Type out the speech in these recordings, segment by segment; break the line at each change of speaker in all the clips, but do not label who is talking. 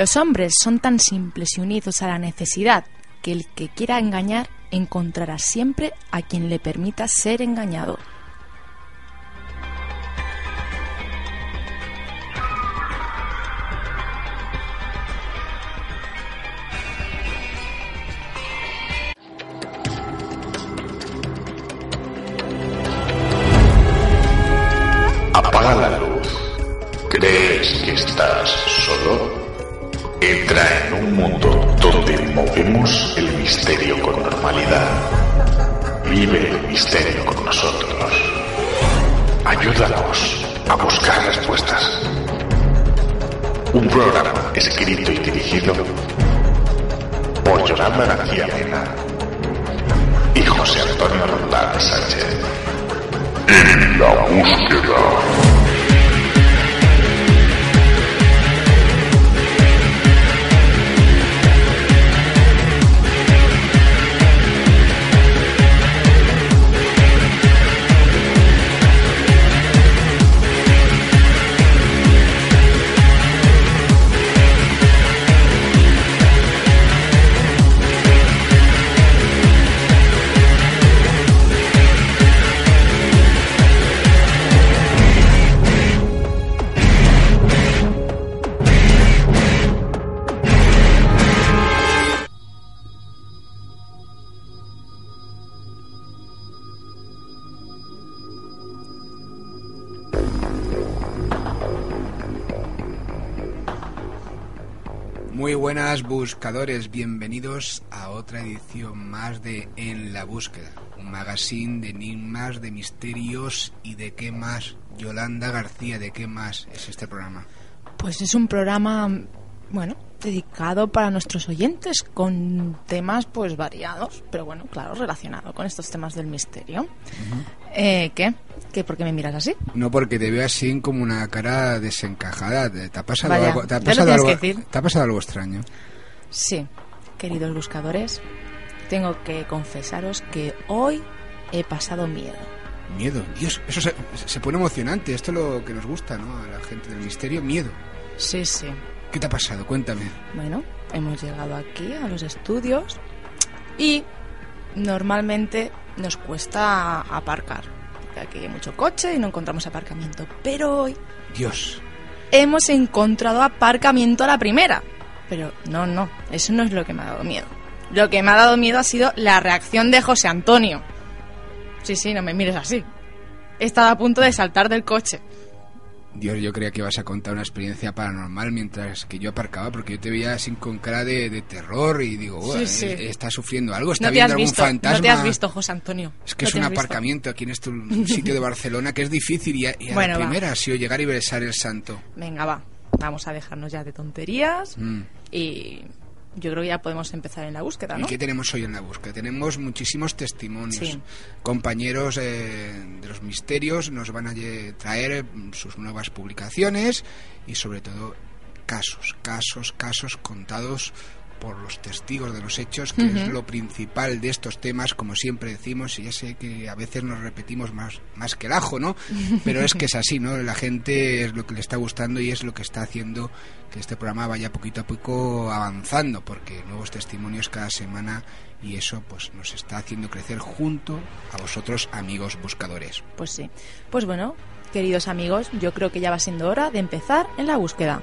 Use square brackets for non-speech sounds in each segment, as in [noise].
Los hombres son tan simples y unidos a la necesidad que el que quiera engañar encontrará siempre a quien le permita ser engañado.
Bienvenidos a otra edición más de En la Búsqueda, un magazine de enigmas, de misterios y de qué más. Yolanda García, ¿de qué más es este programa?
Pues es un programa, bueno, dedicado para nuestros oyentes con temas pues variados, pero bueno, claro, relacionado con estos temas del misterio. eh, ¿Qué? ¿Qué? ¿Por qué me miras así?
No porque te veo así como una cara desencajada. ¿Te ha pasado,
Vaya,
algo, te ha pasado, algo. ¿te ha pasado algo extraño?
Sí, queridos buscadores, tengo que confesaros que hoy he pasado miedo.
Miedo. Dios, eso se, se pone emocionante. Esto es lo que nos gusta, ¿no? A la gente del misterio. Miedo.
Sí, sí.
¿Qué te ha pasado? Cuéntame.
Bueno, hemos llegado aquí a los estudios y normalmente nos cuesta aparcar. porque Aquí hay mucho coche y no encontramos aparcamiento. Pero hoy
Dios.
hemos encontrado aparcamiento a la primera. Pero no, no, eso no es lo que me ha dado miedo. Lo que me ha dado miedo ha sido la reacción de José Antonio. Sí, sí, no me mires así. He estado a punto de saltar del coche.
Dios, yo creía que ibas a contar una experiencia paranormal mientras que yo aparcaba, porque yo te veía así con cara de, de terror y digo, "Buah,
Sí, sí.
eh, está sufriendo algo, está
No
viendo algún
visto,
fantasma.
no te has visto, José Antonio.
Es que
No
es un
visto.
aparcamiento aquí en este [laughs] sitio de Barcelona que es difícil y a, y a
Bueno,
la
va.
primera ha sido llegar y besar el santo.
Venga, va. Vamos a dejarnos ya de tonterías
Mm.
y yo creo que ya podemos empezar en la búsqueda, ¿no?
¿Y qué tenemos hoy en la búsqueda? Tenemos muchísimos testimonios.
Sí.
Compañeros eh, de los misterios nos van a traer eh, sus nuevas publicaciones y sobre todo casos, casos, casos contados por los testigos de los hechos, que es lo principal de estos temas, como siempre decimos, y ya sé que a veces nos repetimos más, más que el ajo, ¿no? [laughs] Pero es que es así, ¿no? La gente es lo que le está gustando y es lo que está haciendo que este programa vaya poquito a poco avanzando, porque nuevos testimonios cada semana y eso pues nos está haciendo crecer junto a vosotros, amigos buscadores.
Pues sí. Pues bueno, queridos amigos, yo creo que ya va siendo hora de empezar en la búsqueda.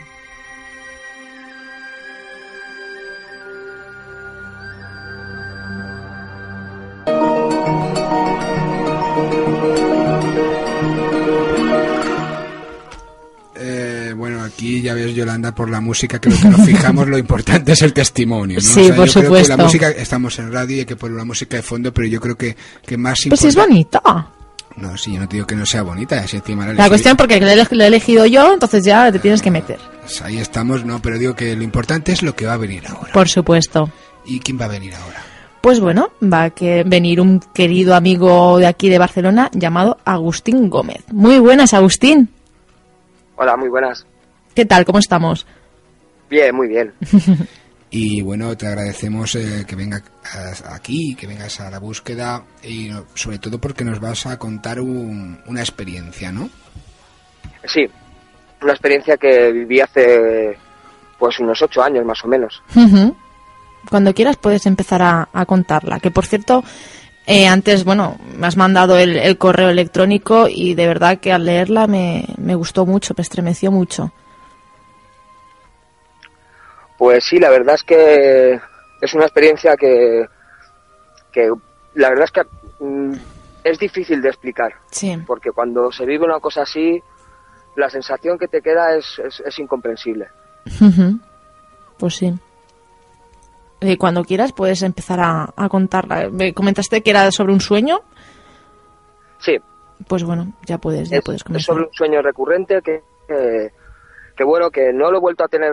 Ya ves, Yolanda, por la música, que lo que nos fijamos, lo importante es el testimonio. ¿no?
Sí, por
yo Creo que
supuesto.
la música, estamos en radio y hay que poner la música de fondo, pero yo creo que, que más
Pues sí es
importante-
bonita.
No, sí, yo no te digo que no sea bonita, es encima la
La cuestión porque lo he, ele- lo he elegido yo, entonces ya te tienes que meter.
Pues ahí estamos, no, pero digo que lo importante es lo que va a venir ahora.
Por supuesto.
¿Y quién va a venir ahora?
Pues bueno, va a que venir un querido amigo de aquí de Barcelona llamado Agustín Gómez. Muy buenas, Agustín.
Hola, muy buenas.
¿Qué tal? ¿Cómo estamos?
Bien, muy bien. [laughs]
Y bueno, te agradecemos eh, que vengas aquí, que vengas a la búsqueda y no, sobre todo porque nos vas a contar un- una experiencia, ¿no?
Sí, una experiencia que viví hace pues unos ocho años más o menos.
Cuando quieras puedes empezar a, a contarla. Que por cierto, eh, antes, bueno, me has mandado el, el correo electrónico y de verdad que al leerla me, me gustó mucho, me estremeció mucho.
Pues sí, la verdad es que es una experiencia que, que la verdad es que mm, es difícil de explicar,
Sí.
porque cuando se vive una cosa así, la sensación que te queda es, es, es incomprensible.
Pues sí. Eh, cuando quieras puedes empezar a, a contarla. Me comentaste que era sobre un sueño.
Sí,
Pues bueno, ya puedes, ya
es,
puedes
es
comenzar.
sobre un sueño recurrente que, que, que bueno, que no lo he vuelto a tener,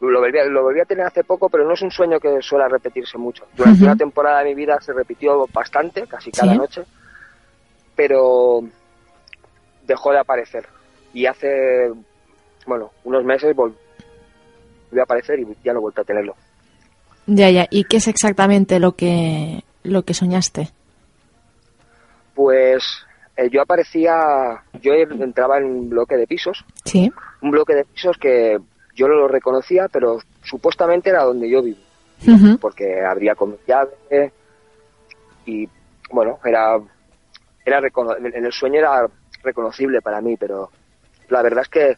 lo volví, a- lo volví a tener hace poco, pero no es un sueño que suele repetirse mucho. Durante una temporada de mi vida se repitió bastante, casi cada
Sí.
noche, pero dejó de aparecer. Y hace, bueno, unos meses volvió a aparecer y ya no he vuelto a tenerlo.
Ya, ya. ¿Y qué es exactamente lo que, lo que soñaste?
Pues eh, yo aparecía, yo entraba en un bloque de pisos
Sí.
un bloque de pisos que yo no lo reconocía, pero supuestamente era donde yo vivo,
Ujú.
porque abría con llave y bueno, era, era en el sueño era reconocible para mí, pero la verdad es que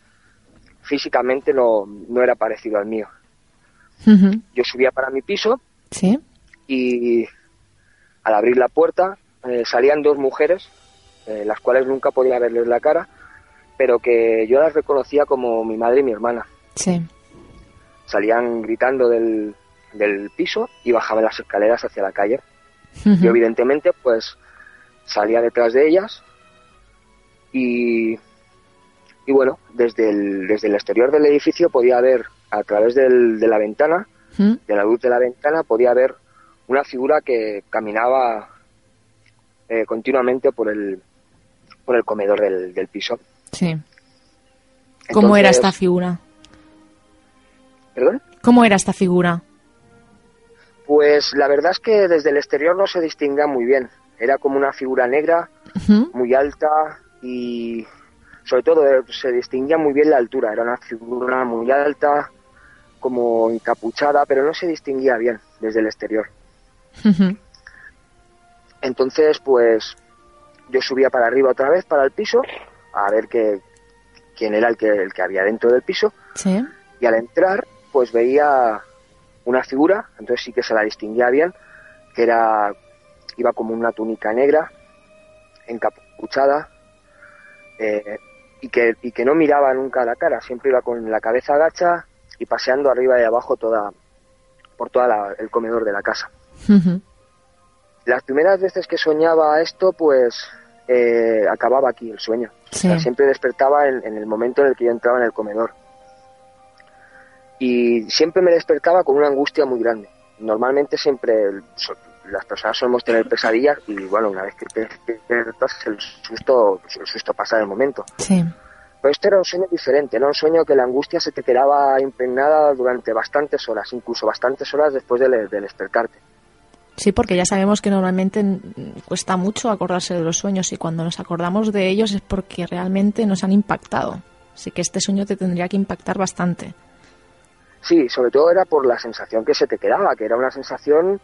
físicamente no, no era parecido al mío. Yo subía para mi piso
Sí.
y al abrir la puerta eh, salían dos mujeres, eh, las cuales nunca podía verles la cara, pero que yo las reconocía como mi madre y mi hermana.
Sí.
salían gritando del, del piso y bajaban las escaleras hacia la calle.
Ujú.
Yo evidentemente pues salía detrás de ellas y, y bueno, desde el, desde el exterior del edificio podía ver a través del- de la ventana, de la luz de la ventana, podía ver una figura que caminaba eh, continuamente por el, por el comedor del, del piso.
Sí. ¿Cómo era esta figura?
¿Perdón?
¿Cómo era esta figura?
Pues la verdad es que desde el exterior no se distinguía muy bien. Era como una figura negra, muy alta y sobre todo eh, se distinguía muy bien la altura. Era una figura muy alta, como encapuchada, pero no se distinguía bien desde el exterior. Entonces, pues yo subía para arriba otra vez, para el piso, a ver qué, quién era el que, el que había dentro del piso.
Sí.
Y al entrar, pues veía una figura, entonces sí que se la distinguía bien, que era, iba como una túnica negra, encapuchada, eh, y, que, y que no miraba nunca a la cara, siempre iba con la cabeza agacha y paseando arriba y abajo toda, por todo el comedor de la casa. Las primeras veces que soñaba esto, pues eh, acababa aquí el sueño. O sea, siempre despertaba en, en el momento en el que yo entraba en el comedor. Y siempre me despertaba con una angustia muy grande. Normalmente siempre so- las personas solemos tener pesadillas y bueno, una vez que te despiertas el susto, el susto pasa en el momento.
Sí.
Pero este era un sueño diferente, era un sueño que la angustia se te quedaba impregnada durante bastantes horas, incluso bastantes horas después del, del despertarte.
Sí, porque ya sabemos que normalmente cuesta mucho acordarse de los sueños y cuando nos acordamos de ellos es porque realmente nos han impactado. Así que este sueño te tendría que impactar bastante.
Sí, sobre todo era por la sensación que se te quedaba, que era una sensación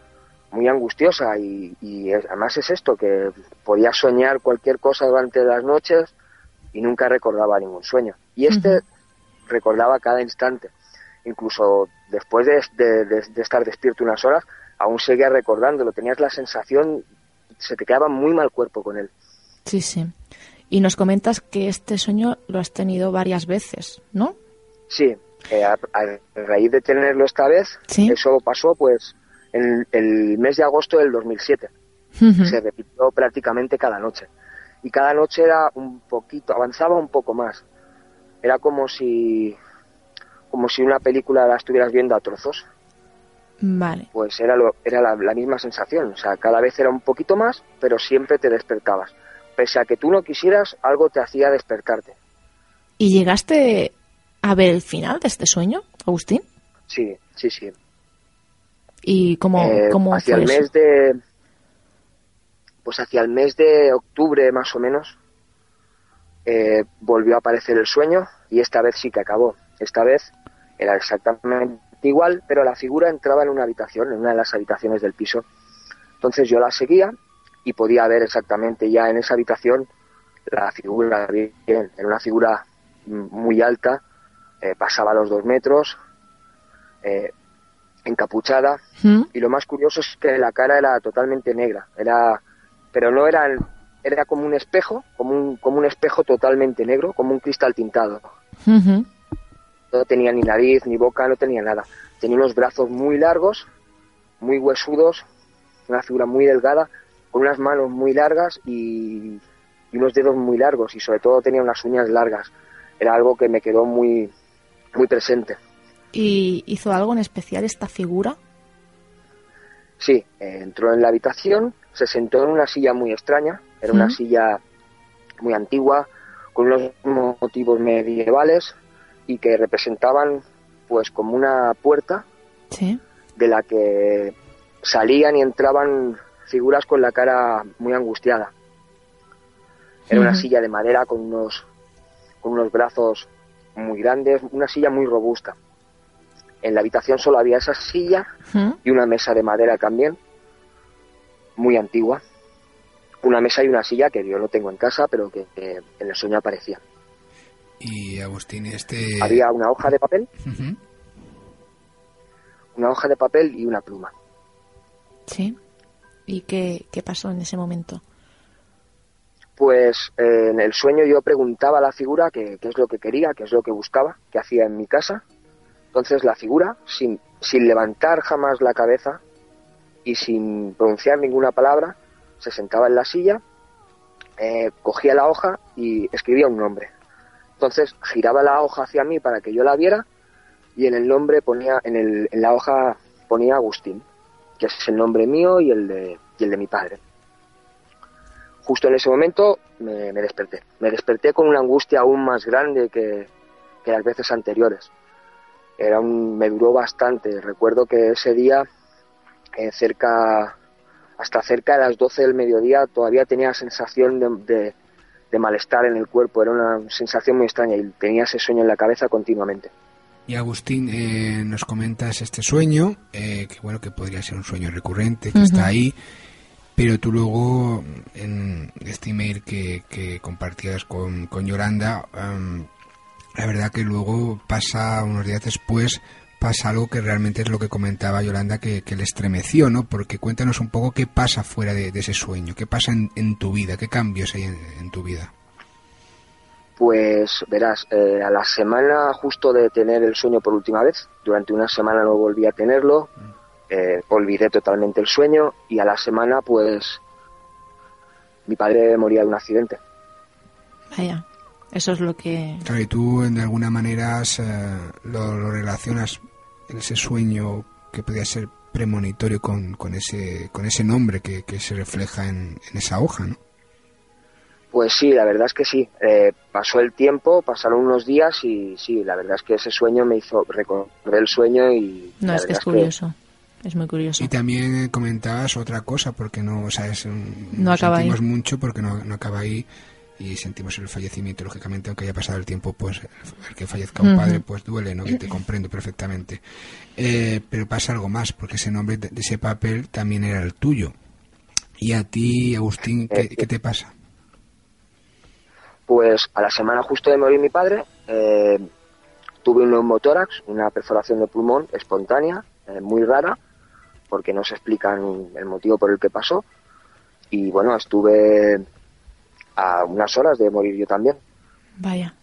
muy angustiosa y, y es- además es esto, que podías soñar cualquier cosa durante las noches y nunca recordaba ningún sueño. Y este recordaba cada instante, incluso después de, de- de- de estar despierto unas horas, aún seguía recordándolo, tenías la sensación, se te quedaba muy mal cuerpo con él.
Sí, sí. Y nos comentas que este sueño lo has tenido varias veces, ¿no?
Sí, eh, a, a raíz de tenerlo esta vez,
Sí.
eso pasó pues en el mes de agosto del 2007.
Ujú.
Se repitió prácticamente cada noche. Y cada noche era un poquito, avanzaba un poco más. Era como si, como si una película la estuvieras viendo a trozos.
Vale.
Pues era, lo, era la, la misma sensación. O sea, cada vez era un poquito más, pero siempre te despertabas. Pese a que tú no quisieras, algo te hacía despertarte.
¿Y llegaste a ver el final de este sueño, Agustín?
Sí, sí, sí.
¿Y cómo,
Eh,
cómo
hacia
fue
el
eso?
mes de pues hacia el mes de octubre más o menos eh, volvió a aparecer el sueño y esta vez sí que acabó esta vez era exactamente igual pero la figura entraba en una habitación en una de las habitaciones del piso entonces yo la seguía y podía ver exactamente ya en esa habitación la figura bien era una figura mm, muy alta eh, pasaba los dos metros eh, encapuchada
¿Mm?
y lo más curioso es que la cara era totalmente negra era pero no era era como un espejo como un como un espejo totalmente negro como un cristal tintado. No tenía ni nariz ni boca no tenía nada. Tenía unos brazos muy largos muy huesudos una figura muy delgada con unas manos muy largas y, y unos dedos muy largos y sobre todo tenía unas uñas largas. Era algo que me quedó muy muy presente
¿Y hizo algo en especial esta figura?
Sí, eh, entró en la habitación, se sentó en una silla muy extraña, era una silla muy antigua, con unos motivos medievales y que representaban pues como una puerta
Sí.
de la que salían y entraban figuras con la cara muy angustiada. Era una silla de madera con unos, con unos brazos muy grandes, una silla muy robusta. En la habitación solo había esa silla
¿Mm?
y una mesa de madera también, muy antigua. Una mesa y una silla que yo no tengo en casa, pero que, que en el sueño aparecía.
Y Agustín, este...
Había una hoja de papel, una hoja de papel y una pluma.
Sí. ¿Y qué, qué pasó en ese momento?
Pues eh, en el sueño yo preguntaba a la figura qué es lo que quería, qué es lo que buscaba, qué hacía en mi casa. Entonces la figura, sin, sin levantar jamás la cabeza y sin pronunciar ninguna palabra, se sentaba en la silla, eh, cogía la hoja y escribía un nombre. Entonces giraba la hoja hacia mí para que yo la viera y en el nombre ponía, en, el, en la hoja ponía Agustín, que es el nombre mío y el de, y el de mi padre. Justo en ese momento me, me desperté. Me desperté con una angustia aún más grande que, que las veces anteriores. Era un, me duró bastante. Recuerdo que ese día, eh, cerca, hasta cerca de las 12 del mediodía, todavía tenía sensación de, de- de malestar en el cuerpo. Era una sensación muy extraña y tenía ese sueño en la cabeza continuamente.
Y Agustín, eh, nos comentas este sueño, eh, que bueno, que podría ser un sueño recurrente, que está ahí, pero tú luego, en este email que, que compartías con, con Yolanda, em, la verdad que luego pasa, unos días después, pasa algo que realmente es lo que comentaba Yolanda, que, le estremeció, ¿no? Porque cuéntanos un poco qué pasa fuera de, ese sueño, qué pasa en, en tu vida, qué cambios hay en, en tu vida.
Pues verás, eh, a la semana justo de tener el sueño por última vez, durante una semana no volví a tenerlo, eh, olvidé totalmente el sueño y a la semana pues mi padre moría de un accidente.
Vaya. Eso es lo que...
Claro, y tú de alguna manera eh, lo, lo relacionas ese sueño que podía ser premonitorio con, con ese con ese nombre que, que se refleja en, en esa hoja, ¿no?
Pues sí, la verdad es que sí. Eh, pasó el tiempo, pasaron unos días y sí, la verdad es que ese sueño me hizo recordar el sueño y...
No, es que es curioso. Es muy curioso.
Y también comentabas otra cosa, porque no, o sea, es un-
No acaba ahí.
sentimos mucho porque no, no acaba ahí y sentimos el fallecimiento, lógicamente, aunque haya pasado el tiempo, pues el que fallezca un padre, pues duele, ¿no? Que te comprendo perfectamente. Eh, pero pasa algo más, porque ese nombre de de ese papel también era el tuyo. Y a ti, Agustín, ¿qué, qué te pasa?
Pues a la semana justo de morir mi padre, eh, tuve un neumotórax, una perforación de pulmón espontánea, eh, muy rara, porque no se explican el motivo por el que pasó. Y bueno, estuve a unas horas de morir yo también.
Vaya.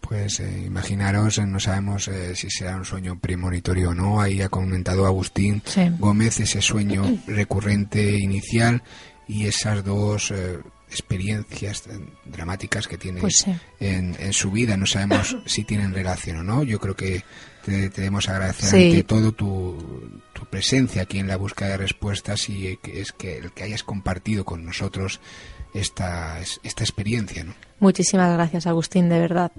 Pues eh, imaginaros, eh, no sabemos eh, si será un sueño premonitorio o no. Ahí ha comentado Agustín
Sí.
Gómez ese sueño recurrente inicial y esas dos eh, experiencias dramáticas que tiene
Pues sí.
en, en su vida. No sabemos [laughs] si tienen relación o no. Yo creo que te, te debemos agradecer
Sí.
ante todo tu, tu presencia aquí en la búsqueda de respuestas y que es que el que hayas compartido con nosotros esta, esta experiencia, ¿no?
Muchísimas gracias, Agustín, de verdad.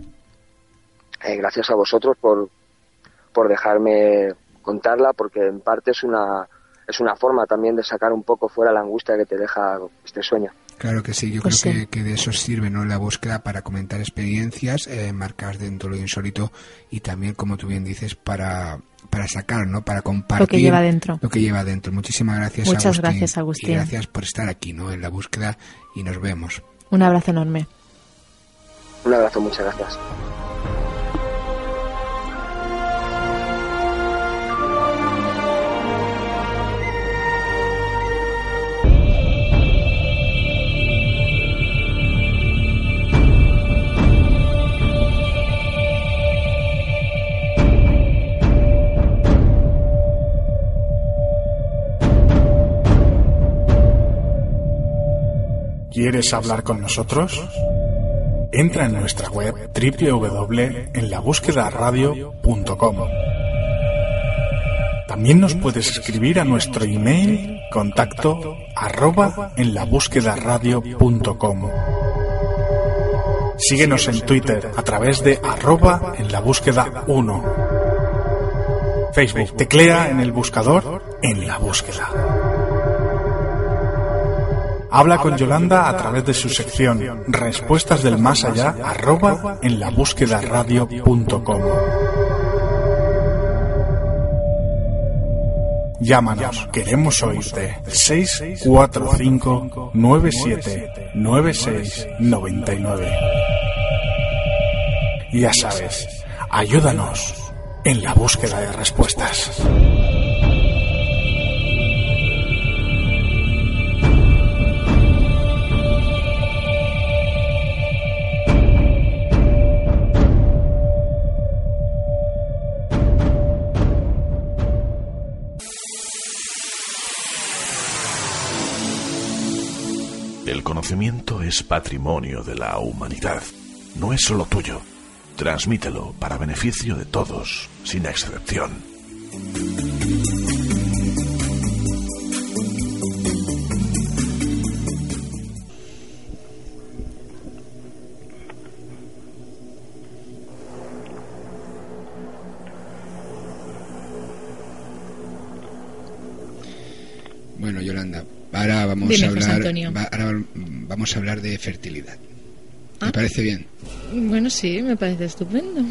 Eh, gracias a vosotros por, por dejarme contarla, porque en parte es una, es una forma también de sacar un poco fuera la angustia que te deja este sueño.
Claro que sí, yo
Pues
creo
sí.
Que, que de eso sirve ¿no? la búsqueda para comentar experiencias eh, marcadas dentro de lo insólito y también, como tú bien dices, para, para sacar, ¿no? para compartir
lleva dentro.
Lo que lleva dentro. Muchísimas gracias,
Muchas
Agustín.
gracias, Agustín.
Y gracias por estar aquí ¿no? en la búsqueda y nos vemos.
Un abrazo enorme.
Un abrazo, muchas gracias.
¿Quieres hablar con nosotros? Entra en nuestra web www.enlabúsquedaradio.com. También nos puedes escribir a nuestro email contacto arroba en la Síguenos en Twitter a través de arroba en la búsqueda 1. Facebook, teclea en el buscador en la búsqueda. Habla con Yolanda a través de su sección Respuestas del Más Allá arroba en la Llámanos, queremos oírte. 645 97 96 99. Ya sabes, ayúdanos en la búsqueda de respuestas.
El conocimiento es patrimonio de la humanidad. No es solo tuyo. Transmítelo para beneficio de todos, sin excepción.
Ahora vamos
Dime,
a hablar, va- ahora vamos a hablar de fertilidad. ¿Te
Ah.
parece bien?
Bueno, sí, me parece estupendo.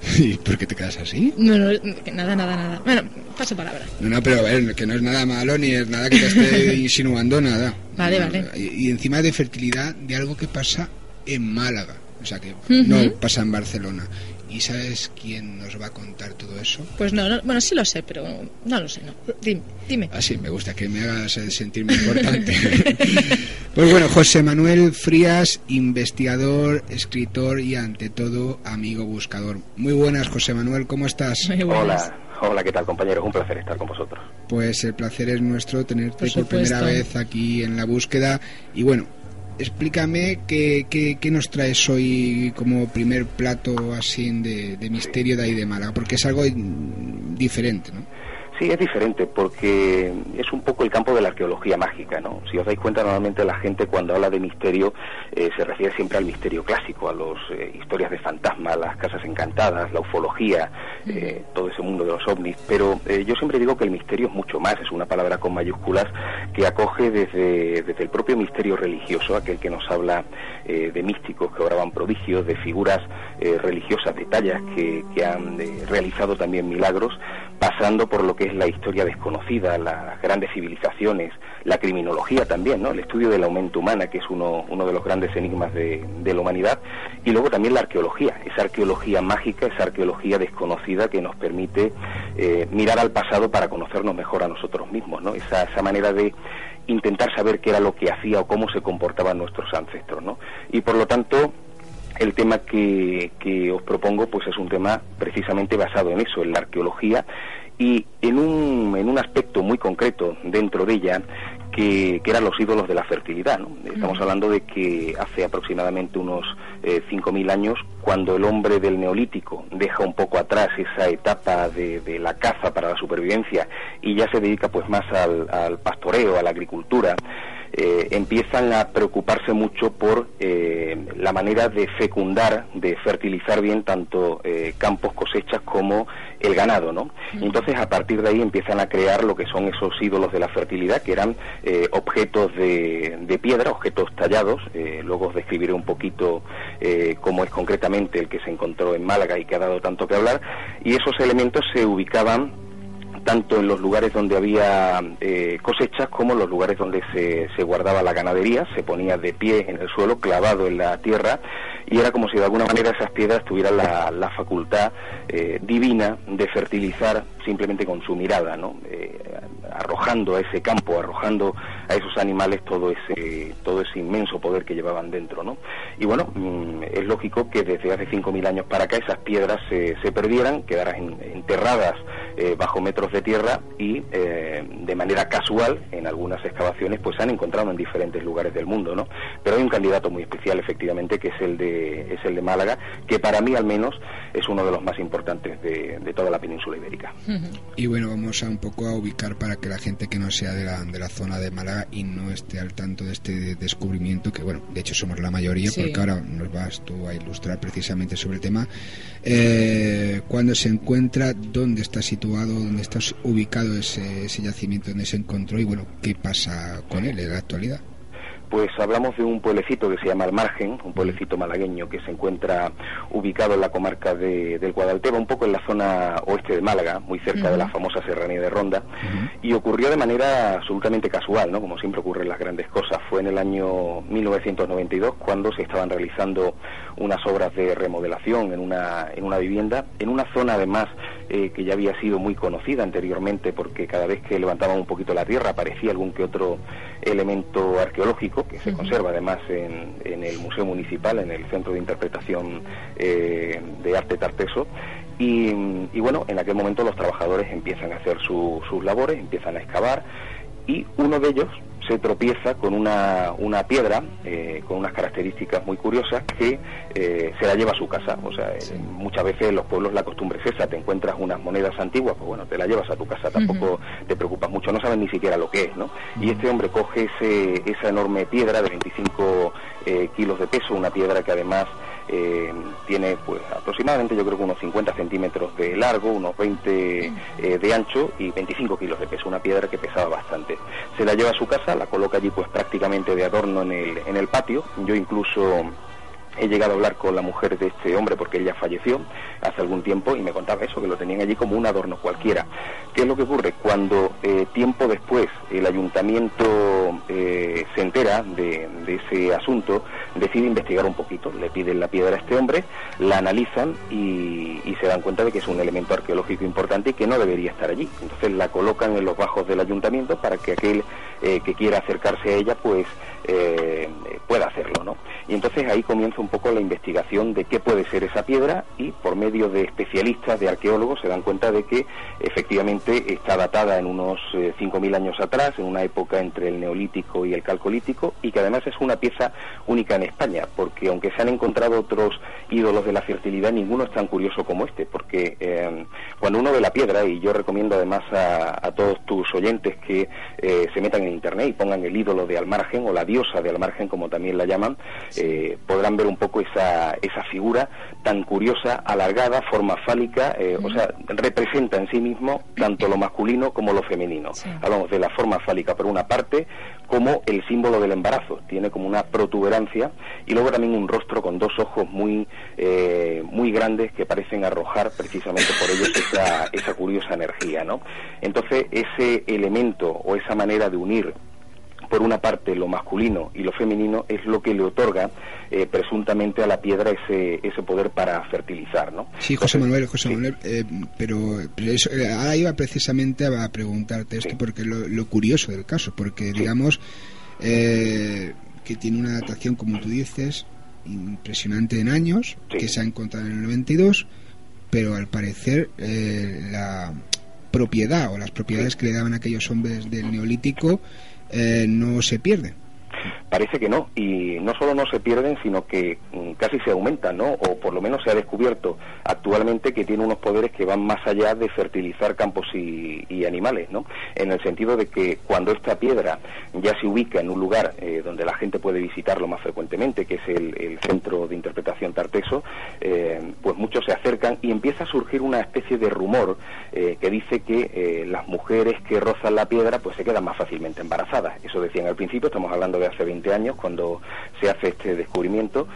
[laughs]
¿Y por qué te quedas así?
No, no, nada, nada, nada. Bueno, paso palabra.
No, no, pero a ver, que no es nada malo ni es nada que te esté [laughs] insinuando nada.
Vale,
No,
vale.
Y, y encima de fertilidad, de algo que pasa en Málaga. O sea, que
Ujú.
no pasa en Barcelona. ¿Y sabes quién nos va a contar todo eso?
Pues no, no, bueno, sí lo sé, pero no lo sé, no. Dime, dime.
Ah, sí, me gusta que me hagas eh, sentirme importante. [laughs] pues bueno, José Manuel Frías, investigador, escritor y ante todo amigo buscador. Muy buenas, José Manuel, ¿cómo estás?
Muy buenas.
Hola, hola, ¿qué tal compañeros? Un placer estar con vosotros.
Pues el placer es nuestro tenerte
Por
por, primera vez aquí en la búsqueda. Y bueno, explícame qué, qué, nos traes hoy como primer plato así de, de misterio de ahí de Málaga, porque es algo diferente, ¿no?
Sí, es diferente porque es un poco el campo de la arqueología mágica, ¿no? Si os dais cuenta, normalmente la gente cuando habla de misterio eh, se refiere siempre al misterio clásico, a las historias de fantasmas, las casas encantadas, la ufología, eh, todo ese mundo de los ovnis. Pero eh, yo siempre digo que el misterio es mucho más, es una palabra con mayúsculas que acoge desde, desde el propio misterio religioso, aquel que nos habla eh, de místicos que obraban prodigios, de figuras eh, religiosas, de tallas que, que han eh, realizado también milagros, pasando por lo que es la historia desconocida, las grandes civilizaciones, la criminología también, ¿no? el estudio de la mente humana, que es uno, uno de los grandes enigmas de, de la humanidad, y luego también la arqueología, esa arqueología mágica, esa arqueología desconocida que nos permite eh, mirar al pasado para conocernos mejor a nosotros mismos, ¿no? esa, esa manera de intentar saber qué era lo que hacía o cómo se comportaban nuestros ancestros, ¿no? Y por lo tanto, el tema que, que os propongo pues es un tema precisamente basado en eso, en la arqueología y en un, en un aspecto muy concreto dentro de ella que, eran los ídolos de la fertilidad. Estamos hablando de que hace aproximadamente unos eh, 5.000 años, cuando el hombre del neolítico deja un poco atrás esa etapa de, la caza para la supervivencia y ya se dedica pues más al, al pastoreo, a la agricultura, eh, empiezan a preocuparse mucho por eh, la manera de fecundar, de fertilizar bien tanto eh, campos, cosechas como el ganado, ¿no? Entonces a partir de ahí empiezan a crear lo que son esos ídolos de la fertilidad, que eran objetos de, de, piedra, objetos tallados. luego os describiré un poquito cómo es concretamente el que se encontró en Málaga y que ha dado tanto que hablar. Y esos elementos se ubicaban tanto en los lugares donde había eh, cosechas como en los lugares donde se, se, guardaba la ganadería, se ponía de pie en el suelo, clavado en la tierra, y era como si de alguna manera esas piedras tuvieran la, facultad eh, divina de fertilizar simplemente con su mirada, ¿no? Eh, arrojando a ese campo, arrojando a esos animales todo ese, todo ese inmenso poder que llevaban dentro, ¿no? Y bueno, mm, es lógico que desde hace 5.000 años para acá esas piedras se, se perdieran, quedaran enterradas eh, bajo metros de tierra y de manera casual en algunas excavaciones pues se han encontrado en diferentes lugares del mundo, ¿no? Pero hay un candidato muy especial efectivamente que es el de, es el de Málaga, que para mí al menos es uno de los más importantes de, de toda la península ibérica.
Y bueno, vamos a un poco a ubicar para que la gente que no sea de la, de la zona de Málaga y no esté al tanto de este descubrimiento, que bueno, de hecho somos la mayoría, porque ahora nos vas tú a ilustrar precisamente sobre el tema, eh, cuando se encuentra, dónde está situado, dónde está ubicado ese, ese yacimiento donde se encontró y bueno, qué pasa con él en la actualidad.
Pues hablamos de un pueblecito que se llama El Margen, un pueblecito malagueño que se encuentra ubicado en la comarca de, del Guadalteba, un poco en la zona oeste de Málaga, muy cerca de la famosa serranía de Ronda, y ocurrió de manera absolutamente casual, ¿no? Como siempre ocurren las grandes cosas. Fue en el año 1992 cuando se estaban realizando unas obras de remodelación en una, en una vivienda, en una zona además eh, que ya había sido muy conocida anteriormente porque cada vez que levantaban un poquito la tierra aparecía algún que otro elemento arqueológico que se conserva además en, en, el Museo Municipal, en el Centro de Interpretación eh, de Arte Tarteso. Y, y, bueno, en aquel momento los trabajadores empiezan a hacer sus labores, empiezan a excavar y uno de ellos se tropieza con una, una piedra eh, con unas características muy curiosas que eh, se la lleva a su casa. O sea, eh, muchas veces en los pueblos la costumbre es esa, te encuentras unas monedas antiguas, pues bueno, te la llevas a tu casa, tampoco te preocupas mucho, no sabes ni siquiera lo que es, ¿no? Y este hombre coge ese, esa enorme piedra de 25 kilos de peso, una piedra que además eh, tiene pues aproximadamente yo creo que unos 50 centímetros de largo, unos 20 eh, de ancho y 25 kilos de peso, una piedra que pesaba bastante. Se la lleva a su casa, la coloca allí pues prácticamente de adorno en el, en el patio, yo incluso he llegado a hablar con la mujer de este hombre porque ella falleció hace algún tiempo y me contaba eso, que lo tenían allí como un adorno cualquiera. ¿Qué es lo que ocurre? Cuando eh, tiempo después el ayuntamiento eh, se entera de, ese asunto, decide investigar un poquito, le piden la piedra a este hombre, la analizan y, se dan cuenta de que es un elemento arqueológico importante y que no debería estar allí. Entonces la colocan en los bajos del ayuntamiento para que aquel eh, que quiera acercarse a ella pues pueda hacerlo, ¿no? Y entonces ahí comienza un poco la investigación de qué puede ser esa piedra y por medio de especialistas, de arqueólogos, se dan cuenta de que efectivamente está datada en unos 5.000 eh, años atrás, en una época entre el neolítico y el calcolítico, y que además es una pieza única en España, porque aunque se han encontrado otros ídolos de la fertilidad, ninguno es tan curioso como este, porque eh, cuando uno ve la piedra, y yo recomiendo además a, todos tus oyentes que eh, se metan en internet y pongan el ídolo de Almargen o la diosa de Almargen, como también la llaman, podrán ver un poco esa, esa figura tan curiosa, alargada, forma fálica, eh, o sea, representa en sí mismo tanto lo masculino como lo femenino. Hablamos de la forma fálica por una parte, como el símbolo del embarazo, tiene como una protuberancia y luego también un rostro con dos ojos muy, eh, muy grandes que parecen arrojar precisamente por ellos [laughs] esa, esa curiosa energía, ¿no? Entonces, ese elemento o esa manera de unir por una parte lo masculino y lo femenino es lo que le otorga eh, presuntamente a la piedra ese, ese poder para fertilizar, ¿no?
Sí, José Manuel, José Manuel, eh, pero, eso, eh, ahora iba precisamente a preguntarte esto porque lo, curioso del caso, porque digamos que tiene una adaptación como tú dices impresionante en años,
Sí.
que se ha encontrado en el 92, pero al parecer eh, la propiedad o las propiedades que le daban aquellos hombres del neolítico eh, no se pierden.
Parece que no, y no solo no se pierden, sino que mm, casi se aumentan, ¿no? O por lo menos se ha descubierto actualmente que tiene unos poderes que van más allá de fertilizar campos y, y animales, ¿no? En el sentido de que cuando esta piedra ya se ubica en un lugar eh, donde la gente puede visitarlo más frecuentemente, que es el, centro de interpretación Tarteso, eh, pues muchos se acercan y empieza a surgir una especie de rumor eh, que dice que eh, las mujeres que rozan la piedra pues se quedan más fácilmente embarazadas. Eso decían al principio, estamos hablando de hace 20 años cuando se hace este descubrimiento.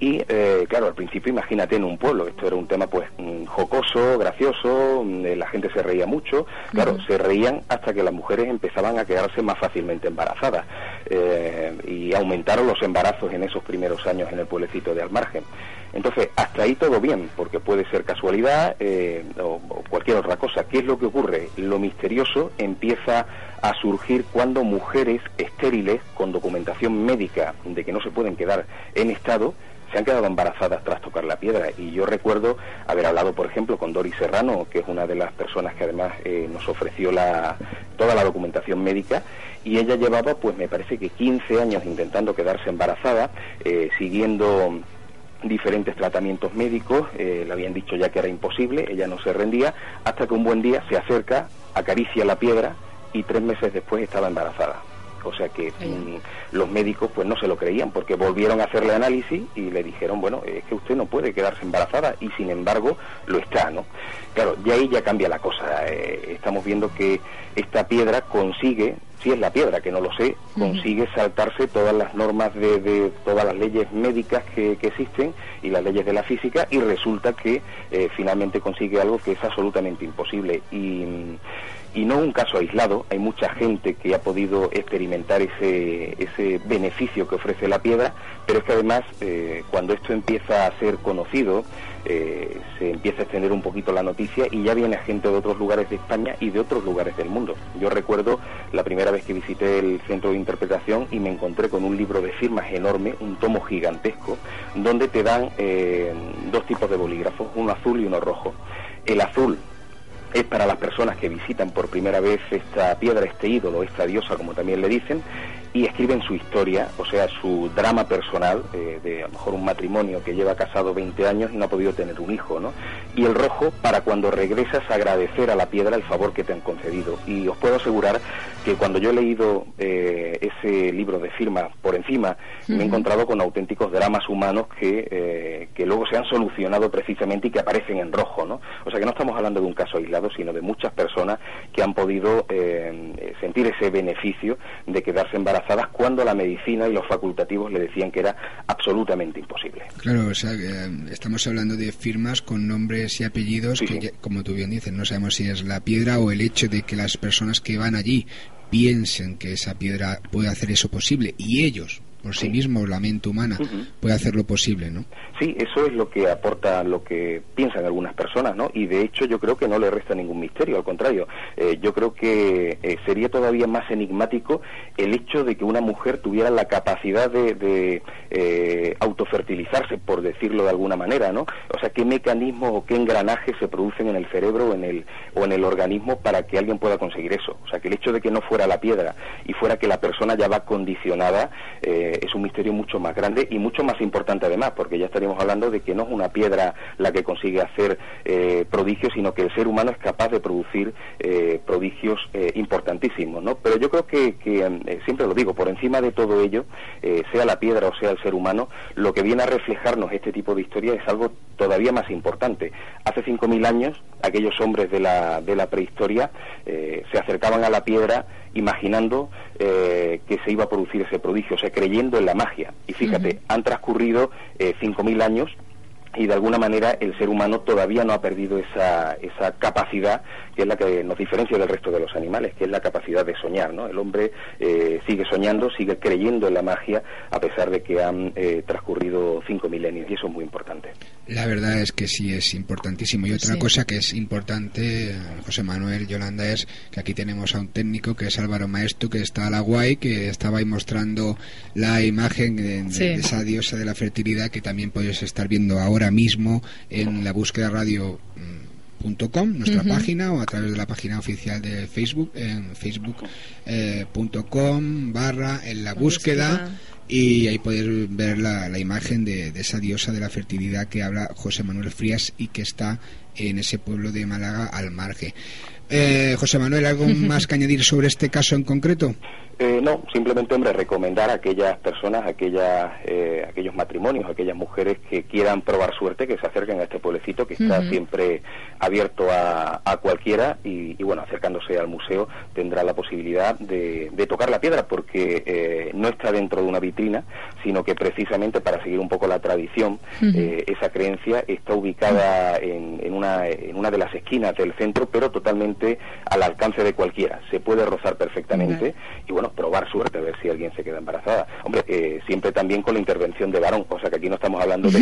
Y eh, claro, al principio imagínate en un pueblo, esto era un tema pues mm, jocoso, gracioso, mm, eh, la gente se reía mucho, claro, se reían hasta que las mujeres empezaban a quedarse más fácilmente embarazadas eh, y aumentaron los embarazos en esos primeros años en el pueblecito de Almargen. Entonces, hasta ahí todo bien, porque puede ser casualidad eh, o, cualquier otra cosa. ¿Qué es lo que ocurre? Lo misterioso empieza a surgir cuando mujeres estériles con documentación médica de que no se pueden quedar en estado se han quedado embarazadas tras tocar la piedra. Y yo recuerdo haber hablado, por ejemplo, con Doris Serrano, que es una de las personas que además eh, nos ofreció la, toda la documentación médica, y ella llevaba, pues me parece que 15 años intentando quedarse embarazada, eh, siguiendo diferentes tratamientos médicos, eh, le habían dicho ya que era imposible, ella no se rendía, hasta que un buen día se acerca, acaricia la piedra y tres meses después estaba embarazada. O sea que mm, los médicos pues no se lo creían porque volvieron a hacerle análisis y le dijeron, bueno, es que usted no puede quedarse embarazada y sin embargo lo está, ¿no? Claro, y ahí ya cambia la cosa. eh, estamos viendo que esta piedra consigue, si es la piedra, que no lo sé, consigue saltarse todas las normas de, de todas las leyes médicas que, que existen y las leyes de la física y resulta que eh, finalmente consigue algo que es absolutamente imposible. Y, mm, y no un caso aislado, hay mucha gente que ha podido experimentar ese, ese beneficio que ofrece la piedra, pero es que además eh, cuando esto empieza a ser conocido, eh, se empieza a extender un poquito la noticia y ya viene gente de otros lugares de España y de otros lugares del mundo. Yo recuerdo la primera vez que visité el centro de interpretación y me encontré con un libro de firmas enorme, un tomo gigantesco, donde te dan eh, dos tipos de bolígrafos, uno azul y uno rojo. El azul es para las personas que visitan por primera vez esta piedra, este ídolo, esta diosa, como también le dicen, y escriben su historia, o sea, su drama personal, eh, de a lo mejor un matrimonio que lleva casado 20 años y no ha podido tener un hijo, ¿no? Y el rojo para cuando regresas agradecer a la piedra el favor que te han concedido. Y os puedo asegurar que cuando yo he leído eh, ese libro de firma por encima, me he encontrado con auténticos dramas humanos que, eh, que luego se han solucionado precisamente y que aparecen en rojo, ¿no? O sea que no estamos hablando de un caso aislado, sino de muchas personas que han podido eh, sentir ese beneficio de quedarse embarazadas cuando la medicina y los facultativos le decían que era absolutamente imposible.
Claro, o sea, eh, estamos hablando de firmas con nombres y apellidos
Sí,
que,
sí.
como tú bien dices, no sabemos si es la piedra o el hecho de que las personas que van allí piensen que esa piedra puede hacer eso posible y ellos, por sí,
Sí.
mismos, la mente humana, puede hacerlo posible, ¿no?
Sí, eso es lo que aporta lo que piensan algunas personas, ¿no? Y de hecho yo creo que no le resta ningún misterio, al contrario, eh, yo creo que eh, sería todavía más enigmático el hecho de que una mujer tuviera la capacidad de, de, eh, autofertilizarse, por decirlo de alguna manera, ¿no? O sea, qué mecanismos o qué engranajes se producen en el cerebro o en el, o en el organismo para que alguien pueda conseguir eso. O sea, que el hecho de que no fuera la piedra y fuera que la persona ya va condicionada eh, es un misterio mucho más grande y mucho más importante además, porque ya estaríamos hablando de que no es una piedra la que consigue hacer eh, prodigios, sino que el ser humano es capaz de producir eh, prodigios eh, importantísimos, ¿no? Pero yo creo que, que, eh, siempre lo digo, por encima de todo ello, eh, sea la piedra o sea el ser humano, lo que viene a reflejarnos este tipo de historia es algo todavía más importante. Hace 5.000 años, aquellos hombres de la, de la prehistoria eh, se acercaban a la piedra imaginando eh, que se iba a producir ese prodigio, o sea, creyendo en la magia. Y fíjate, han transcurrido eh, 5.000 años y de alguna manera el ser humano todavía no ha perdido esa, esa capacidad que es la que nos diferencia del resto de los animales, que es la capacidad de soñar. ¿no? El hombre eh, sigue soñando, sigue creyendo en la magia a pesar de que han eh, transcurrido cinco milenios y eso es muy importante.
La verdad es que sí es importantísimo. Y otra cosa que es importante, José Manuel Yolanda, es que aquí tenemos a un técnico que es Álvaro Maestro, que está a la guay, que estaba ahí mostrando la imagen de, de esa diosa de la fertilidad que también puedes estar viendo ahora mismo en la búsqueda radio .com, nuestra página, o a través de la página oficial de Facebook, en facebook.com eh, barra en la, búsqueda, y ahí puedes ver la, la imagen de, de, esa diosa de la fertilidad que habla José Manuel Frías y que está en ese pueblo de Málaga al margen. Eh, José Manuel, ¿algo [laughs] más que añadir sobre este caso en concreto?
Eh, no, simplemente, hombre, recomendar a aquellas personas, aquellas, eh, aquellos matrimonios, aquellas mujeres que quieran probar suerte, que se acerquen a este pueblecito que está siempre abierto a, cualquiera y, bueno, acercándose al museo tendrá la posibilidad de, tocar la piedra porque eh, no está dentro de una vitrina, sino que precisamente para seguir un poco la tradición, esa creencia está ubicada en, una, en una de las esquinas del centro, pero totalmente al alcance de cualquiera. Se puede rozar perfectamente y bueno, probar suerte, a ver si alguien se queda embarazada. Hombre, eh, siempre también con la intervención de varón, o sea que aquí no estamos hablando de,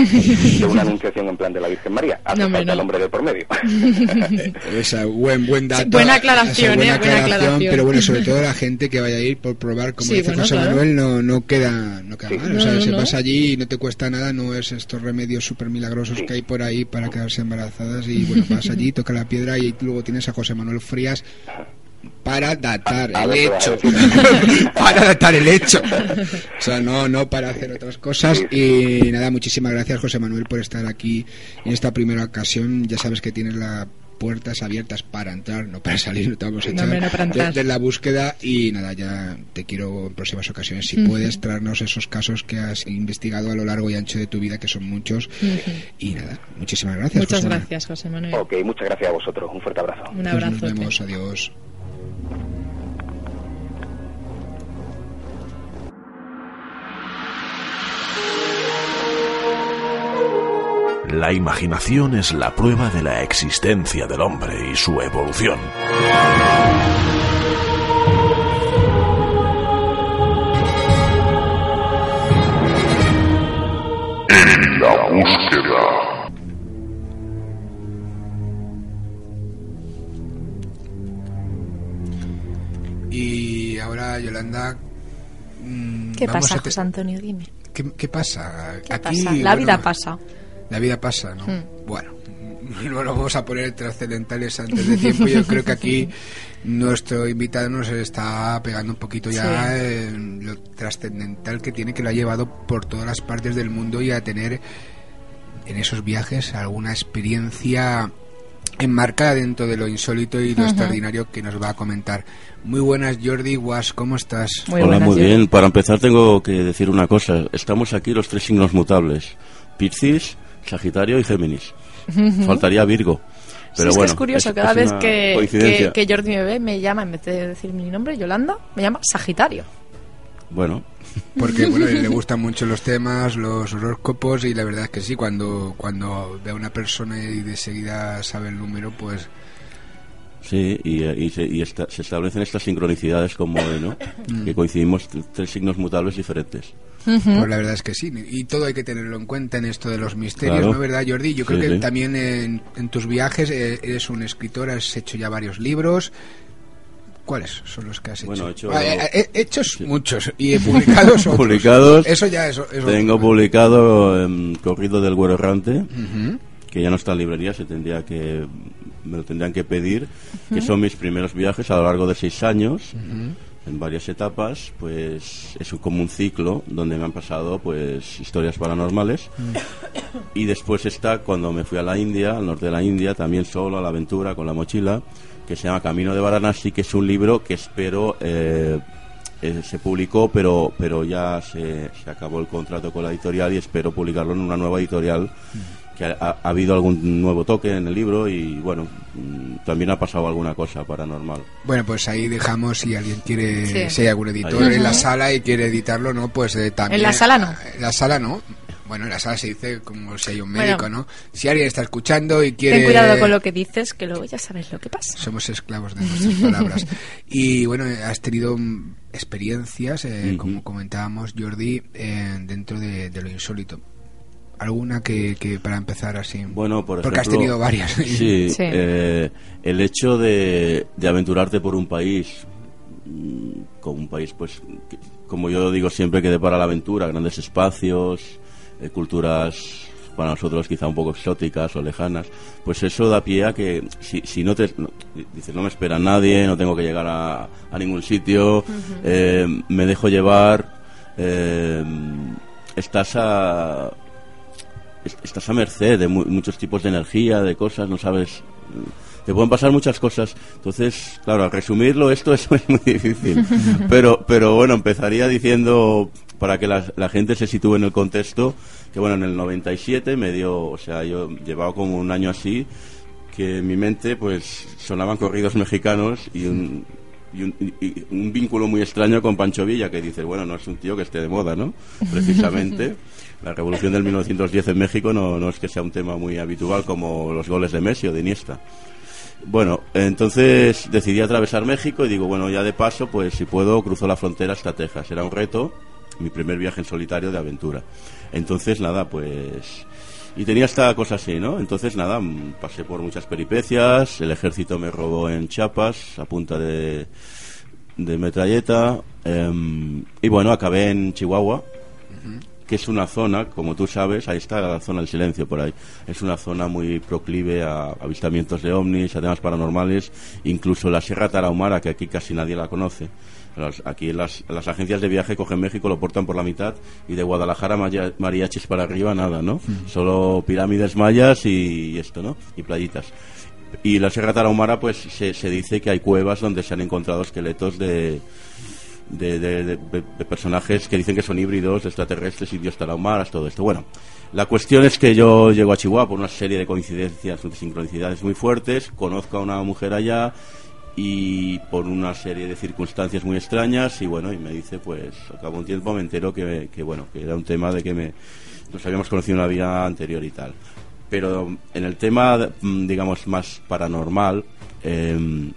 una anunciación en plan de la Virgen María, hace no, falta el hombre de por medio.
esa buen, buen dato.
buena aclaración, buena, eh, buena aclaración,
Pero bueno, sobre todo la gente que vaya a ir por probar, como dice José Manuel, no, no queda, no queda mal. o sea, se pasa allí y no te cuesta nada, no es estos remedios súper milagrosos que hay por ahí para quedarse embarazadas y bueno, vas allí, [laughs] toca la piedra y luego tienes a José Manuel Frías para datar el hecho. [laughs] para datar el hecho. O sea, no, no para hacer otras cosas. Y nada, muchísimas gracias, José Manuel, por estar aquí en esta primera ocasión. Ya sabes que tienes las puertas abiertas para entrar, no para salir, no te vamos a echar de, la búsqueda y nada, ya te quiero en próximas ocasiones, si puedes traernos esos casos que has investigado a lo largo y ancho de tu vida, que son muchos. Y nada, muchísimas gracias.
Muchas gracias, José Manuel.
Ok, muchas gracias a vosotros. Un fuerte abrazo.
Un abrazo.
Pues nos vemos, adiós.
La imaginación es la prueba de la existencia del hombre y su evolución. En la búsqueda.
Y ahora, Yolanda.
Mm, ¿Qué pasa, José Antonio? Dime.
¿Qué, pasa?
Aquí, La vida pasa.
La vida pasa, ¿no? Hmm. Bueno, [laughs] no lo vamos a poner trascendentales antes de tiempo. Yo creo que aquí [laughs] nuestro invitado nos está pegando un poquito ya en lo trascendental que tiene, que lo ha llevado por todas las partes del mundo y a tener en esos viajes alguna experiencia enmarcada dentro de lo insólito y lo extraordinario que nos va a comentar. Muy buenas, Jordi Was, ¿cómo estás?
Hola, muy bien. Para empezar tengo que decir una cosa. Estamos aquí los tres signos mutables. Piscis, Sagitario y Géminis. Faltaría Virgo. Pero bueno,
es curioso, cada vez que, que, Jordi me ve, me llama, en vez de decir mi nombre, Yolanda, me llama Sagitario.
Bueno.
Porque bueno, le gustan mucho los temas, los horóscopos y la verdad es que sí, cuando, cuando ve a una persona y de seguida sabe el número, pues...
Sí, y, se, se, establecen estas sincronicidades como ¿no? Mm. que coincidimos tres signos mutables diferentes.
Pues la verdad es que sí, y todo hay que tenerlo en cuenta en esto de los misterios, ¿no verdad, Jordi? Yo creo que también en, tus viajes eh, eres un escritor, has hecho ya varios libros. ¿Cuáles son los que has hecho?
Bueno,
hecho... Ah, eh, eh, hechos muchos y [laughs] publicados
publicados.
Eso ya eso,
Tengo publicado en Corrido del Güero Errante, que ya no está en librería, se tendría que me lo tendrían que pedir, que son mis primeros viajes a lo largo de seis años en varias etapas, pues es como un ciclo donde me han pasado pues historias paranormales. Y después está cuando me fui a la India, al norte de la India, también solo a la aventura con la mochila, que se llama Camino de Varanasi, que es un libro que espero eh, eh, se publicó, pero pero ya se, se, acabó el contrato con la editorial y espero publicarlo en una nueva editorial que ha, habido algún nuevo toque en el libro y bueno, mm, también ha pasado alguna cosa paranormal.
Bueno, pues ahí dejamos si alguien quiere, si hay algún editor en la sala y quiere editarlo, ¿no? Pues eh, también.
En la sala no.
En la sala no. Bueno, en la sala se dice como si hay un
Bueno.
médico, ¿no? Si alguien está escuchando y quiere...
Ten cuidado con lo que dices, que luego ya sabes lo que pasa.
Somos esclavos de nuestras [laughs] palabras. Y bueno, has tenido mm, experiencias, eh,
Ujú.
como comentábamos, Jordi, eh, dentro de, de lo insólito. ¿Alguna que, que para empezar así?
Bueno, por
Porque has
ejemplo,
tenido varias. [laughs]
Sí,
Sí.
eh, el hecho de, de aventurarte por un país, mm, como un país, pues, que- como yo digo siempre, que depara la aventura, grandes espacios, eh, culturas para nosotros quizá un poco exóticas o lejanas, pues eso da pie a que si, si no te... no- dices, no me espera nadie, no tengo que llegar a, a ningún sitio, eh, me dejo llevar, eh, estás a estás a merced de mu- muchos tipos de energía, de cosas, no sabes. mm, Te pueden pasar muchas cosas. Entonces, claro, al resumirlo, esto es [laughs] muy difícil. [laughs] Pero, pero bueno, empezaría diciendo, para que la, la gente se sitúe en el contexto, que bueno, en el 97 me dio, o sea, yo llevaba como un año así, que en mi mente, pues, sonaban corridos mexicanos y un, y un, y- un vínculo muy extraño con Pancho Villa, que dices, bueno, no es un tío que esté de moda, ¿no? [laughs] Precisamente. La revolución del 1910 en México no, no es que sea un tema muy habitual como los goles de Messi o de Iniesta. Bueno, entonces decidí atravesar México y digo, bueno, ya de paso, pues si puedo, cruzo la frontera hasta Texas. Era un reto, mi primer viaje en solitario de aventura. Entonces, nada, pues... Y tenía esta cosa así, ¿no? Entonces, nada, mm, pasé por muchas peripecias, el ejército me robó en Chiapas a punta de, de metralleta, em, y bueno, acabé en Chihuahua, que es una zona, como tú sabes, ahí está la zona del silencio por ahí. Es una zona muy proclive a avistamientos de ovnis, a temas paranormales, incluso la Sierra Tarahumara, que aquí casi nadie la conoce. Aquí las, las agencias de viaje cogen México, lo portan por la mitad y de Guadalajara mariachis para arriba nada, ¿no? Solo pirámides mayas y esto, ¿no? Y playitas. Y la Sierra Tarahumara, pues se, se dice que hay cuevas donde se han encontrado esqueletos de, de, personajes que dicen que son híbridos, extraterrestres, indios tarahumaras, todo esto. Bueno, la cuestión es que yo llego a Chihuahua por una serie de coincidencias, de sincronicidades muy fuertes, conozco a una mujer allá y por una serie de circunstancias muy extrañas y bueno, y me dice pues, acabo un tiempo me entero que, que bueno, que era un tema de que me, nos habíamos conocido en la vida anterior y tal. Pero en el tema, mm, digamos, más paranormal, em,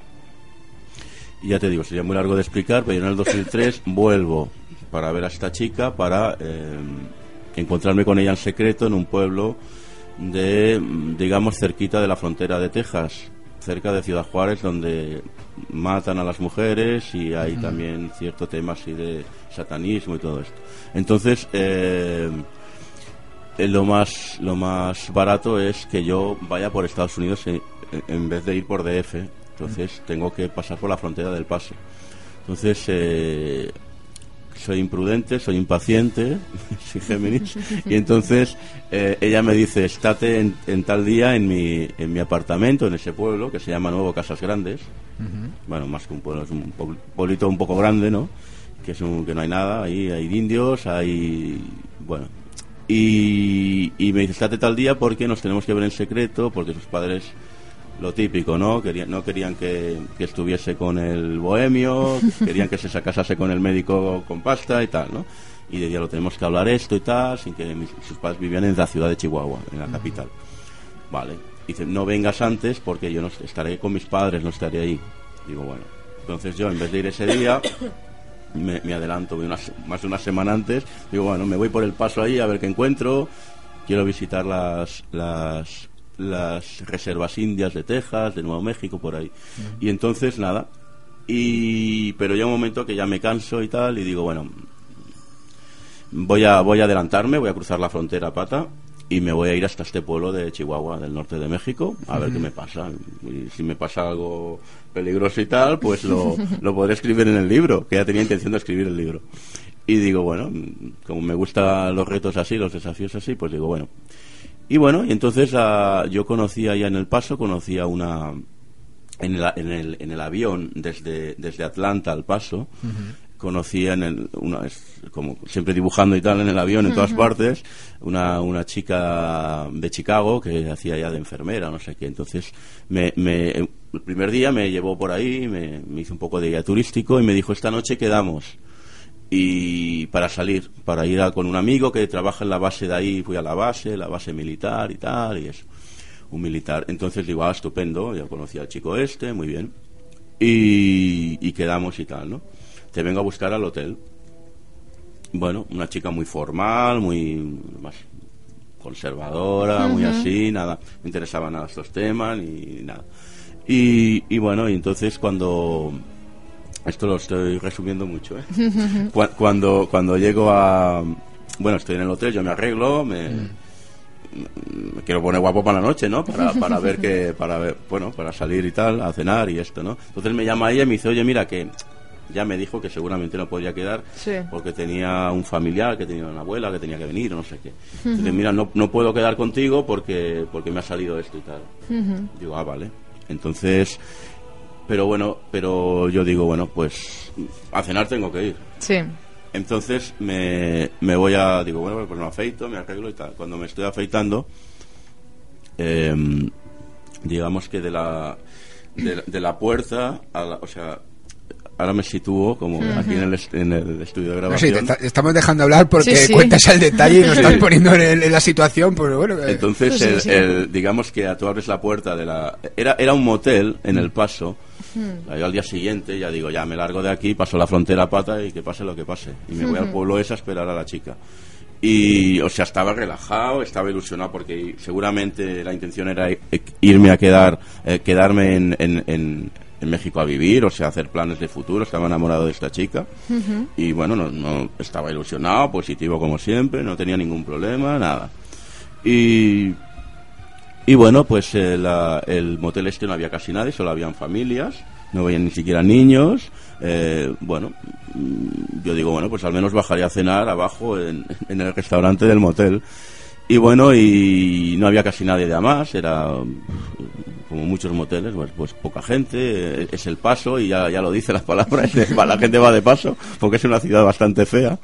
ya te digo, sería muy largo de explicar, pero yo en el 2003 vuelvo para ver a esta chica, para eh, encontrarme con ella en secreto en un pueblo de, digamos, cerquita de la frontera de Texas, cerca de Ciudad Juárez, donde matan a las mujeres y hay también cierto tema así de satanismo y todo esto. Entonces, eh, eh, lo más lo más barato es que yo vaya por Estados Unidos en, en vez de ir por DF entonces tengo que pasar por la frontera del paso. Entonces eh, soy imprudente soy impaciente [laughs] soy Géminis. Y entonces eh, ella me dice estate en, en tal día en mi en mi apartamento en ese pueblo que se llama Nuevo Casas Grandes bueno más que un pueblo es un puebl- pueblito un poco grande no que es un, que no hay nada ahí hay indios hay bueno. Y, y me dice, estate tal día porque nos tenemos que ver en secreto, porque sus padres, lo típico, ¿no? Querían, no querían que, que estuviese con el bohemio, [laughs] querían que se casase con el médico con pasta y tal, ¿no? Y de día lo tenemos que hablar esto y tal, sin que mis- sus padres vivían en la ciudad de Chihuahua, en la capital. Vale. Dice, no vengas antes porque yo no est- estaré con mis padres, no estaré ahí. Digo, bueno. Entonces yo, en vez de ir ese día, [coughs] me, me adelanto voy una se- más de una semana antes. Digo, bueno, me voy por el paso ahí a ver qué encuentro. Quiero visitar las, las, las reservas indias de Texas, de Nuevo México, por ahí. Y entonces, nada. Y, pero ya un momento que ya me canso y tal, y digo, bueno, voy a, voy a adelantarme, voy a cruzar la frontera a pata y me voy a ir hasta este pueblo de Chihuahua, del norte de México, a ver qué me pasa. Y si me pasa algo peligroso y tal, pues lo, [laughs] lo podré escribir en el libro, que ya tenía intención de escribir el libro. Y digo, bueno, como me gustan los retos así, los desafíos así, pues digo, bueno. Y bueno, y entonces ah, yo conocía ya en el paso, conocía una, en el, en el, en el avión desde, desde Atlanta al paso, conocía en el, una, es como siempre dibujando y tal en el avión en todas partes, una, una chica de Chicago que hacía ya de enfermera, no sé qué. Entonces, me, me, el primer día me llevó por ahí, me, me hizo un poco de guía turístico y me dijo, esta noche quedamos. Y para salir, para ir a- con un amigo que trabaja en la base de ahí, fui a la base, la base militar y tal, y eso, un militar. Entonces digo, ah, estupendo, ya conocí al chico este, muy bien, y, y quedamos y tal, ¿no? Te vengo a buscar al hotel. Bueno, una chica muy formal, muy más conservadora, muy así, nada, no me interesaban nada estos temas ni nada. Y, y bueno, y entonces cuando esto lo estoy resumiendo mucho, ¿eh? [laughs] Cu- cuando cuando llego a bueno, estoy en el hotel, yo me arreglo, me, me quiero poner guapo para la noche, ¿no? Para, para ver que para ver, bueno, para salir y tal, a cenar y esto, ¿no? Entonces me llama ella y me dice, "Oye, mira que ya me dijo que seguramente no podía quedar
Sí.
porque tenía un familiar que tenía una abuela que tenía que venir o no sé qué. Entonces, mira, no, no puedo quedar contigo porque porque me ha salido esto y tal. Digo, ah, vale. Entonces, pero bueno, pero yo digo, bueno, pues a cenar tengo que ir.
Sí.
Entonces me, me voy a, digo, bueno, pues me afeito, me arreglo y tal. Cuando me estoy afeitando, em, digamos que de la, de, la- de la puerta, a la- o sea, ahora me sitúo como aquí en el, en el estudio de
No
grabación.
te, estamos dejando hablar porque
Sí, sí.
cuentas el detalle y nos [laughs] estás poniendo en, la situación, pues bueno. eh,
Entonces, el-
sí.
el- digamos que tú abres la puerta de la... Era, era un motel en El Paso. Yo al día siguiente ya digo, ya me largo de aquí, paso la frontera a pata y que pase lo que pase. Y me voy al pueblo ese a esperar a la chica. Y, o sea, estaba relajado, estaba ilusionado porque seguramente la intención era i- irme a quedar, eh, quedarme en, en, en- en México a vivir, o sea, hacer planes de futuro. Estaba enamorado de esta chica. Y bueno, no, no estaba ilusionado, positivo como siempre, no tenía ningún problema, nada. Y, y bueno, pues eh, el motel este no había casi nadie, solo habían familias, no había ni siquiera niños. eh, bueno, mm, yo digo, bueno, pues al menos bajaré a cenar abajo en, en el restaurante del motel. Y bueno, y no había casi nadie de más, era como muchos moteles, pues, pues poca gente, eh, es el paso, y ya, ya lo dice la palabra, [laughs] es de- la gente va de paso, porque es una ciudad bastante fea.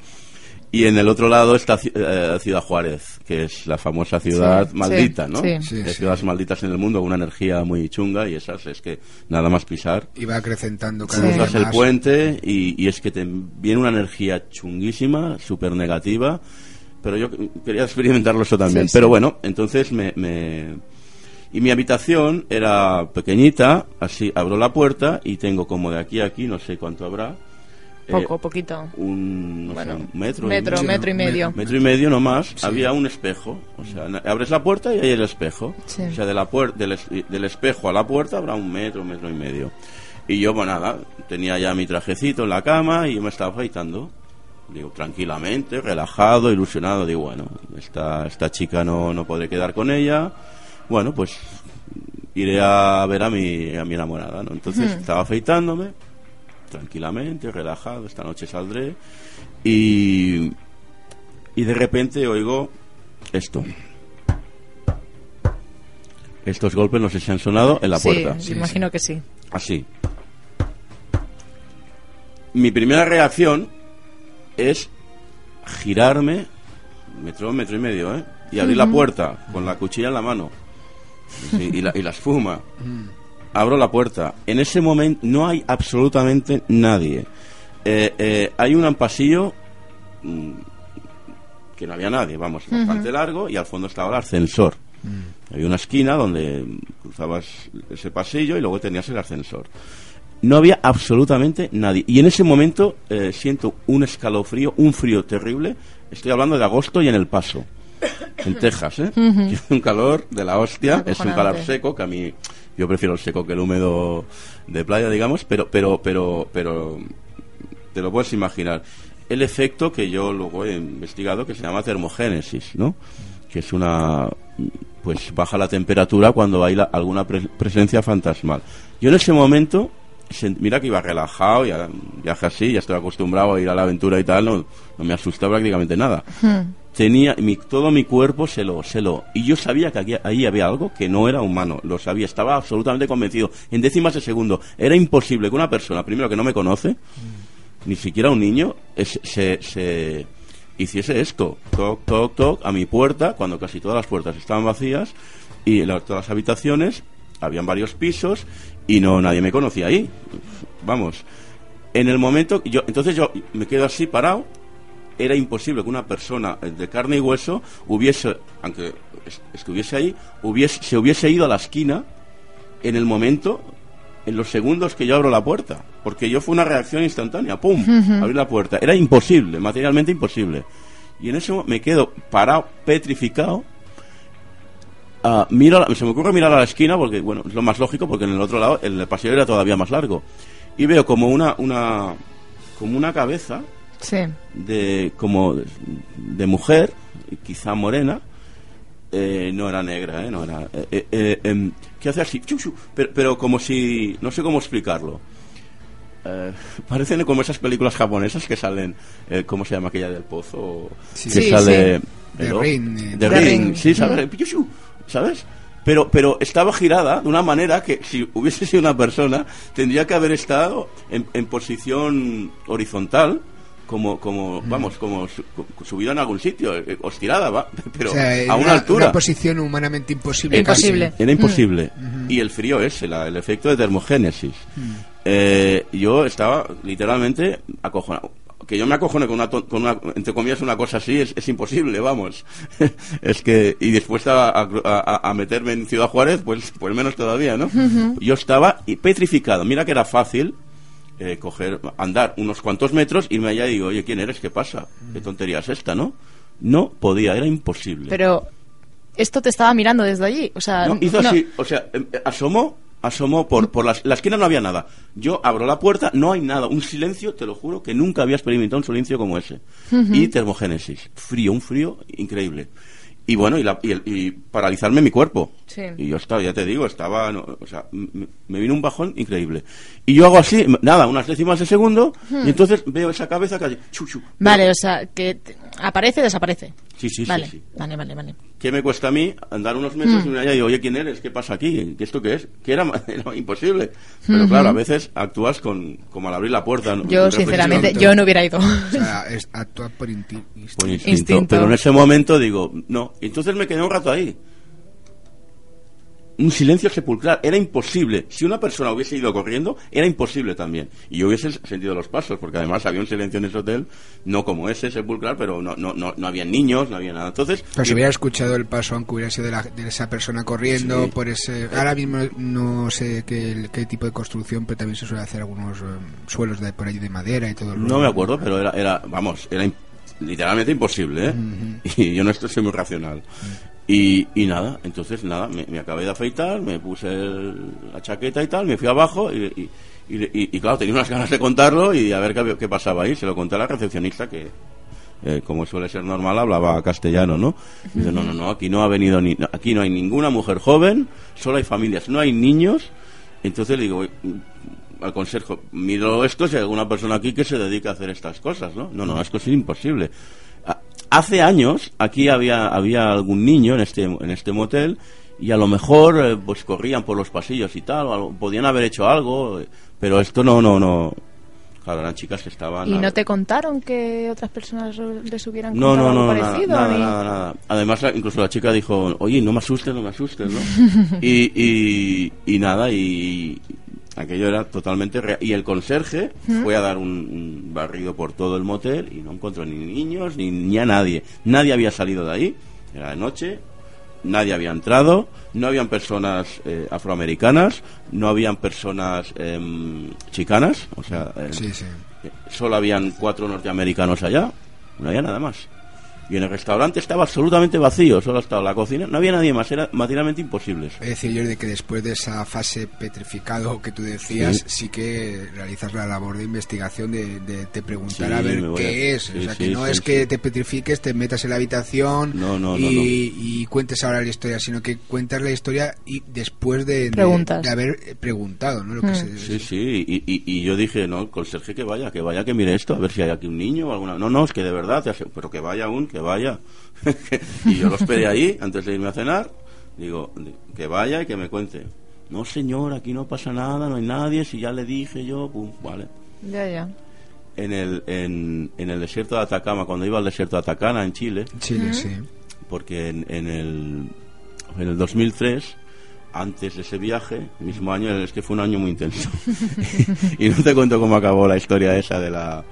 Y en el otro lado está eh, Ciudad Juárez, que es la famosa ciudad
Sí,
maldita,
sí,
¿no?
sí.
Sí,
Hay
sí.
ciudades malditas en el mundo con una energía muy chunga y esas es que nada más pisar
Iba acrecentando cada
Sí.
vez
cruzas el
más.
puente y, y es que te viene una energía chunguísima, súper negativa, pero yo quería experimentarlo eso también.
Sí, sí.
Pero bueno, entonces me, me- Y mi habitación era pequeñita, así abro la puerta y tengo como de aquí a aquí, no sé cuánto habrá. eh,
Poco, poquito.
un, no sé, un metro,
metro,
y medio,
metro y medio.
metro y medio nomás, había un espejo. O sea, abres la puerta y hay el espejo.
Sí.
O sea, de la del, es- del espejo a la puerta habrá un metro, metro y medio. Y yo, bueno, nada, tenía ya mi trajecito en la cama y yo me estaba afeitando. Digo, tranquilamente, relajado, ilusionado. Digo, bueno, esta, esta chica no, no podré quedar con ella. Bueno, pues iré a ver a mi, a mi enamorada, ¿no? Entonces estaba afeitándome, tranquilamente, relajado, esta noche saldré. Y, y de repente oigo esto. Estos golpes no sé si han sonado en la
sí,
puerta.
imagino que sí.
Así. Mi primera reacción es girarme, metro, metro y medio, ¿eh? Y abrir la puerta con la cuchilla en la mano. Sí, y, la, y la espuma. Abro la puerta. En ese momento no hay absolutamente nadie. Eh, eh, hay un pasillo mm, que no había nadie, vamos, bastante largo, y al fondo estaba el ascensor. Había una esquina donde cruzabas ese pasillo y luego tenías el ascensor. No había absolutamente nadie. Y en ese momento eh, siento un escalofrío, un frío terrible. Estoy hablando de agosto y en El Paso, en Texas, ¿eh? Es [laughs] un calor de la hostia, es un calor seco, que a mí yo prefiero el seco que el húmedo de playa, digamos, pero, pero, pero, pero te lo puedes imaginar. El efecto que yo luego he investigado que se llama termogénesis, ¿no? Que es una pues baja la temperatura cuando hay la- alguna pre- presencia fantasmal. Yo en ese momento mira que iba relajado, ya viaje así, ya estoy acostumbrado a ir a la aventura y tal, no, no me asusta prácticamente nada. Tenía mi, todo mi cuerpo se lo, se lo, y yo sabía que aquí, ahí había algo que no era humano, lo sabía, estaba absolutamente convencido. En décimas de segundo, era imposible que una persona, primero que no me conoce, ni siquiera un niño, es- se, se hiciese esto, toc, toc, toc, a mi puerta, cuando casi todas las puertas estaban vacías, y la- todas las habitaciones, habían varios pisos, y no nadie me conocía ahí. Vamos. en el momento, yo, entonces yo me quedo así parado. Era imposible que una persona eh, de carne y hueso hubiese, aunque es- estuviese ahí, hubiese, se hubiese ido a la esquina en el momento, en los segundos que yo abro la puerta. Porque yo fue una reacción instantánea, ¡pum! Abrí la puerta. Era imposible, materialmente imposible. Y en eso me quedo parado, petrificado. Ah, miro, a la- se me ocurre mirar a la esquina porque, bueno, es lo más lógico porque en el otro lado el pasillo era todavía más largo. Y veo como una, una, como una cabeza
Sí.
de, como de, de mujer, quizá morena, eh, no era negra, ¿eh? No era, eh, eh, eh, em, que hace así, chu, chu, pero, pero como si, no sé cómo explicarlo. Eh, [laughs] parecen como esas películas japonesas que salen, eh, ¿cómo se llama aquella del pozo?
Sí.
que
Sí,
sale...
sí.
The. Ring,
The
The
Ring,
Ring.
sí, ¿sabes? Pero, pero estaba girada de una manera que si hubiese sido una persona tendría que haber estado en, en posición horizontal como, como vamos, como su- subida en algún sitio, eh, o estirada, va, [laughs] pero
O sea, en
a una, altura.
Una posición humanamente imposible.
Imposible.
casi.
Era imposible. Y el frío ese, la- el efecto de termogénesis. Eh, yo estaba literalmente acojonado. Que yo me acojone con una, con una entre comillas, una cosa así es, es imposible, vamos. [laughs] es que, y después a, a- a- meterme en Ciudad Juárez, pues, pues menos todavía, ¿no? Yo estaba y petrificado. Mira que era fácil eh, coger, andar unos cuantos metros, irme allá y digo, oye, ¿quién eres? ¿Qué pasa? ¿Qué tontería es esta, no? No podía, era imposible.
Pero esto te estaba mirando desde allí. O sea,
No, hizo
no.
así, o sea, em, eh, asomó, asomó por, por las, la esquina no había nada. Yo abro la puerta, no hay nada, un silencio, te lo juro, que nunca había experimentado un silencio como ese. Y termogénesis, frío, un frío increíble. Y bueno, y, la- y el- y paralizarme mi cuerpo.
Sí.
Y yo estaba, ya te digo, estaba, no, o sea, me vino un bajón increíble. Y yo hago así, nada, unas décimas de segundo, y entonces veo esa cabeza que hace chu, chu.
Vale, o sea, que aparece, desaparece.
Sí, sí, sí,
vale,
sí.
vale, vale, vale.
¿Qué me cuesta a mí andar unos metros y me allá y digo, oye, ¿quién eres? ¿Qué pasa aquí? ¿Qué esto qué es? Que era, [laughs] era imposible. Pero claro, a veces actúas con, como al abrir la puerta. ¿no?
Yo, sinceramente,
reflexión,
yo no hubiera ido.
O sea, [laughs] es, actúa por inti-
Por instinto.
Instinto.
Pero en ese momento digo, no. Y entonces me quedé un rato ahí. Un silencio sepulcral. Era imposible. Si una persona hubiese ido corriendo, era imposible también. Y yo hubiese sentido los pasos, porque además había un silencio en ese hotel, no como ese sepulcral, pero no, no, no, no había niños, no había nada. Entonces,
Pero si hubiera escuchado el paso, aunque hubiera sido de, la- de esa persona corriendo
Sí.
por ese... Ahora mismo no sé qué, qué tipo de construcción, pero también se suele hacer algunos eh, suelos de por allí de madera y todo el
No me acuerdo, pero era, era vamos, era literalmente imposible, ¿eh? [laughs] Y yo no estoy soy muy racional. Y, y nada, entonces nada, me, acabé de afeitar, me puse el- la chaqueta y tal, me fui abajo y, y, claro, tenía unas [laughs] ganas de contarlo y a ver qué, qué pasaba ahí. Se lo conté a la recepcionista que, eh, como suele ser normal, hablaba castellano, ¿no? Dice, no, no, no, aquí no ha venido ni, aquí no hay ninguna mujer joven, solo hay familias, no hay niños. Entonces le digo, mm, al consejo, miro esto si hay alguna persona aquí que se dedica a hacer estas cosas, ¿no? No, no, esto es imposible. Hace años aquí había, había algún niño en este, en este motel y a lo mejor eh, pues corrían por los pasillos y tal, o podían haber hecho algo, eh, pero esto no, no, no. Claro, eran chicas que estaban...
¿Y no te contaron que otras personas les hubieran
No,
contado
no, no,
algo
nada,
parecido?
nada,
ni-
nada, nada. Además, incluso la chica dijo, oye, no me asustes, no me asustes, ¿no? [laughs] y, y, y nada, y aquello era totalmente real. Y el conserje fue a dar un, un barrido por todo el motel y no encontró ni niños ni, ni a nadie. Nadie había salido de ahí, era de noche, nadie había entrado, no habían personas eh, afroamericanas, no habían personas em, chicanas, o sea, eh,
Sí, sí.
solo habían cuatro norteamericanos allá, no había nada más. Y en el restaurante estaba absolutamente vacío, solo estaba la cocina, no había nadie más, era materialmente imposible. eso.
Es decir, yo de que después de esa fase petrificado que tú decías,
Sí.
sí, que realizas la labor de investigación de, de te preguntar
Sí,
a ver qué
a-
es.
sí,
o sea,
sí,
que no
sí,
es
sí.
que te petrifiques, te metas en la habitación
No, no, no,
y,
no.
y cuentes ahora la historia, sino que cuentas la historia y después de, de-
Preguntas.
de haber eh, preguntado, ¿no? Lo que
Mm.
se-
Sí, sí, y, y- y yo dije, no, conserje que vaya, que vaya, que mire esto, a ver si hay aquí un niño o alguna... No, no, es que de verdad, pero que vaya aún, que vaya. [laughs] y yo lo esperé ahí, antes de irme a cenar, digo, que vaya y que me cuente. No, señor, aquí no pasa nada, no hay nadie, si ya le dije yo, pum, vale.
Ya, ya.
En el, en, en el desierto de Atacama, cuando iba al desierto de Atacama, en Chile,
Chile, sí.
porque en, en el, en el 2003 antes de ese viaje, el mismo año, es que fue un año muy intenso. [laughs] y no te cuento cómo acabó la historia esa de la,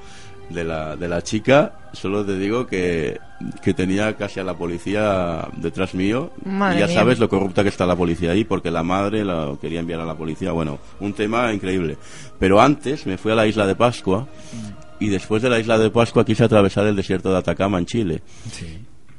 de la, de la chica, solo te digo que, que tenía casi a la policía detrás mío.
Madre
y ya
mía.
sabes lo corrupta que está la policía ahí, porque la madre la quería enviar a la policía. Bueno, un tema increíble. Pero antes me fui a la isla de Pascua. Y después de la isla de Pascua quise atravesar el desierto de Atacama en Chile.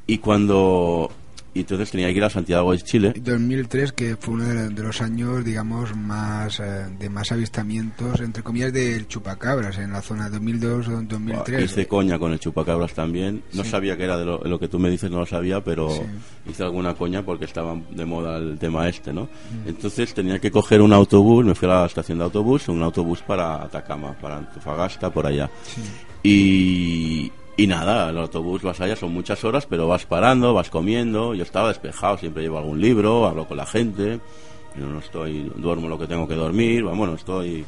Y cuando... Y entonces tenía que ir a Santiago de Chile.
2003 que fue uno de, los años digamos más eh, de más avistamientos entre comillas del chupacabras en la zona 2002 o 2003
Hice coña con el chupacabras también. No
Sí.
sabía que era de lo, lo que tú me dices, no lo sabía, pero
Sí.
hice alguna coña porque estaba de moda el tema este, ¿no?
Mm.
Entonces tenía que coger un autobús, me fui a la estación de autobús, un autobús para Atacama, para Antofagasta, por allá. Y, y nada, el autobús vas allá, son muchas horas, pero vas parando, vas comiendo. Yo estaba despejado, siempre llevo algún libro, hablo con la gente. Yo no estoy, duermo lo que tengo que dormir, vamos, no estoy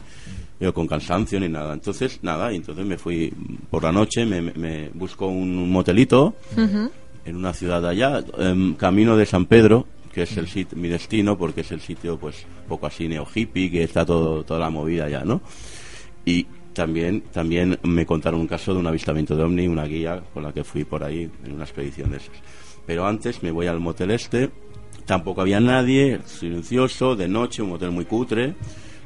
yo con cansancio ni nada. Entonces, nada, y entonces me fui por la noche, me, me- me busco un motelito en una ciudad de allá, em, camino de San Pedro, que es el mi destino, porque es el sitio, pues, poco así neo hippie, que está todo, toda la movida allá, ¿no? Y también, también me contaron un caso de un avistamiento de ovni, una guía con la que fui por ahí en una expedición de esas. Pero antes me voy al motel este, tampoco había nadie, silencioso, de noche, un hotel muy cutre.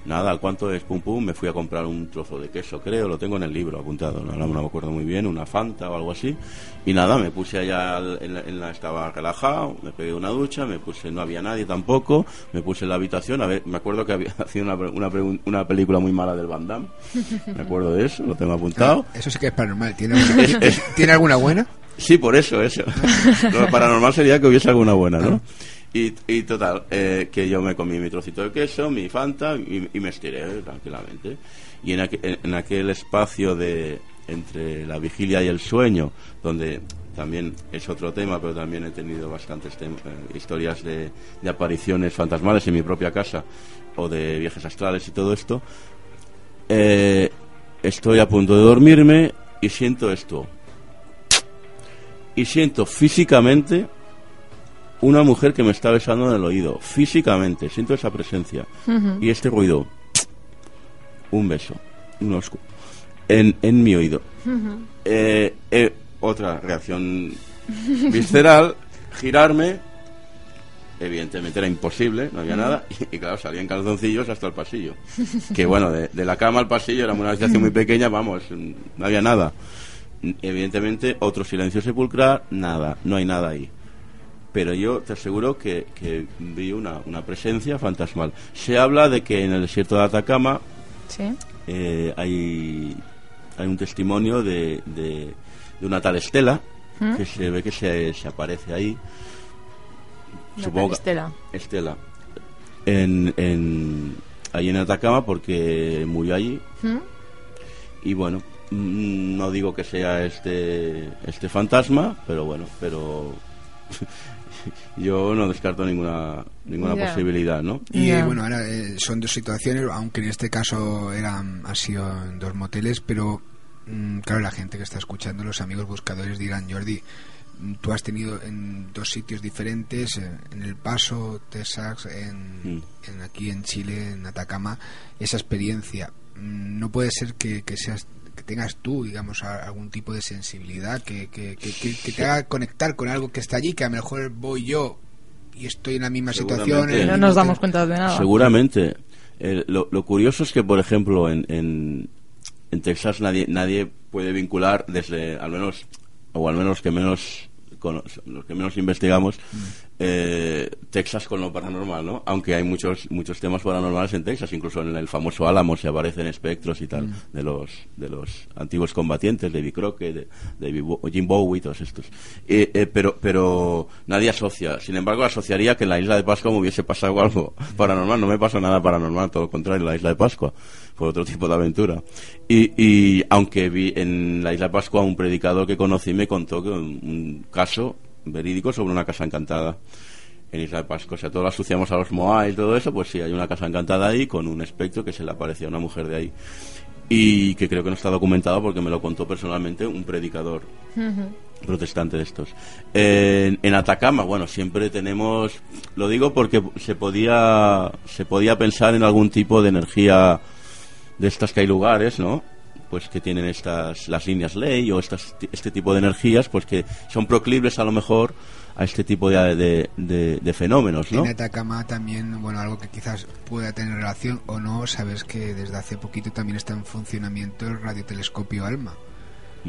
Nada, al cuanto es pum pum, me fui a comprar un trozo de queso, creo, lo tengo en el libro apuntado, no, no me acuerdo muy bien, una Fanta o algo así. Y nada, me puse allá, al- en la, en la- estaba relajado, me pegué una ducha, me puse, no había nadie tampoco, me puse en la habitación, a ver, me acuerdo que había [laughs] sido una, una, una película muy mala del Van Damme, me acuerdo de eso, lo tengo apuntado.
eso sí que es paranormal tiene alguna, [laughs] ¿tiene alguna buena
Sí, por eso, eso. [laughs] Lo paranormal sería que hubiese alguna buena, ¿no? Y, y total, eh, que yo me comí mi trocito de queso, mi Fanta y, me estiré eh, tranquilamente. Y en, aqu- en- en aquel espacio de entre la vigilia y el sueño, donde también es otro tema, pero también he tenido bastantes eh, historias de, de apariciones fantasmales en mi propia casa o de viajes astrales y todo esto, eh, estoy a punto de dormirme y siento esto y siento físicamente una mujer que me está besando en el oído. Físicamente, siento esa presencia. Y este ruido. Un beso. Un oscu- En, en mi oído. Eh, eh, otra reacción visceral. Girarme. Evidentemente era imposible, no había nada. Y, y claro, salía en calzoncillos hasta el pasillo. Que bueno, de, de la cama al pasillo era una habitación muy pequeña, vamos, no había nada. Evidentemente, otro silencio sepulcral, nada, no hay nada ahí. Pero yo te aseguro que, que vi una, una presencia fantasmal. Se habla de que en el desierto de Atacama
Sí.
eh, hay, hay un testimonio de, de, de una tal Estela que se ve que se, se aparece ahí.
La
Supongo
Estela.
Estela. En, en, ahí en Atacama porque murió allí.
¿Mm?
Y bueno, mm, no digo que sea este, este fantasma, pero bueno, pero [laughs] yo no descarto ninguna, ninguna posibilidad, ¿no?
Y bueno, ahora eh, son dos situaciones, aunque en este caso eran, ha sido en dos moteles, pero mm, claro, la gente que está escuchando, los amigos buscadores dirán, Jordi, mm, tú has tenido en dos sitios diferentes, en El Paso, Texas, en,
Mm.
en aquí en Chile, en Atacama, esa experiencia. No puede ser que, que seas que tengas tú, digamos, a- algún tipo de sensibilidad que, que, que- que- que te haga conectar con algo que está allí, que a lo mejor voy yo y estoy en la misma situación.
No nos damos cuenta de nada.
Seguramente. Eh, lo, lo curioso es que, por ejemplo, en, en, en Texas nadie, nadie puede vincular desde, al menos, o al menos que menos cono- los que menos investigamos, eh, Texas con lo paranormal, ¿no? Aunque hay muchos muchos temas paranormales en Texas, incluso en el famoso Álamo se aparecen espectros y tal de los de los antiguos combatientes, David Crockett, de, David Bo- Jim Bowie, todos estos. Eh, eh, pero pero nadie asocia. Sin embargo, asociaría que en la isla de Pascua me hubiese pasado algo [laughs] paranormal. No me pasó nada paranormal, todo lo contrario, en la isla de Pascua. Fue otro tipo de aventura. Y, y aunque vi en la isla de Pascua un predicador que conocí me contó que un, un caso verídico sobre una casa encantada en Isla de Pascua. O sea, todos lo asociamos a los Moai y todo eso, pues sí, hay una casa encantada ahí con un espectro que se le aparecía a una mujer de ahí. Y que creo que no está documentado porque me lo contó personalmente un predicador protestante de estos. En, en Atacama, bueno, siempre tenemos, lo digo porque se podía, se podía pensar en algún tipo de energía de estas que hay lugares, ¿no? Pues que tienen estas, las líneas ley o estas, este tipo de energías, pues que son proclives a lo mejor a este tipo de, de, de- de fenómenos, ¿no?
En Atacama también, bueno, algo que quizás pueda tener relación o no, sabes que desde hace poquito también está en funcionamiento el radiotelescopio ALMA,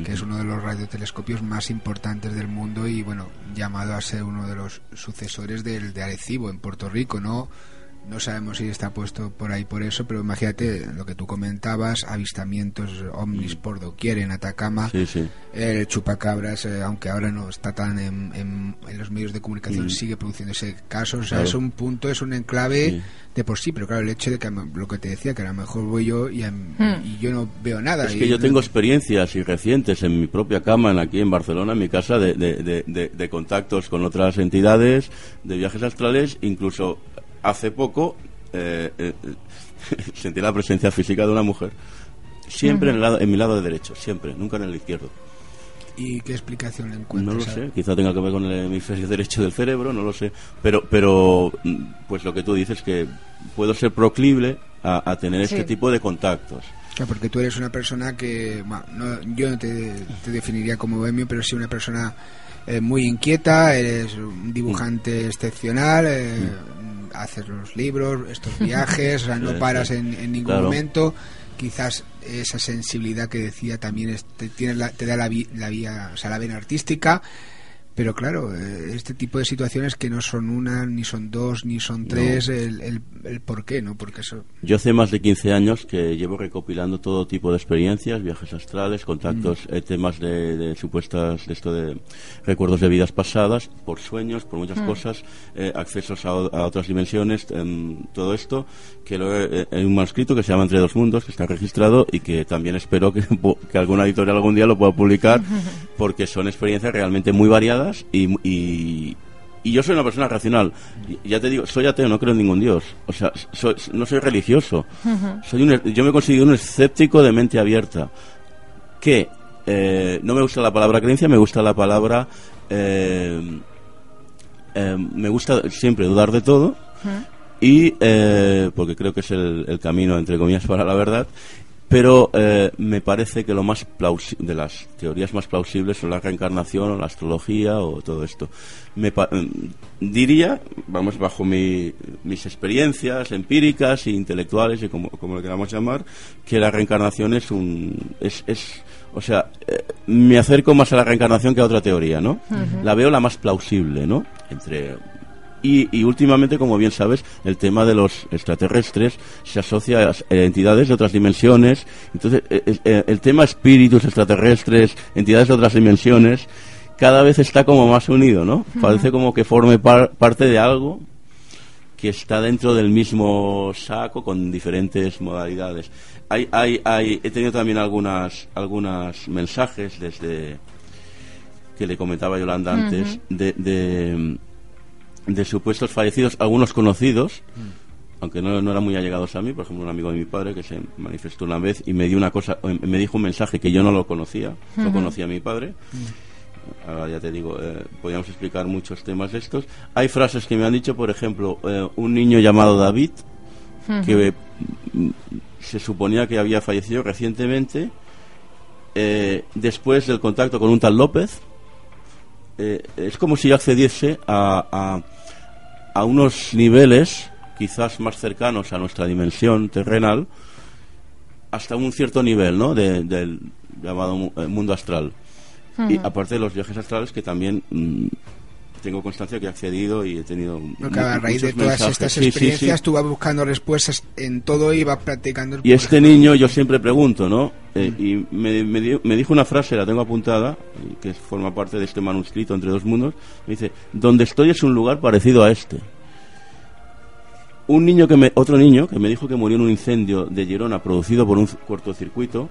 que es uno de los radiotelescopios más importantes del mundo y, bueno, llamado a ser uno de los sucesores del de Arecibo en Puerto Rico, ¿no? No sabemos si está puesto por ahí por eso, pero imagínate lo que tú comentabas, avistamientos ovnis por doquier en Atacama.
Sí, sí.
El chupacabras, eh, aunque ahora no está tan en, en- en los medios de comunicación,
Mm.
sigue produciéndose casos. O sea,
Claro.
es un punto, es un enclave
Sí.
de por sí, pero claro, el hecho de que lo que te decía, que a lo mejor voy yo y,
Mm.
y yo no veo nada.
Es
y
que yo
no-
tengo experiencias y recientes en mi propia cama, en aquí en Barcelona, en mi casa, de, de- de- de- de contactos con otras entidades, de viajes astrales, incluso hace poco eh, eh, [laughs] sentí la presencia física de una mujer, siempre en, el lado, en mi lado de derecho, siempre, nunca en el izquierdo.
¿Y qué explicación le
No
encuentras?
lo
a-
sé, quizá tenga que ver con el hemisferio derecho del cerebro, no lo sé. Pero, pero mm, pues lo que tú dices, que puedo ser proclive a, a tener
Sí.
este tipo de contactos.
Claro, porque tú eres una persona que, bueno, no- yo no te, te definiría como bohemio, pero sí una persona eh, muy inquieta, eres un dibujante excepcional, eh, haces los libros, estos [laughs] viajes, o sea, no paras en, en ningún
Claro.
momento. Quizás esa sensibilidad que decía también es- te, tienes la- te da la, vi- la vía, o sea, la vena artística. Pero claro, eh, este tipo de situaciones que no son una, ni son dos, ni son tres, el, el, el por qué, ¿no? Porque eso...
Yo hace más de 15 años que llevo recopilando todo tipo de experiencias, viajes astrales, contactos, eh, temas de, de supuestas, de esto de recuerdos de vidas pasadas, por sueños, por muchas cosas, eh, accesos a, a otras dimensiones, em, todo esto, que lo he, eh, hay un manuscrito que se llama Entre dos mundos, que está registrado y que también espero que, [laughs] que alguna editorial algún día lo pueda publicar, [laughs] porque son experiencias realmente muy variadas y, y, y yo soy una persona racional. Ya te digo, soy ateo, no creo en ningún dios. O sea, soy- no soy religioso. soy un, yo me considero un escéptico de mente abierta. Que eh, no me gusta la palabra creencia, me gusta la palabra. eh, eh, me gusta siempre dudar de todo. Y porque creo que es el, el camino, entre comillas, para la verdad. Pero eh, me parece que lo más de las teorías más plausibles son la reencarnación o la astrología o todo esto. Me pa- mm, diría, vamos, bajo mi- mis experiencias empíricas e intelectuales, y como, como lo queramos llamar, que la reencarnación es un. Es, es, o sea, eh, me acerco más a la reencarnación que a otra teoría, ¿no? La veo la más plausible, ¿no? Entre y, y últimamente, como bien sabes, el tema de los extraterrestres se asocia a entidades de otras dimensiones. Entonces, eh, eh, el tema espíritus extraterrestres, entidades de otras dimensiones, cada vez está como más unido, ¿no? Parece como que forme par- parte de algo que está dentro del mismo saco con diferentes modalidades. Hay, hay, hay, he tenido también algunas, algunas mensajes desde que le comentaba Yolanda antes de, de, de supuestos fallecidos, algunos conocidos, aunque no, no eran muy allegados a mí, por ejemplo un amigo de mi padre que se manifestó una vez y me dio una cosa, eh, me dijo un mensaje que yo no lo conocía, no conocía a mi padre. Ahora ya te digo, eh, podríamos explicar muchos temas de estos. Hay frases que me han dicho, por ejemplo, eh, un niño llamado David, que mm, se suponía que había fallecido recientemente, eh, después del contacto con un tal López, es como si yo accediese a, a, a unos niveles quizás más cercanos a nuestra dimensión terrenal, hasta un cierto nivel, ¿no? De- del llamado eh, mundo astral. Y aparte de los viajes astrales que también mm, tengo constancia que he accedido y he tenido
claro, a raíz de todas
mensajes.
estas
Sí, sí, sí.
experiencias tú vas buscando respuestas en todo y vas practicando.
Y este niño, yo siempre pregunto, ¿no? Eh, y me, me di- me dijo una frase, la tengo apuntada, que forma parte de este manuscrito entre dos mundos. Me dice: Donde estoy es un lugar parecido a este. Un niño que me, otro niño que me dijo que murió en un incendio de Girona producido por un cortocircuito,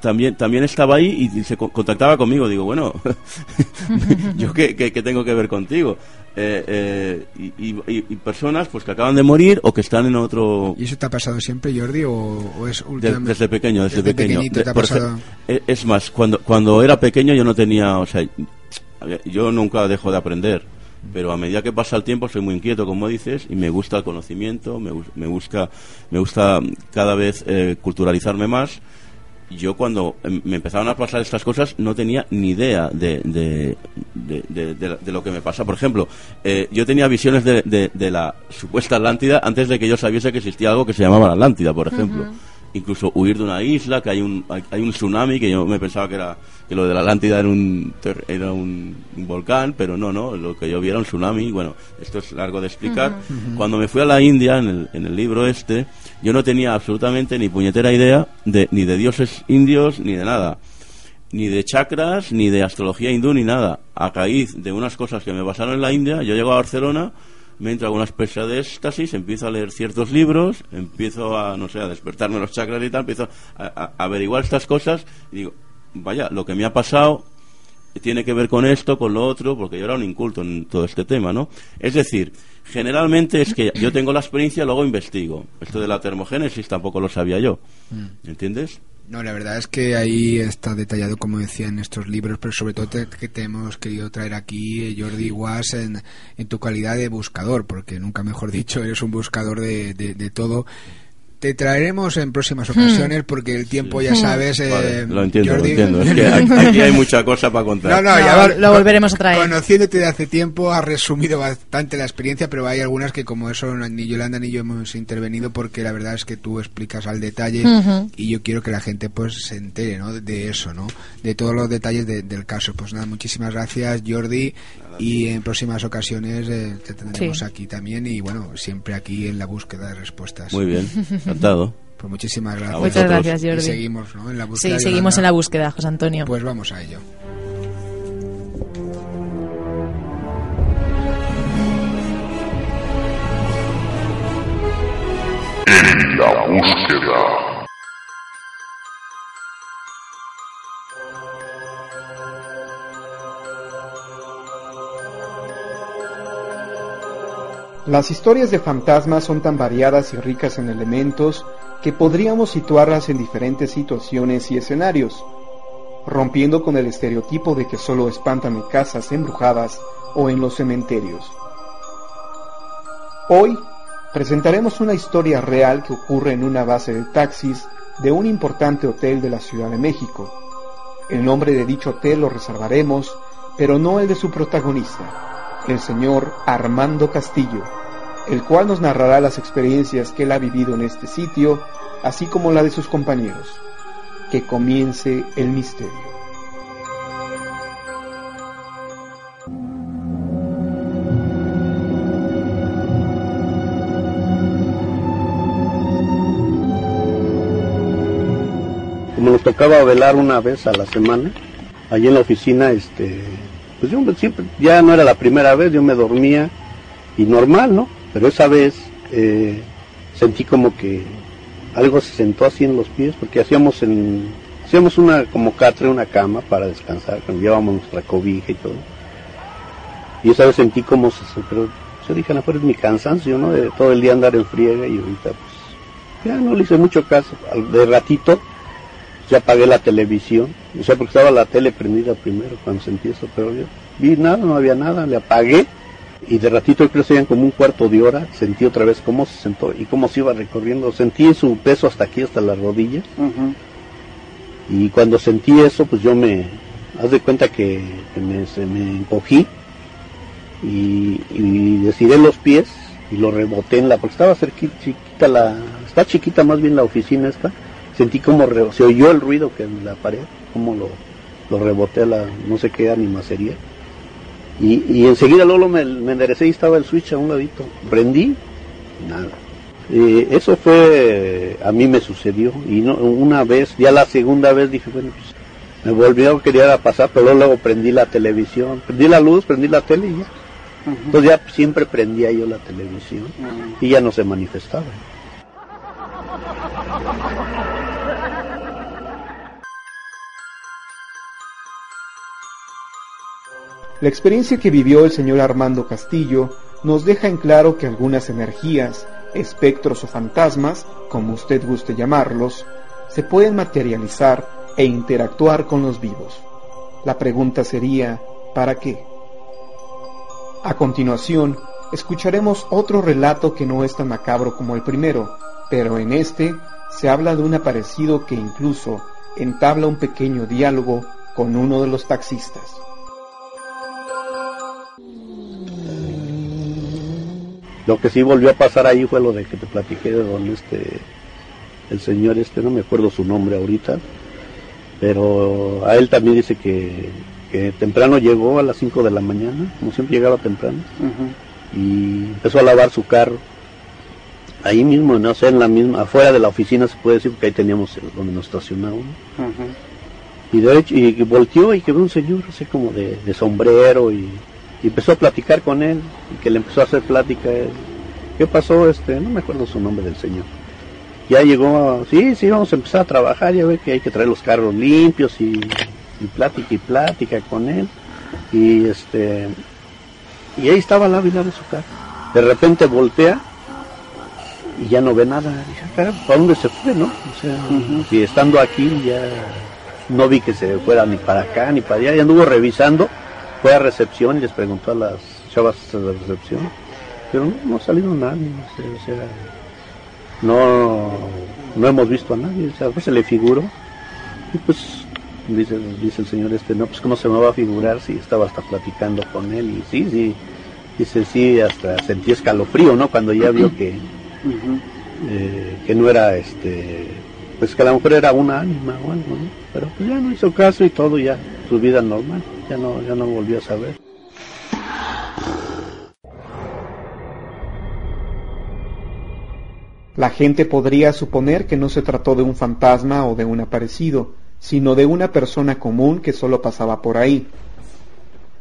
también también estaba ahí y, se contactaba conmigo. Digo, bueno, [laughs] ¿yo qué, tengo que ver contigo? Eh, eh, y, personas pues que acaban de morir o que están en otro...
¿Y eso te ha pasado siempre, Jordi, o, es últimamente?
desde pequeño, desde, pequeño. es más, cuando, cuando era pequeño yo no tenía, o sea, yo nunca dejo de aprender pero a medida que pasa el tiempo soy muy inquieto, como dices, y me gusta el conocimiento, me, me, busca, me gusta cada vez eh, culturalizarme más. Yo cuando em, me empezaron a pasar estas cosas no tenía ni idea de, de, de, lo que me pasa. Por ejemplo, eh, yo tenía visiones de, la supuesta Atlántida antes de que yo sabiese que existía algo que se llamaba la Atlántida, por ejemplo incluso huir de una isla, que hay un, hay, un tsunami, que yo me pensaba que era que lo de la Atlántida era un, era un, volcán, pero no, no, lo que yo vi era un tsunami, bueno, esto es largo de explicar. Cuando me fui a la India, en el, en el libro este, yo no tenía absolutamente ni puñetera idea de, ni de dioses indios, ni de nada ni de chakras, ni de astrología hindú, ni nada. A raíz de unas cosas que me pasaron en la India, yo llego a Barcelona me entra alguna especie de éxtasis, empiezo a leer ciertos libros, empiezo a, no sé, a despertarme los chakras y tal, empiezo a, averiguar estas cosas y digo, vaya, lo que me ha pasado tiene que ver con esto, con lo otro, porque yo era un inculto en todo este tema, ¿no? Es decir, generalmente es que yo tengo la experiencia, luego investigo. Esto de la termogénesis tampoco lo sabía yo, mm. ¿entiendes?
No, la verdad es que ahí está detallado, como decía, en estos libros, pero sobre todo que te hemos querido traer aquí, eh, Jordi Was, en, en tu calidad de buscador, porque nunca mejor [laughs] dicho, eres un buscador de, de todo te traeremos en próximas ocasiones hmm. porque el tiempo ya sabes eh,
lo entiendo, lo entiendo. Es que [laughs] aquí hay mucha cosa para contar.
No, no, ya lo volveremos a traer.
conociéndote de hace tiempo has resumido bastante la experiencia pero hay algunas que como eso ni Yolanda ni yo hemos intervenido porque la verdad es que tú explicas al detalle y yo quiero que la gente pues se entere ¿no? de eso no de todos los detalles del caso. Pues nada muchísimas gracias Jordi y en próximas ocasiones eh, te tendremos aquí también y bueno siempre aquí en la búsqueda de respuestas.
Muy bien [laughs] encantado.
Pues muchísimas gracias.
muchas gracias Jordi.
Seguimos ¿no? en la búsqueda
sí seguimos en la búsqueda José Antonio.
Pues vamos a ello.
En la búsqueda
Las historias de fantasmas son tan variadas y ricas en elementos que podríamos situarlas en diferentes situaciones y escenarios, rompiendo con el estereotipo de que solo espantan en casas embrujadas o en los cementerios. Hoy presentaremos una historia real que ocurre en una base de taxis de un importante hotel de la Ciudad de México. El nombre de dicho hotel lo reservaremos, pero no el de su protagonista el señor Armando Castillo, el cual nos narrará las experiencias que él ha vivido en este sitio, así como la de sus compañeros. Que comience el misterio.
Como nos tocaba velar una vez a la semana, allí en la oficina, este, pues yo siempre, ya no era la primera vez, yo me dormía y normal, ¿no? Pero esa vez eh, sentí como que algo se sentó así en los pies, porque hacíamos en, hacíamos una como catre, una cama para descansar, llevábamos nuestra cobija y todo. Y esa vez sentí como se, pero yo dije, a es mi cansancio, ¿no? De todo el día andar en friega y ahorita pues ya no le hice mucho caso. De ratito ya apagué la televisión, o sea, porque estaba la tele prendida primero cuando sentí eso, pero yo vi nada, no había nada, le apagué. Y de ratito creo que como un cuarto de hora, sentí otra vez cómo se sentó y cómo se iba recorriendo, sentí su peso hasta aquí, hasta las rodillas, y cuando sentí eso, pues yo me, haz de cuenta que, me, se me encogí y, y los pies y lo reboté en la, porque estaba cerquita, chiquita la, está chiquita más bien la oficina esta, sentí como se oyó el ruido que en la pared, como lo, lo reboté a la no sé qué anima sería. Y, y enseguida luego me, me, enderecé y estaba el switch a un ladito. Prendí, nada. eso fue, a mí me sucedió. Y no, una vez, ya la segunda vez dije, bueno, pues me volvió, quería pasar, pero luego, prendí la televisión, prendí la luz, prendí la tele y ya. Entonces ya siempre prendía yo la televisión y ya no se manifestaba.
La experiencia que vivió el señor Armando Castillo nos deja en claro que algunas energías, espectros o fantasmas, como usted guste llamarlos, se pueden materializar e interactuar con los vivos. La pregunta sería, ¿para qué? A continuación, escucharemos otro relato que no es tan macabro como el primero, pero en este se habla de un aparecido que incluso entabla un pequeño diálogo con uno de los taxistas.
Lo que sí volvió a pasar ahí fue lo de que te platiqué de don este, el señor este, no me acuerdo su nombre ahorita, pero a él también dice que, que temprano llegó a las 5 de la mañana, como siempre llegaba temprano, y empezó a lavar su carro. Ahí mismo, no sé, en la misma, afuera de la oficina se puede decir, porque ahí teníamos el- donde nos estacionábamos. Y de hecho, y, y volteó y que ve un señor así como de, de sombrero y, y empezó a platicar con él, y que le empezó a hacer plática a él. ¿Qué pasó? Este, no me acuerdo su nombre del señor. Ya llegó, sí, sí, vamos a empezar a trabajar, ya ve que hay que traer los carros limpios y, y plática y plática con él. Y este, y ahí estaba la vida de su carro. De repente voltea y ya no ve nada. Dice, "Ah, ¿para dónde se fue, no? O sea, si estando aquí ya no vi que se fuera ni para acá ni para allá, y anduvo revisando, fue a recepción y les preguntó a las chavas de recepción, pero no, no ha salido nadie, no sé, o sea, no, no hemos visto a nadie, o sea, pues se le figuró, y pues dice, dice el señor este, no, pues cómo se me va a figurar si estaba hasta platicando con él, y sí, sí, dice, sí, hasta sentí escalofrío, ¿no? Cuando ya vio que, eh, que no era este pues que a lo mejor era una ánima o algo ¿no? pero pues ya no hizo caso y todo ya su vida normal ya no ya no volvió a saber
La gente podría suponer que no se trató de un fantasma o de un aparecido, sino de una persona común que solo pasaba por ahí.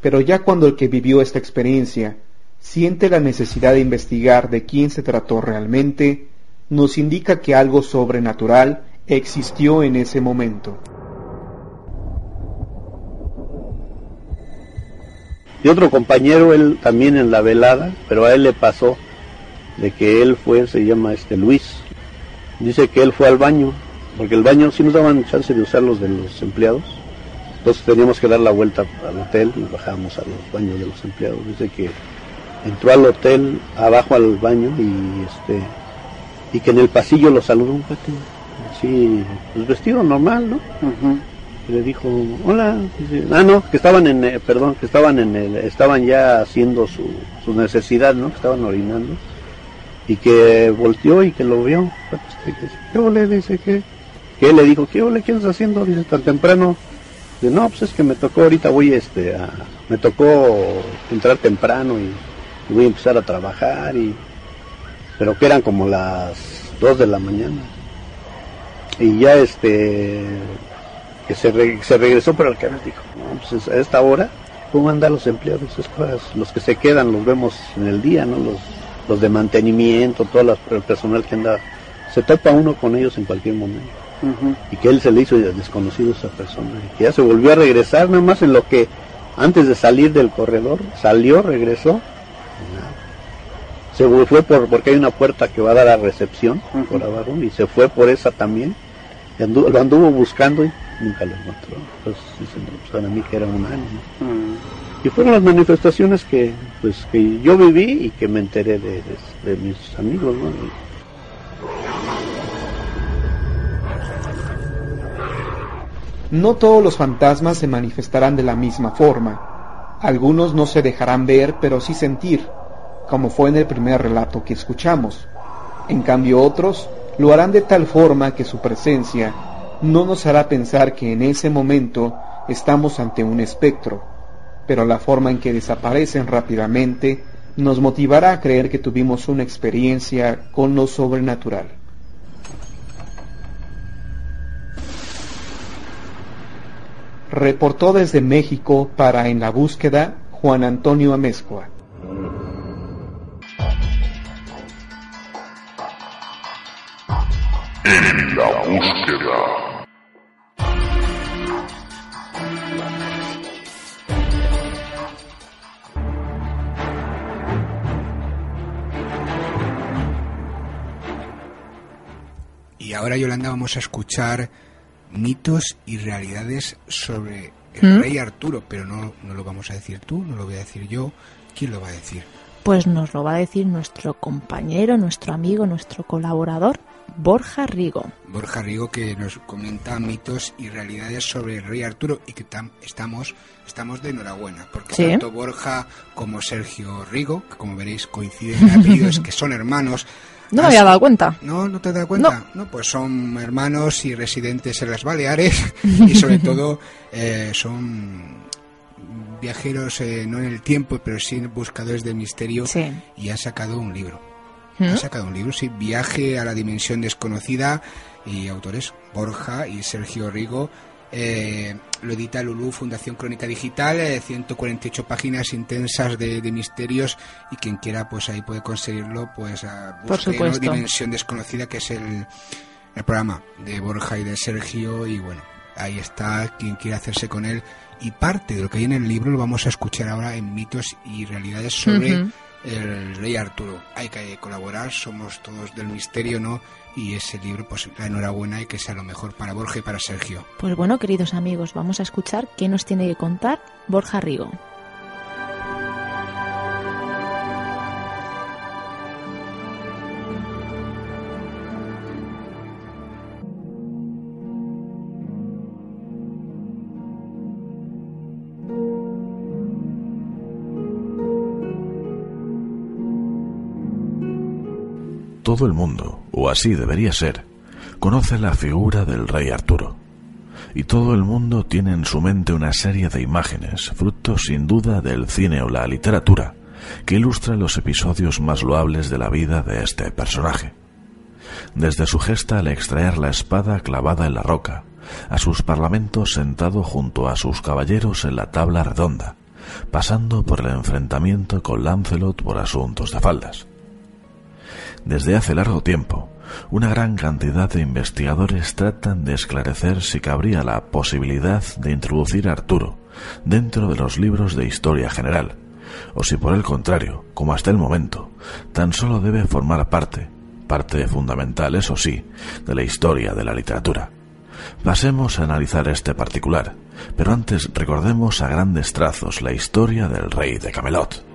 Pero ya cuando el que vivió esta experiencia siente la necesidad de investigar de quién se trató realmente, nos indica que algo sobrenatural existió en ese momento.
Y otro compañero él también en la velada pero a él le pasó de que él fue se llama este Luis. Dice que él fue al baño porque el baño sí nos daban chance de usar los de los empleados entonces teníamos que dar la vuelta al hotel y bajábamos a los baños de los empleados. Dice que entró al hotel abajo al baño y este y que en el pasillo lo saludó un cuate así pues vestido normal no le dijo hola Dice, ah no que estaban en eh, perdón que estaban en el estaban ya haciendo su, su necesidad no que estaban orinando. Y que volteó y que lo vio. Que dice, qué ole dice que que le dijo qué ole qué estás haciendo dice tan temprano dice no pues es que me tocó ahorita voy este me tocó entrar temprano y voy a empezar a trabajar y pero que eran como las dos de la mañana y ya este que se, re- se regresó pero el que dijo no pues a esta hora cómo andan los empleados los que se quedan los vemos en el día no los los de mantenimiento todo las- el personal que anda se topa uno con ellos en cualquier momento. Y que él se le hizo desconocido a esa persona y que ya se volvió a regresar nada más en lo que antes de salir del corredor salió regresó se fue por porque hay una puerta que va a dar a recepción por abajo y se fue por esa también. Lo anduvo buscando y nunca lo encontró pues pues, para mí que era un ánimo y fueron las manifestaciones que pues que yo viví y que me enteré de, de- de mis amigos ¿no?
No todos los fantasmas se manifestarán de la misma forma. Algunos no se dejarán ver, pero sí sentir, como fue en el primer relato que escuchamos. En cambio otros lo harán de tal forma que su presencia no nos hará pensar que en ese momento estamos ante un espectro, pero la forma en que desaparecen rápidamente nos motivará a creer que tuvimos una experiencia con lo sobrenatural. Reportó desde México para En la Búsqueda Juan Antonio Amezcua.
En la búsqueda.
Y ahora, Yolanda, vamos a escuchar mitos y realidades sobre el
¿Mm?
rey Arturo, pero no, no lo vamos a decir tú, no lo voy a decir yo. ¿Quién lo va a decir?
Pues nos lo va a decir nuestro compañero, nuestro amigo, nuestro colaborador, Borja Rigo.
Borja Rigo que nos comenta mitos y realidades sobre el rey Arturo y que tam- estamos estamos de enhorabuena porque
Sí.
tanto Borja como Sergio Rigo, que como veréis coinciden en apellidos, [laughs] que son hermanos.
No me había dado cuenta.
No, no te das cuenta. No. pues son hermanos y residentes en las Baleares [laughs] y sobre [laughs] todo eh, son viajeros eh, no en el tiempo, pero sí buscadores del misterio
Sí.
y ha sacado un libro.
¿Mm?
Ha sacado un libro, sí, Viaje a la Dimensión Desconocida y autores Borja y Sergio Rigo. Eh, lo edita Lulú Fundación Crónica Digital, eh, 148 páginas intensas de, de misterios y quien quiera pues ahí puede conseguirlo pues a
Por
busque, ¿no?
supuesto.
Dimensión Desconocida que es el, el programa de Borja y de Sergio y bueno, ahí está quien quiera hacerse con él y parte de lo que hay en el libro lo vamos a escuchar ahora en mitos y realidades sobre
Ujú.
El rey Arturo. Hay que colaborar, somos todos del misterio, ¿no? Y ese libro, pues la enhorabuena y que sea lo mejor para Borja y para Sergio.
Pues bueno, queridos amigos, vamos a escuchar qué nos tiene que contar Borja Rigo.
Todo el mundo, o así debería ser, conoce la figura del rey Arturo. Y todo el mundo tiene en su mente una serie de imágenes, fruto sin duda del cine o la literatura, que ilustran los episodios más loables de la vida de este personaje. Desde su gesta al extraer la espada clavada en la roca, a sus parlamentos sentado junto a sus caballeros en la tabla redonda, pasando por el enfrentamiento con Lancelot por asuntos de faldas. Desde hace largo tiempo, una gran cantidad de investigadores tratan de esclarecer si cabría la posibilidad de introducir a Arturo dentro de los libros de historia general, o si por el contrario, como hasta el momento, tan solo debe formar parte, parte fundamental, eso sí, de la historia de la literatura. Pasemos a analizar este particular, pero antes recordemos a grandes trazos la historia del rey de Camelot.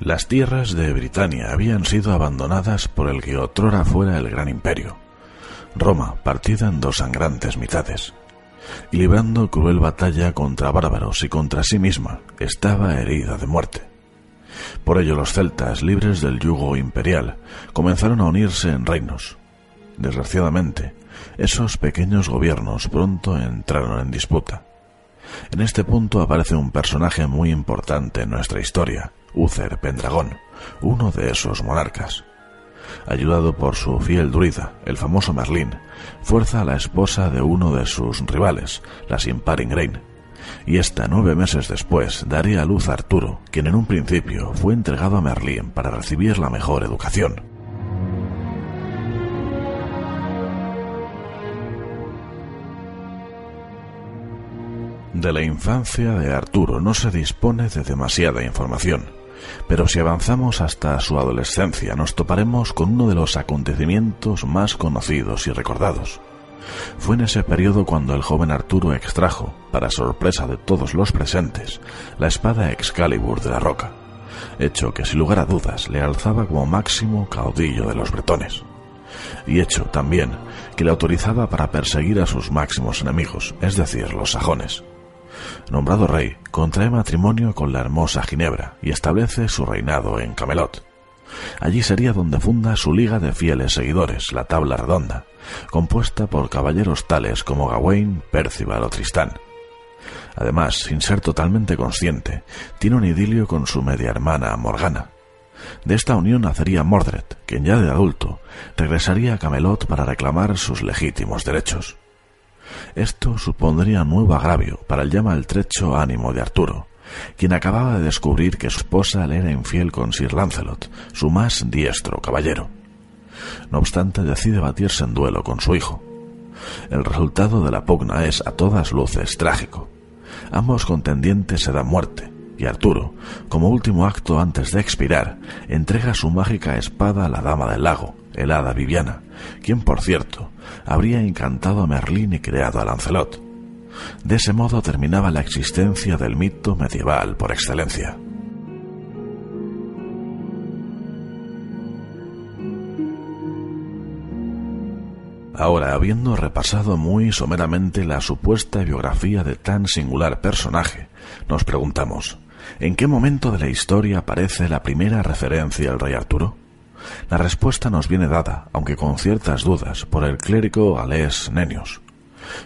Las tierras de Britania habían sido abandonadas por el que otrora fuera el gran imperio. Roma partida en dos sangrantes mitades. Y librando cruel batalla contra bárbaros y contra sí misma, estaba herida de muerte. Por ello los celtas, libres del yugo imperial, comenzaron a unirse en reinos. Desgraciadamente, esos pequeños gobiernos pronto entraron en disputa. En este punto aparece un personaje muy importante en nuestra historia, Uther Pendragón, uno de esos monarcas. Ayudado por su fiel druida, el famoso Merlín, fuerza a la esposa de uno de sus rivales, la Simpar Ingrain, y esta nueve meses después daría a luz a Arturo, quien en un principio fue entregado a Merlín para recibir la mejor educación. De la infancia de Arturo no se dispone de demasiada información, pero si avanzamos hasta su adolescencia nos toparemos con uno de los acontecimientos más conocidos y recordados. Fue en ese periodo cuando el joven Arturo extrajo, para sorpresa de todos los presentes, la espada Excalibur de la roca, hecho que sin lugar a dudas le alzaba como máximo caudillo de los bretones, y hecho también que le autorizaba para perseguir a sus máximos enemigos, es decir, los sajones. Nombrado rey, contrae matrimonio con la hermosa Ginebra y establece su reinado en Camelot. Allí sería donde funda su liga de fieles seguidores, la Tabla Redonda, compuesta por caballeros tales como Gawain, Percival o Tristán. Además, sin ser totalmente consciente, tiene un idilio con su media hermana Morgana. De esta unión nacería Mordred, quien ya de adulto regresaría a Camelot para reclamar sus legítimos derechos. Esto supondría nuevo agravio para el ya maltrecho ánimo de Arturo, quien acababa de descubrir que su esposa le era infiel con Sir Lancelot, su más diestro caballero. No obstante, decide batirse en duelo con su hijo. El resultado de la pugna es a todas luces trágico. Ambos contendientes se dan muerte, y Arturo, como último acto antes de expirar, entrega su mágica espada a la dama del lago, el hada Viviana, quien, por cierto, habría encantado a Merlín y creado a Lancelot. De ese modo terminaba la existencia del mito medieval por excelencia. Ahora, habiendo repasado muy someramente la supuesta biografía de tan singular personaje, nos preguntamos, ¿en qué momento de la historia aparece la primera referencia al rey Arturo? La respuesta nos viene dada, aunque con ciertas dudas, por el clérigo Alés Nenius.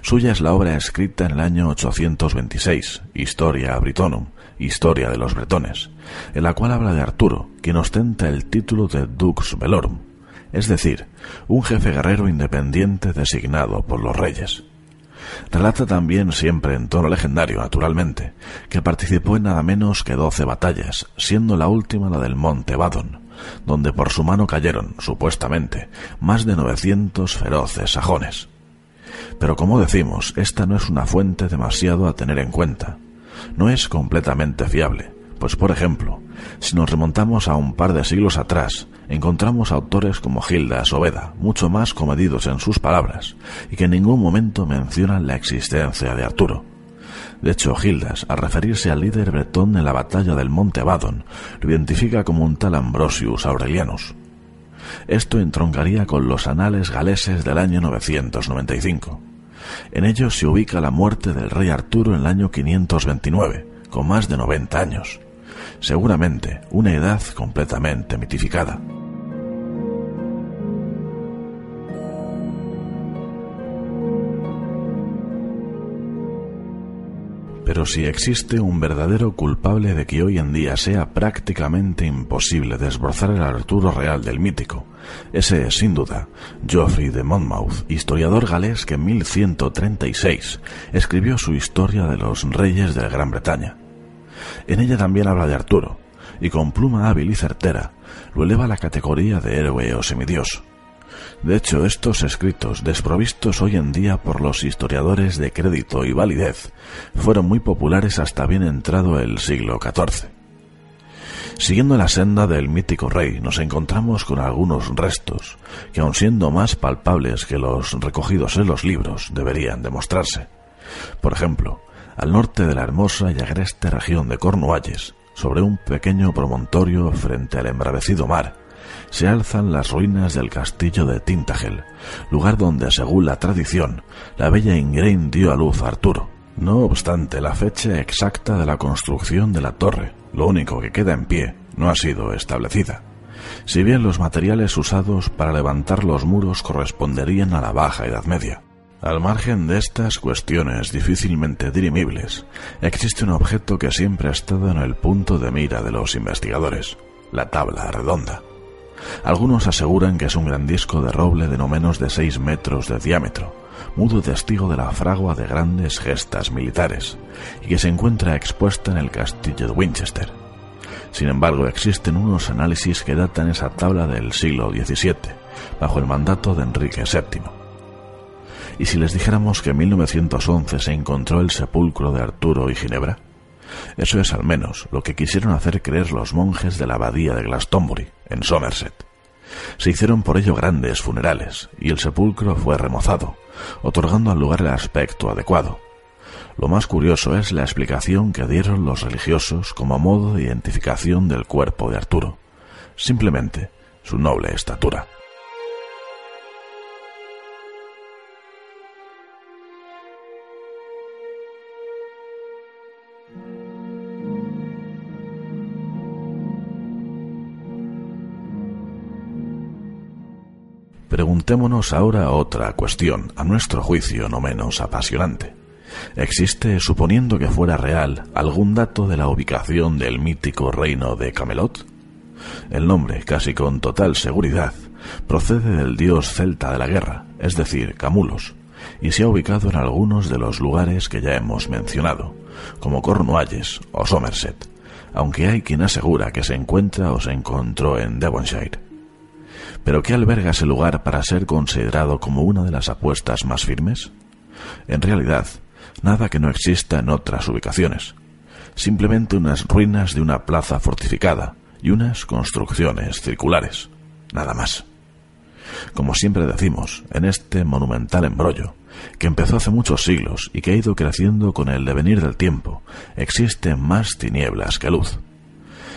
Suya es la obra escrita en el año 826, Historia Britonum, Historia de los Bretones, en la cual habla de Arturo, quien ostenta el título de Dux Velorum, es decir, un jefe guerrero independiente designado por los reyes. Relata también, siempre en tono legendario, naturalmente, que participó en nada menos que doce batallas, siendo la última la del Monte Badon, donde por su mano cayeron, supuestamente, más de novecientos feroces sajones. Pero como decimos, esta no es una fuente demasiado a tener en cuenta. No es completamente fiable, pues por ejemplo, si nos remontamos a un par de siglos atrás, encontramos autores como Gildas o mucho más comedidos en sus palabras, y que en ningún momento mencionan la existencia de Arturo. De hecho, Gildas, al referirse al líder bretón en la batalla del Monte Badon, lo identifica como un tal Ambrosius Aurelianus. Esto entroncaría con los anales galeses del año 995. En ellos se ubica la muerte del rey Arturo en el año 529, con más de 90 años. Seguramente una edad completamente mitificada. Pero si existe un verdadero culpable de que hoy en día sea prácticamente imposible desbrozar el Arturo real del mítico, ese es, sin duda, Geoffrey de Monmouth, historiador galés que en 1136 escribió su historia de los reyes de Gran Bretaña. En ella también habla de Arturo, y con pluma hábil y certera lo eleva a la categoría de héroe o semidios. De hecho, estos escritos, desprovistos hoy en día por los historiadores de crédito y validez, fueron muy populares hasta bien entrado el siglo XIV. Siguiendo la senda del mítico rey, nos encontramos con algunos restos que, aun siendo más palpables que los recogidos en los libros, deberían demostrarse. Por ejemplo, al norte de la hermosa y agreste región de Cornualles, sobre un pequeño promontorio frente al embravecido mar, se alzan las ruinas del castillo de Tintagel, lugar donde, según la tradición, la bella Ingrain dio a luz a Arturo. No obstante, la fecha exacta de la construcción de la torre, lo único que queda en pie, no ha sido establecida. Si bien los materiales usados para levantar los muros corresponderían a la Baja Edad Media. Al margen de estas cuestiones difícilmente dirimibles, existe un objeto que siempre ha estado en el punto de mira de los investigadores, la tabla redonda. Algunos aseguran que es un gran disco de roble de no menos de seis metros de diámetro, mudo testigo de la fragua de grandes gestas militares, y que se encuentra expuesta en el castillo de Winchester. Sin embargo, existen unos análisis que datan esa tabla del siglo XVII, bajo el mandato de Enrique VII. ¿Y si les dijéramos que en 1911 se encontró el sepulcro de Arturo y Ginebra? Eso es al menos lo que quisieron hacer creer los monjes de la abadía de Glastonbury, en Somerset. Se hicieron por ello grandes funerales, y el sepulcro fue remozado, otorgando al lugar el aspecto adecuado. Lo más curioso es la explicación que dieron los religiosos como modo de identificación del cuerpo de Arturo. Simplemente su noble estatura. Preguntémonos ahora otra cuestión, a nuestro juicio no menos apasionante. ¿Existe, suponiendo que fuera real, algún dato de la ubicación del mítico reino de Camelot? El nombre, casi con total seguridad, procede del dios celta de la guerra, es decir, Camulos, y se ha ubicado en algunos de los lugares que ya hemos mencionado, como Cornualles o Somerset, aunque hay quien asegura que se encuentra o se encontró en Devonshire. ¿Pero qué alberga ese lugar para ser considerado como una de las apuestas más firmes? En realidad, nada que no exista en otras ubicaciones. simplemente unas ruinas de una plaza fortificada y unas construcciones circulares, nada más. Como siempre decimos, en este monumental embrollo, que empezó hace muchos siglos y que ha ido creciendo con el devenir del tiempo, existen más tinieblas que luz.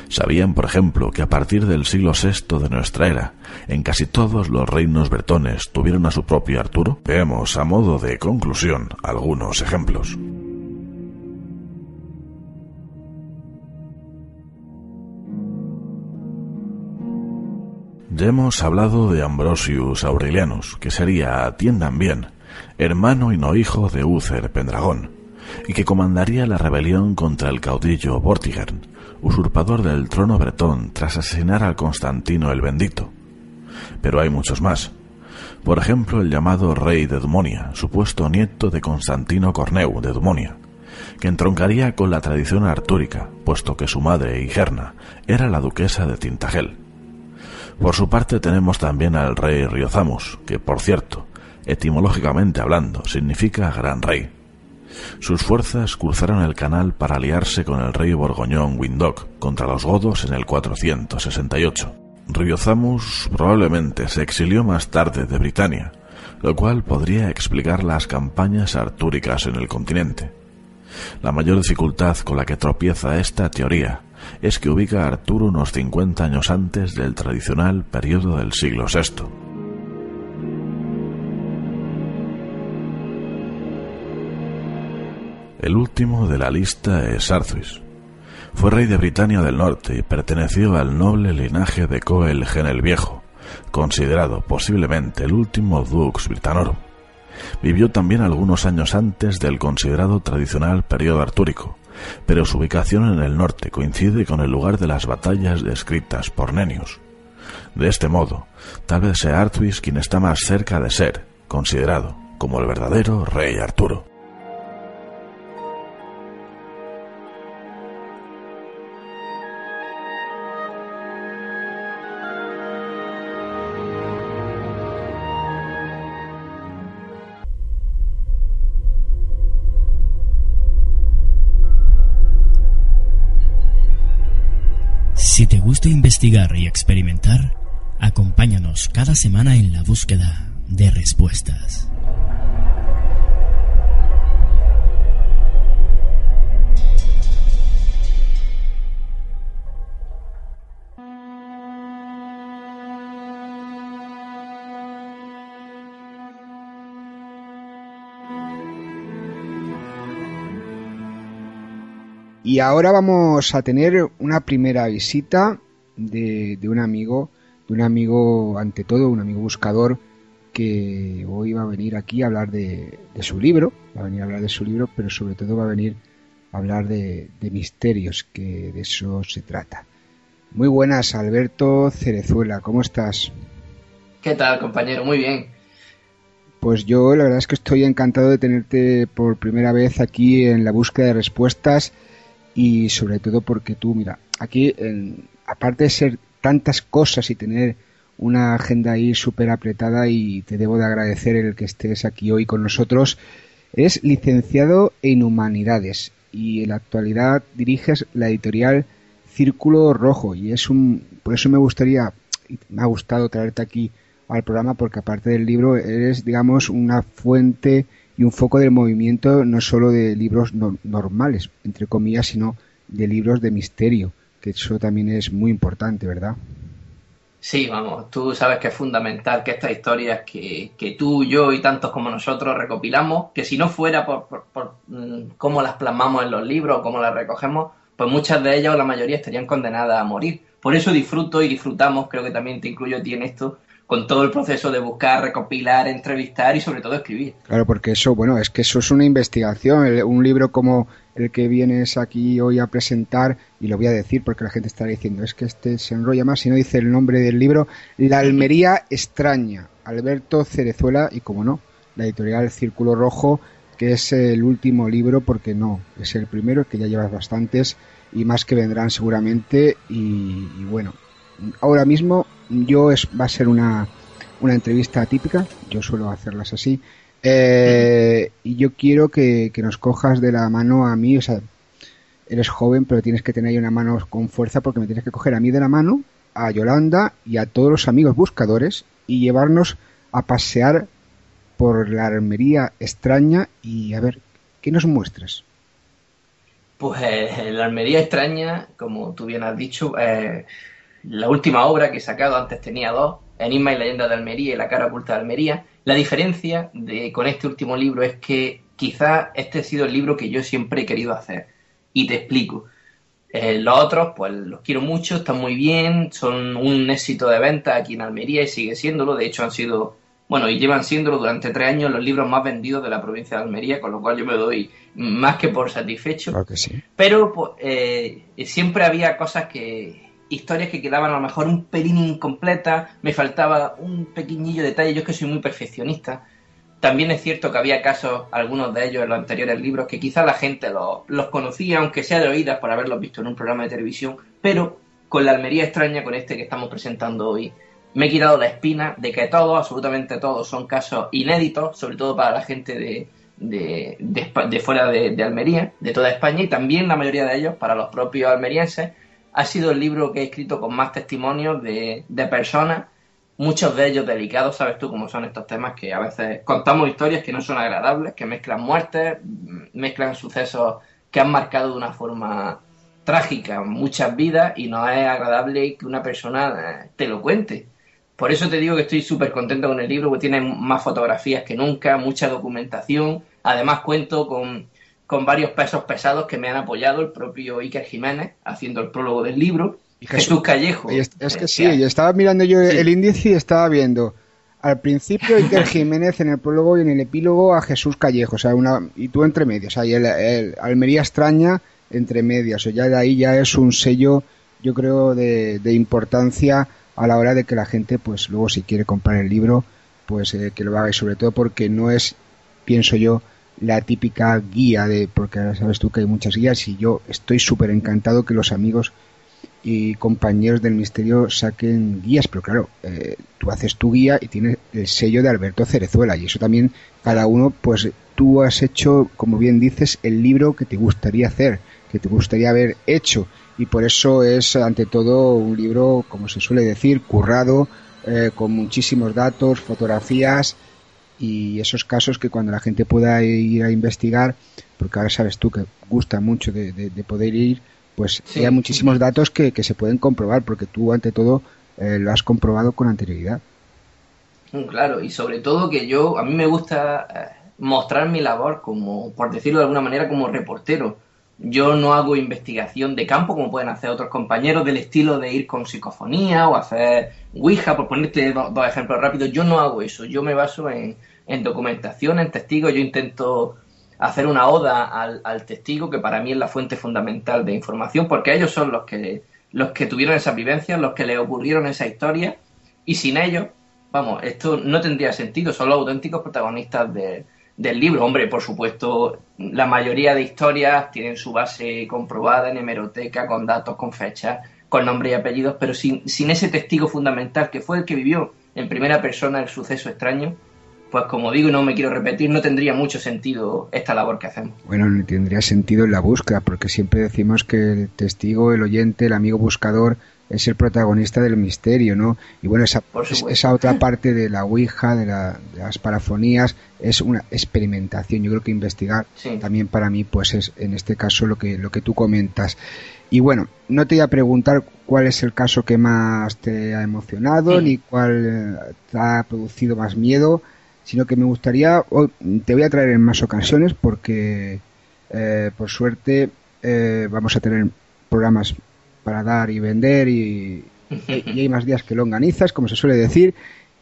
Sabían, por ejemplo, que a partir del siglo VI de nuestra era, en casi todos los reinos bretones tuvieron a su propio Arturo. Veamos a modo de conclusión algunos ejemplos. Ya hemos hablado de Ambrosius Aurelianus, que sería, atiendan bien, hermano y no hijo de Uther Pendragón, y que comandaría la rebelión contra el caudillo Vortigern, usurpador del trono bretón tras asesinar al Constantino el Bendito. Pero hay muchos más. Por ejemplo, el llamado rey de Dumonia, supuesto nieto de Constantino Corneu de Dumonia, que entroncaría con la tradición artúrica, puesto que su madre, Igerna, era la duquesa de Tintagel. Por su parte tenemos también al rey Riozamus, que por cierto, etimológicamente hablando, significa gran rey. Sus fuerzas cruzaron el canal para aliarse con el rey borgoñón Windhoek contra los godos en el 468. Riozamus probablemente se exilió más tarde de Britania, lo cual podría explicar las campañas artúricas en el continente. La mayor dificultad con la que tropieza esta teoría es que ubica a Arturo unos 50 años antes del tradicional periodo del siglo VI. El último de la lista es Arzuis. Fue rey de Britania del Norte y perteneció al noble linaje de Coelgen el Viejo, considerado posiblemente el último dux britanorum. Vivió también algunos años antes del considerado tradicional periodo artúrico, pero su ubicación en el norte coincide con el lugar de las batallas descritas por Nenius. De este modo, tal vez sea Artuis quien está más cerca de ser considerado como el verdadero rey Arturo.
Si te gusta investigar y experimentar, acompáñanos cada semana en la búsqueda de respuestas.
Y ahora vamos a tener una primera visita de, de un amigo, de un amigo ante todo, un amigo buscador que hoy va a venir aquí a hablar de, de su libro, va a venir a hablar de su libro, pero sobre todo va a venir a hablar de, de misterios, que de eso se trata. Muy buenas, Alberto Cerezuela, ¿cómo estás?
¿Qué tal, compañero? Muy bien.
Pues yo la verdad es que estoy encantado de tenerte por primera vez aquí en la búsqueda de respuestas y sobre todo porque tú, mira, aquí, en, aparte de ser tantas cosas y tener una agenda ahí súper apretada y te debo de agradecer el que estés aquí hoy con nosotros, eres licenciado en Humanidades y en la actualidad diriges la editorial Círculo Rojo y es un, por eso me gustaría, me ha gustado traerte aquí al programa porque aparte del libro eres, digamos, una fuente y un foco del movimiento no solo de libros no, normales, entre comillas, sino de libros de misterio, que eso también es muy importante, ¿verdad?
Sí, vamos, tú sabes que es fundamental que estas historias que, que tú, yo y tantos como nosotros recopilamos, que si no fuera por, por, por mm, cómo las plasmamos en los libros o cómo las recogemos, pues muchas de ellas o la mayoría estarían condenadas a morir. Por eso disfruto y disfrutamos, creo que también te incluyo a ti en esto, con todo el proceso de buscar, recopilar, entrevistar y sobre todo escribir.
Claro, porque eso, bueno, es que eso es una investigación. Un libro como el que vienes aquí hoy a presentar, y lo voy a decir porque la gente estará diciendo, es que este se enrolla más si no dice el nombre del libro, La Almería extraña, Alberto Cerezuela, y como no, la editorial Círculo Rojo, que es el último libro, porque no, es el primero, que ya llevas bastantes y más que vendrán seguramente, y bueno, ahora mismo yo es, va a ser una, una entrevista típica, yo suelo hacerlas así, eh, y yo quiero que, que, nos cojas de la mano a mí, o sea, eres joven, pero tienes que tener ahí una mano con fuerza porque me tienes que coger a mí de la mano, a Yolanda y a todos los amigos buscadores y llevarnos a pasear por la armería extraña y a ver, ¿qué nos muestras?
Pues eh, la armería extraña, como tú bien has dicho, eh, la última obra que he sacado, antes tenía dos, Enigma y leyenda de Almería y La cara oculta de Almería. La diferencia de, con este último libro es que quizás este ha sido el libro que yo siempre he querido hacer. Y te explico. Eh, los otros, pues los quiero mucho, están muy bien, son un éxito de venta aquí en Almería y sigue siéndolo. De hecho, han sido, bueno, y llevan siéndolo durante tres años los libros más vendidos de la provincia de Almería, con lo cual yo me doy más que por satisfecho.
Claro que sí.
Pero pues, eh, siempre había cosas que, historias que quedaban a lo mejor un pelín incompletas, me faltaba un pequeñillo detalle, yo es que soy muy perfeccionista. También es cierto que había casos, algunos de ellos en los anteriores libros, que quizá la gente los, conocía, aunque sea de oídas por haberlos visto en un programa de televisión, pero con la Almería extraña, con este que estamos presentando hoy, me he quitado la espina de que todos, absolutamente todos, son casos inéditos, sobre todo para la gente de, de, de, fuera de, de, Almería, de toda España, y también la mayoría de ellos para los propios almerienses, ha sido el libro que he escrito con más testimonios de, personas, muchos de ellos delicados, sabes tú cómo son estos temas, que a veces contamos historias que no son agradables, que mezclan muertes, mezclan sucesos que han marcado de una forma trágica muchas vidas y no es agradable que una persona eh, te lo cuente. Por eso te digo que estoy súper contento con el libro, porque tiene más fotografías que nunca, mucha documentación. Además cuento con con varios pesos pesados que me han apoyado, el propio Iker Jiménez, haciendo el prólogo del libro, y Jesús, Callejo.
Es, que sí, yo estaba mirando yo el índice y estaba viendo. Al principio [laughs] Iker Jiménez en el prólogo y en el epílogo a Jesús Callejo, o sea, una, y tú entre medias, o sea, el, Almería extraña entre medias, o ya de ahí ya es un sello, yo creo, de, de, importancia a la hora de que la gente, pues luego si quiere comprar el libro, pues eh, que lo haga y sobre todo porque no es, pienso yo, la típica guía de, porque ahora sabes tú que hay muchas guías y yo estoy súper encantado que los amigos y compañeros del misterio saquen guías, pero claro, eh, tú haces tu guía y tienes el sello de Alberto Cerezuela y eso también cada uno, pues tú has hecho, como bien dices, el libro que te gustaría hacer, que te gustaría haber hecho y por eso es ante todo un libro, como se suele decir, currado, eh, con muchísimos datos, fotografías, y esos casos que cuando la gente pueda ir a investigar, porque ahora sabes tú que gusta mucho de, poder ir, pues hay muchísimos datos que, se pueden comprobar, porque tú ante todo eh, lo has comprobado con anterioridad.
Mm, claro, y sobre todo que yo, a mí me gusta eh, mostrar mi labor como, por decirlo de alguna manera, como reportero. Yo no hago investigación de campo como pueden hacer otros compañeros del estilo de ir con psicofonía o hacer Ouija, por ponerte dos, ejemplos rápidos. Yo no hago eso. Yo me baso en, documentación, en testigos. Yo intento hacer una oda al, testigo, que para mí es la fuente fundamental de información, porque ellos son los que, los que tuvieron esa vivencia, los que le ocurrieron esa historia, y sin ellos, vamos, esto no tendría sentido. Son los auténticos protagonistas de del libro. Hombre, por supuesto, la mayoría de historias tienen su base comprobada en hemeroteca, con datos, con fechas, con nombre y apellidos, pero sin, sin ese testigo fundamental que fue el que vivió en primera persona el suceso extraño, pues como digo no me quiero repetir, no tendría mucho sentido esta labor que hacemos.
Bueno, no tendría sentido en la búsqueda, porque siempre decimos que el testigo, el oyente, el amigo buscador, es el protagonista del misterio, ¿no? Y bueno, esa, esa otra parte de la Ouija, de, las parafonías, es una experimentación. Yo creo que investigar también para mí, pues es en este caso lo que, lo que tú comentas. Y bueno, no te voy a preguntar cuál es el caso que más te ha emocionado, ni cuál eh, te ha producido más miedo, sino que me gustaría, te voy a traer en más ocasiones porque, eh, por suerte, eh, vamos a tener programas para dar y vender y, [laughs] hay más días que longanizas, como se suele decir.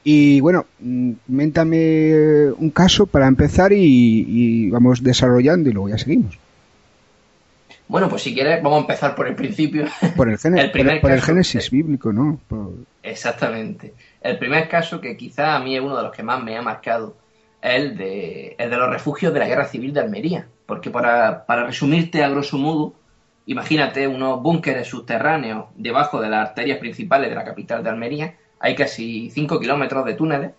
Y bueno, mm, méntame un caso para empezar y, vamos desarrollando y luego ya seguimos.
Bueno, pues si quieres, vamos a empezar por el principio.
Por el, [laughs] por, el Génesis bíblico, ¿no?
Exactamente. El primer caso, que quizá a mí es uno de los que más me ha marcado, es el de, el de los refugios de la Guerra Civil de Almería. Porque para, para resumirte a grosso modo, Imagínate unos búnkeres subterráneos debajo de las arterias principales de la capital de Almería. Hay casi 5 kilómetros de túneles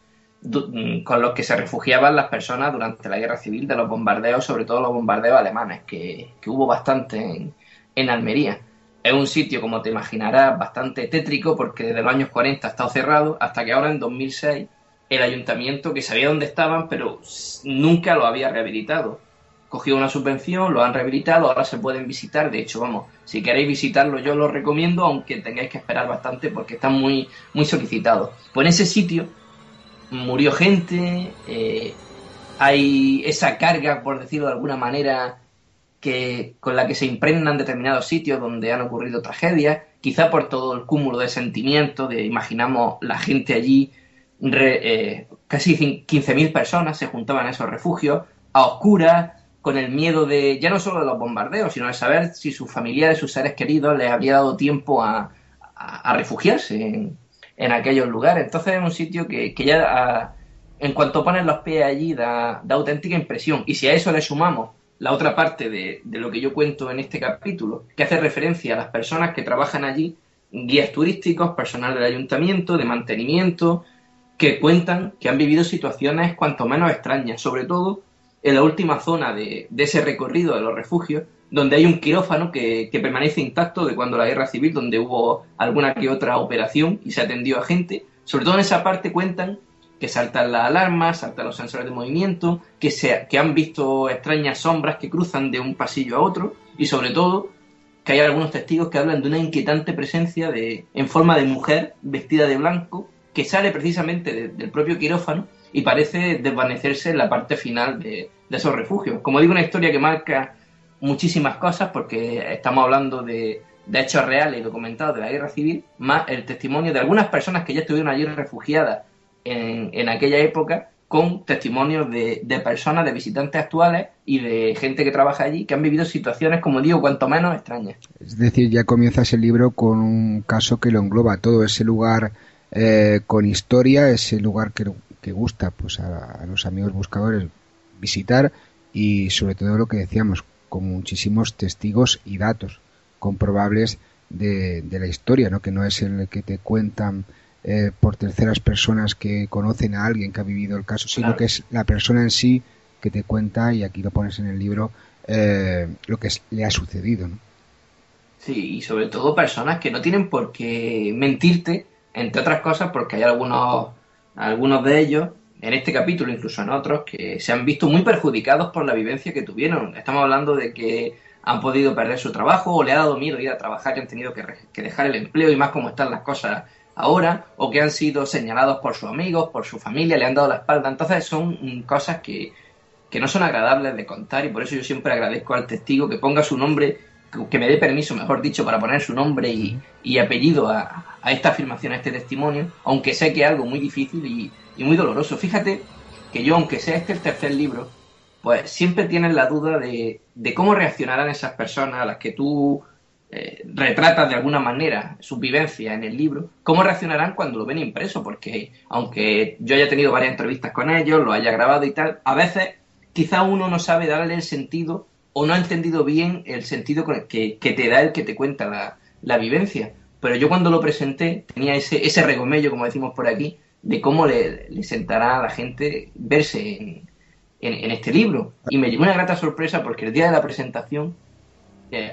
mm, con los que se refugiaban las personas durante la guerra civil de los bombardeos, sobre todo los bombardeos alemanes, que, hubo bastante en Almería. Es un sitio, como te imaginarás, bastante tétrico porque desde los años 40 ha estado cerrado hasta que ahora en 2006 el ayuntamiento, que sabía dónde estaban, pero nunca lo había rehabilitado. Cogió una subvención, lo han rehabilitado, ahora se pueden visitar. De hecho, vamos, si queréis visitarlo, yo lo recomiendo, aunque tengáis que esperar bastante porque está muy, muy solicitado. Pues en ese sitio murió gente, eh, hay esa carga, por decirlo de alguna manera, que, con la que se impregnan determinados sitios donde han ocurrido tragedias, quizá por todo el cúmulo de sentimientos, de imaginamos la gente allí, eh, casi 15.000 personas se juntaban a esos refugios, a oscuras, con el miedo de, ya no solo de los bombardeos, sino de saber si sus familiares, sus seres queridos les habría dado tiempo a, refugiarse en, aquellos lugares. Entonces es un sitio que, ya, en cuanto pones los pies allí, da auténtica impresión. Y si a eso le sumamos la otra parte de, lo que yo cuento en este capítulo, que hace referencia a las personas que trabajan allí, guías turísticos, personal del ayuntamiento, de mantenimiento, que cuentan que han vivido situaciones cuanto menos extrañas, sobre todo en la última zona de, ese recorrido de los refugios, donde hay un quirófano que, permanece intacto de cuando la guerra civil, donde hubo alguna que otra operación y se atendió a gente. Sobre todo en esa parte cuentan que saltan las alarmas, saltan los sensores de movimiento, que, se, que han visto extrañas sombras que cruzan de un pasillo a otro y sobre todo que hay algunos testigos que hablan de una inquietante presencia de, en forma de mujer vestida de blanco que sale precisamente del propio quirófano y parece desvanecerse en la parte final de, de esos refugios. Como digo, una historia que marca muchísimas cosas porque estamos hablando de, de hechos reales y documentados de la guerra civil, más el testimonio de algunas personas que ya estuvieron allí refugiadas en, aquella época con testimonios de, personas, de visitantes actuales y de gente que trabaja allí que han vivido situaciones, como digo, cuanto menos extrañas.
Es decir, ya comienza ese libro con un caso que lo engloba todo, ese lugar eh, con historia, ese lugar que, que gusta pues a, los amigos buscadores visitar y sobre todo lo que decíamos, con muchísimos testigos y datos comprobables de, de la historia, ¿no? que no es el que te cuentan eh, por terceras personas que conocen a alguien que ha vivido el caso, sino que es la persona en sí que te cuenta, y aquí lo pones en el libro, eh, lo que le ha sucedido. ¿no?
Sí, y sobre todo personas que no tienen por qué mentirte, entre otras cosas, porque hay algunos, algunos de ellos, en este capítulo, incluso en otros, que se han visto muy perjudicados por la vivencia que tuvieron. Estamos hablando de que han podido perder su trabajo o le ha dado miedo ir a trabajar y han tenido que, que dejar el empleo y más como están las cosas ahora o que han sido señalados por sus amigos, por su familia, le han dado la espalda. Entonces son cosas que, no son agradables de contar y por eso yo siempre agradezco al testigo que ponga su nombre, que me dé permiso, mejor dicho, para poner su nombre y, apellido a, esta afirmación, a este testimonio, aunque sé que es algo muy difícil y, y muy doloroso. Fíjate que yo, aunque sea este el tercer libro, pues siempre tienes la duda de, de cómo reaccionarán esas personas a las que tú eh, retrata de alguna manera su vivencia en el libro, ¿cómo reaccionarán cuando lo ven impreso? Porque aunque yo haya tenido varias entrevistas con ellos, lo haya grabado y tal, a veces quizá uno no sabe darle el sentido o no ha entendido bien el sentido que, que te da el que te cuenta la, vivencia. Pero yo cuando lo presenté tenía ese, ese regomello, como decimos por aquí, de cómo le, sentará a la gente verse en, este libro. Y me llevó una grata sorpresa porque el día de la presentación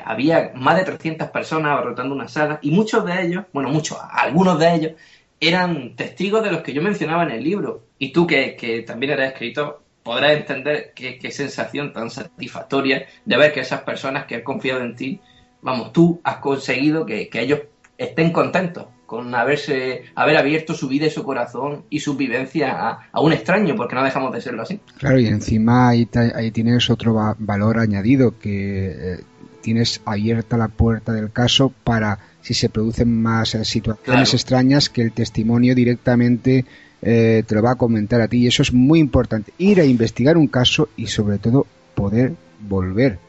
había más de 300 personas abarrotando una sala y muchos de ellos, bueno, muchos, algunos de ellos, eran testigos de los que yo mencionaba en el libro. Y tú, que, también eres escritor, podrás entender qué, sensación tan satisfactoria de ver que esas personas que han confiado en ti, vamos, tú has conseguido que, ellos estén contentos con haberse, haber abierto su vida y su corazón y su vivencia a, un extraño, porque no dejamos de serlo así.
Claro, y encima ahí, ahí tienes otro valor añadido que eh, tienes abierta la puerta del caso para si se producen más eh, situaciones extrañas que el testimonio directamente eh, te lo va a comentar a ti y eso es muy importante ir a investigar un caso y sobre todo poder volver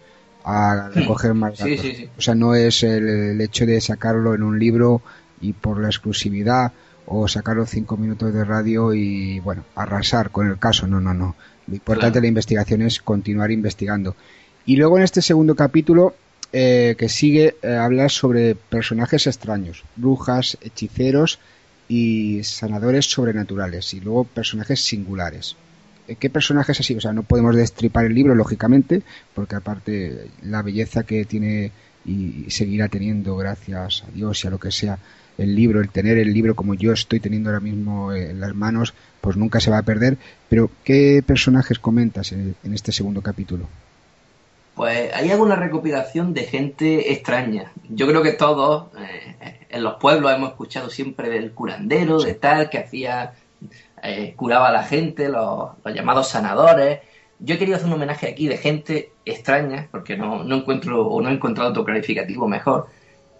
a recoger más datos. o sea no es el, hecho de sacarlo en un libro y por la exclusividad o sacarlo cinco minutos de radio y bueno arrasar con el caso. No no no. Lo importante de la investigación es continuar investigando. Y luego en este segundo capítulo eh, que sigue eh, habla sobre personajes extraños, brujas, hechiceros y sanadores sobrenaturales, y luego personajes singulares. Eh, ¿Qué personajes así? O sea, no podemos destripar el libro, lógicamente, porque aparte la belleza que tiene y seguirá teniendo, gracias a Dios y a lo que sea, el libro, el tener el libro como yo estoy teniendo ahora mismo en las manos, pues nunca se va a perder. Pero, ¿qué personajes comentas en, este segundo capítulo?
Pues hay alguna recopilación de gente extraña. Yo creo que todos eh, en los pueblos hemos escuchado siempre del curandero, de tal, que hacía, eh, curaba a la gente, los, llamados sanadores. Yo he querido hacer un homenaje aquí de gente extraña, porque no, no encuentro o no he encontrado otro clarificativo mejor,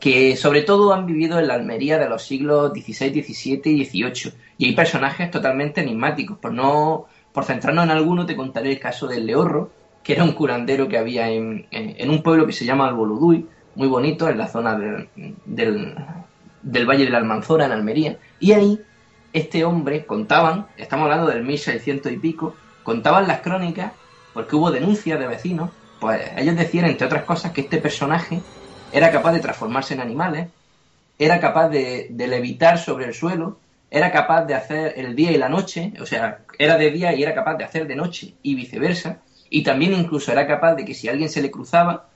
que sobre todo han vivido en la Almería de los siglos XVI, XVII y XVIII. Y hay personajes totalmente enigmáticos. Por no, por centrarnos en alguno, te contaré el caso del Leorro, que era un curandero que había en, un pueblo que se llama Alboluduy, muy bonito, en la zona del, del Valle de la Almanzora, en Almería. Y ahí, este hombre, contaban, estamos hablando del 1600 y pico, contaban las crónicas, porque hubo denuncias de vecinos, pues ellos decían, entre otras cosas, que este personaje era capaz de transformarse en animales, era capaz de, levitar sobre el suelo, era capaz de hacer el día y la noche, o sea, era de día y era capaz de hacer de noche y viceversa, y también incluso era capaz de que si alguien se le cruzaba,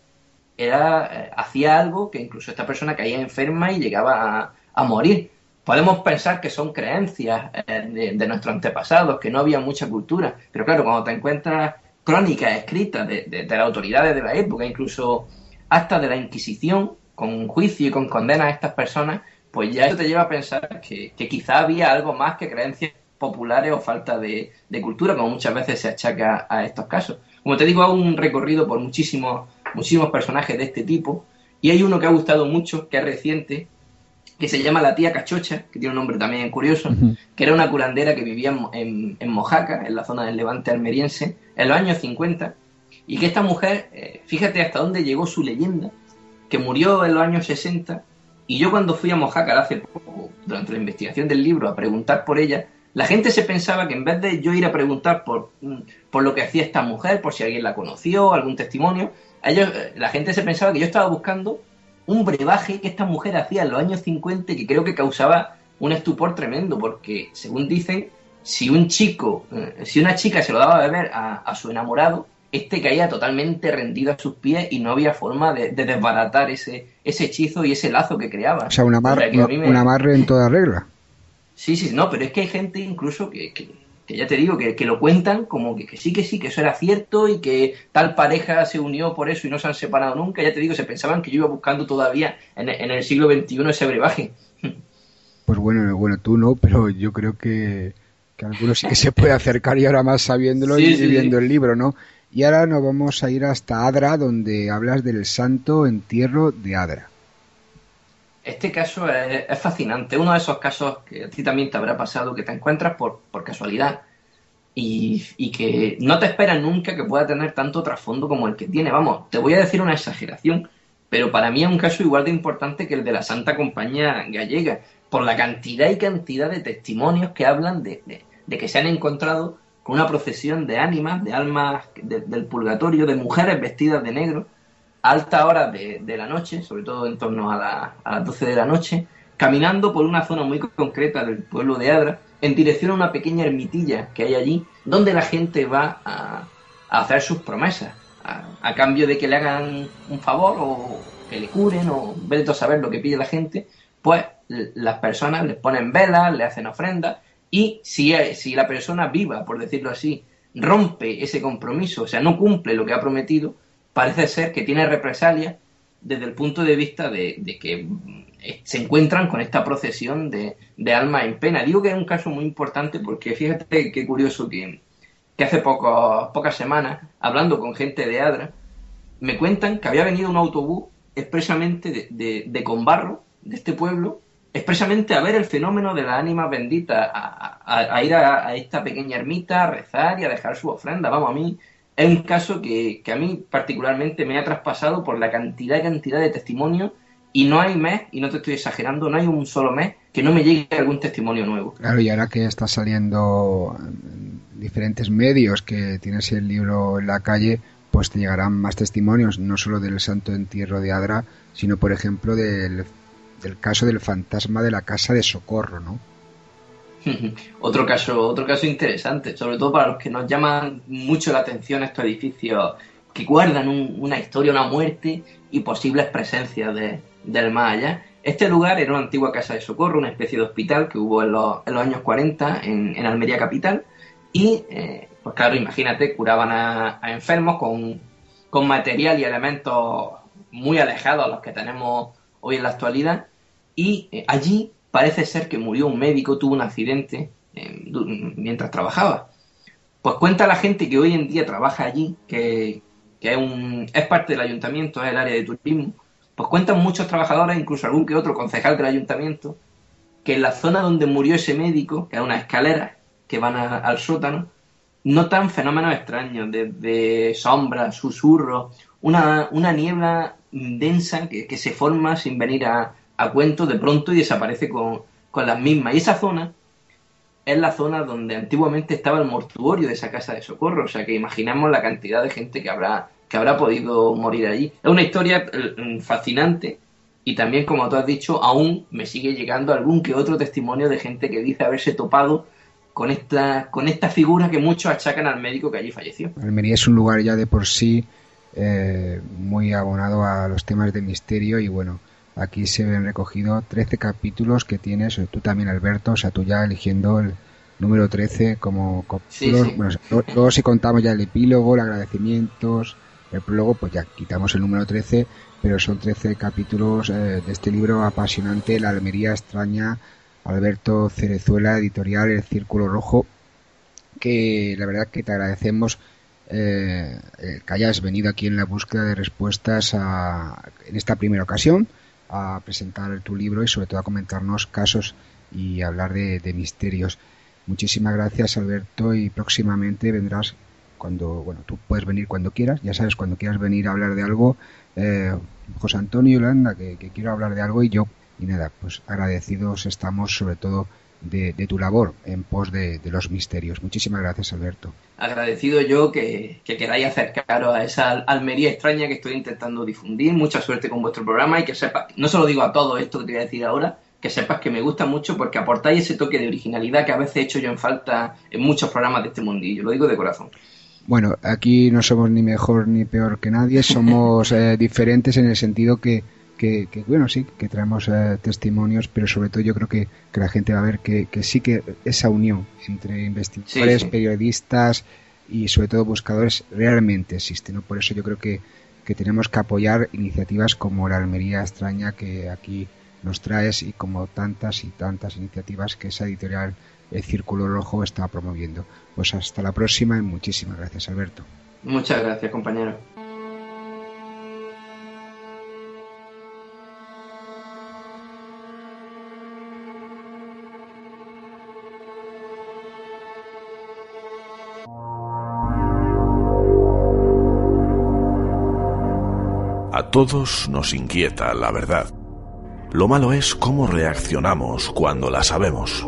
era, eh, hacía algo que incluso esta persona caía enferma y llegaba a, morir. Podemos pensar que son creencias eh, de, nuestros antepasados, que no había mucha cultura, pero claro, cuando te encuentras crónicas escritas de, de las autoridades de la época, incluso actas de la Inquisición, con juicio y con condena a estas personas, pues ya eso te lleva a pensar que, quizá había algo más que creencias populares o falta de, cultura, como muchas veces se achaca a estos casos. Como te digo, hago un recorrido por muchísimos, muchísimos personajes de este tipo, y hay uno que ha gustado mucho, que es reciente, que se llama la tía Cachocha, que tiene un nombre también curioso, que era una curandera que vivía en, en, Mojaca, en la zona del levante almeriense, en los años 50, y que esta mujer, eh, fíjate hasta dónde llegó su leyenda, que murió en los años 60, y yo cuando fui a Mojácar hace poco, durante la investigación del libro, a preguntar por ella, la gente se pensaba que en vez de yo ir a preguntar por, mm, por lo que hacía esta mujer, por si alguien la conoció, algún testimonio, ellos, la gente se pensaba que yo estaba buscando un brebaje que esta mujer hacía en los años 50 que creo que causaba un estupor tremendo, porque según dicen, si un chico, eh, si una chica se lo daba a beber a su enamorado, este caía totalmente rendido a sus pies y no había forma de, desbaratar ese, ese hechizo y ese lazo que creaba.
O sea, una, amarre en toda regla.
Sí, sí, no, pero es que hay gente incluso que, que, ya te digo, que, que, lo cuentan como que, sí, que sí, que eso era cierto y que tal pareja se unió por eso y no se han separado nunca. Ya te digo, se pensaban que yo iba buscando todavía en, en el siglo XXI ese brebaje.
Pues bueno, bueno, tú no, pero yo creo que, que algunos sí que se puede acercar y ahora más sabiéndolo y, viendo el libro, ¿no? Y ahora nos vamos a ir hasta Adra, donde hablas del santo entierro de Adra.
Este caso es, fascinante, uno de esos casos que a ti también te habrá pasado, que te encuentras por, casualidad y, que no te esperas nunca que pueda tener tanto trasfondo como el que tiene. Vamos, te voy a decir una exageración, pero para mí es un caso igual de importante que el de la Santa Compañía Gallega, por la cantidad y cantidad de testimonios que hablan de, de que se han encontrado una procesión de ánimas, de almas del purgatorio, de mujeres vestidas de negro, alta hora de, la noche, sobre todo en torno a, las 12 de la noche, caminando por una zona muy concreta del pueblo de Adra, en dirección a una pequeña ermitilla que hay allí, donde la gente va a, hacer sus promesas, a, cambio de que le hagan un favor o que le curen o ver a saber lo que pide la gente, pues las personas les ponen velas, le hacen ofrendas y si, si la persona viva, por decirlo así, rompe ese compromiso, o sea, no cumple lo que ha prometido, parece ser que tiene represalias desde el punto de vista de, que eh, se encuentran con esta procesión de, almas en pena. Digo que es un caso muy importante porque fíjate qué curioso que, hace poco, pocas semanas, hablando con gente de Adra, me cuentan que había venido un autobús expresamente de, de, de Conbarro, de este pueblo, expresamente a ver el fenómeno de la ánima bendita, a, ir a, esta pequeña ermita, a rezar y a dejar su ofrenda. Vamos, a mí es un caso que, a mí particularmente me ha traspasado por la cantidad y cantidad de testimonios y no hay mes, y no te estoy exagerando, no hay un solo mes que no me llegue algún testimonio nuevo.
Claro, y ahora que está saliendo diferentes medios, que tienes el libro en la calle, pues te llegarán más testimonios, no solo del Santo Entierro de Adra, sino por ejemplo del del caso del fantasma de la casa de socorro, ¿no? [laughs]
otro caso, otro caso interesante, sobre todo para los que nos llaman mucho la atención estos edificios que guardan una historia, una muerte y posibles presencias de, del más allá. Este lugar era una antigua casa de socorro, una especie de hospital que hubo en los, años 40 en, Almería capital y, eh, pues claro, imagínate, curaban a, a enfermos con, con material y elementos muy alejados a los que tenemos hoy en la actualidad y eh, allí parece ser que murió un médico, tuvo un accidente eh, mientras trabajaba. Pues cuenta la gente que hoy en día trabaja allí, que, es, un, es parte del ayuntamiento, es el área de turismo, pues cuentan muchos trabajadores, incluso algún que otro concejal del ayuntamiento, que en la zona donde murió ese médico, que es una escalera que van al sótano, notan fenómenos extraños, desde sombras, susurros, una, una niebla densa que, que, se forma sin venir a, a cuento de pronto y desaparece con, con las mismas. Y esa zona es la zona donde antiguamente estaba el mortuorio de esa casa de socorro. O sea que imaginamos la cantidad de gente que habrá, que habrá podido morir allí. Es una historia eh, fascinante y también, como tú has dicho, aún me sigue llegando algún que otro testimonio de gente que dice haberse topado con esta, con esta figura que muchos achacan al médico que allí falleció.
Almería es un lugar ya de por sí eh, muy abonado a los temas de misterio y bueno, aquí se ven recogidos 13 capítulos que tienes, tú también Alberto, o sea, tú ya eligiendo el número 13 como capítulos, bueno, luego si contamos ya el epílogo, los agradecimientos, el prólogo, pues ya quitamos el número 13, pero son 13 capítulos eh, de este libro apasionante, La Almería extraña, Alberto Cerezuela, editorial El Círculo Rojo, que la verdad que te agradecemos eh, que hayas venido aquí en la búsqueda de respuestas a, en esta primera ocasión a presentar tu libro y sobre todo a comentarnos casos y hablar de, misterios. Muchísimas gracias Alberto y próximamente vendrás cuando, bueno, tú puedes venir cuando quieras, ya sabes, cuando quieras venir a hablar de algo, eh, José Antonio y Yolanda, que, quiero hablar de algo y yo, y nada, pues agradecidos estamos sobre todo de, de tu labor en pos de, de, los misterios. Muchísimas gracias, Alberto.
Agradecido yo que, que queráis acercaros a esa Almería extraña que estoy intentando difundir. Mucha suerte con vuestro programa y que sepas, no se lo digo a todo esto que te voy a decir ahora, que sepas que me gusta mucho porque aportáis ese toque de originalidad que a veces he hecho yo en falta en muchos programas de este mundillo. Lo digo de corazón.
Bueno, aquí no somos ni mejor ni peor que nadie, somos [laughs] eh, diferentes en el sentido que, que, que, bueno, sí, que traemos eh, testimonios, pero sobre todo yo creo que, que la gente va a ver que, que, sí que esa unión entre investigadores, sí, sí. periodistas y sobre todo buscadores realmente existe, ¿no? Por eso yo creo que, que tenemos que apoyar iniciativas como la Almería Extraña que aquí nos traes y como tantas y tantas iniciativas que esa editorial el Círculo Rojo está promoviendo. Pues hasta la próxima y muchísimas gracias, Alberto.
Muchas gracias, compañero.
Todos nos inquieta la verdad. Lo malo es cómo reaccionamos cuando la sabemos.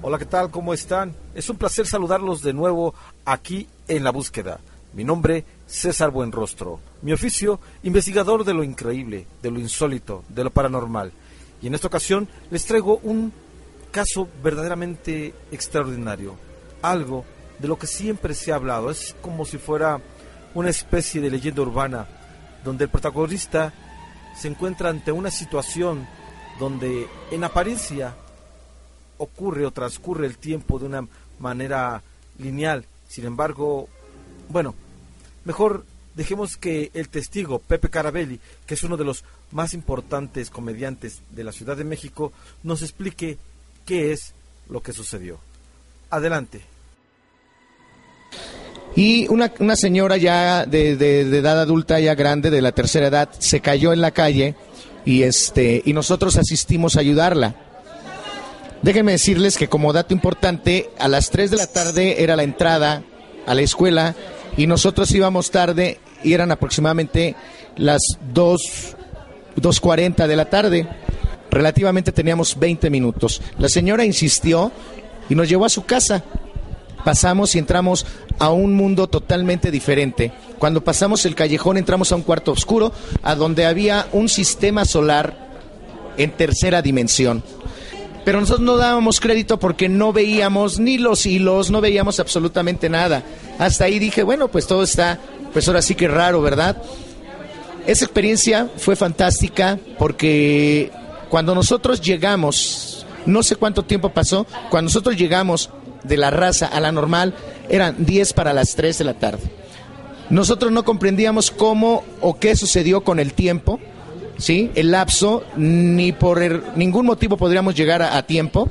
Hola, ¿qué tal? ¿Cómo están? Es un placer saludarlos de nuevo aquí en La Búsqueda. Mi nombre, César Buenrostro. Mi oficio, investigador de lo increíble, de lo insólito, de lo paranormal. Y en esta ocasión les traigo un caso verdaderamente extraordinario. Algo de lo que siempre se ha hablado. Es como si fuera una especie de leyenda urbana, donde el protagonista se encuentra ante una situación donde en apariencia ocurre o transcurre el tiempo de una manera lineal. Sin embargo, bueno, mejor dejemos que el testigo Pepe Carabelli, que es uno de los más importantes comediantes de la Ciudad de México, nos explique qué es lo que sucedió. Adelante.
Y una, una señora ya de, de, edad adulta, ya grande, de la tercera edad, se cayó en la calle y, este, y nosotros asistimos a ayudarla Déjenme decirles que como dato importante, a las 3 de la tarde era la entrada a la escuela y nosotros íbamos tarde y eran aproximadamente las 2, 2.40 de la tarde. Relativamente teníamos 20 minutos. La señora insistió y nos llevó a su casa. Pasamos y entramos a un mundo totalmente diferente. Cuando pasamos el callejón entramos a un cuarto oscuro, a donde había un sistema solar en tercera dimensión. Pero nosotros no dábamos crédito porque no veíamos ni los hilos, no veíamos absolutamente nada. Hasta ahí dije, bueno, pues todo está, pues ahora sí que raro, ¿verdad? Esa experiencia fue fantástica porque cuando nosotros llegamos, no sé cuánto tiempo pasó, cuando nosotros llegamos de la raza a la normal, eran 10 para las 3 de la tarde. Nosotros no comprendíamos cómo o qué sucedió con el tiempo, ¿sí? El lapso, ni por er, ningún motivo podríamos llegar a, a tiempo.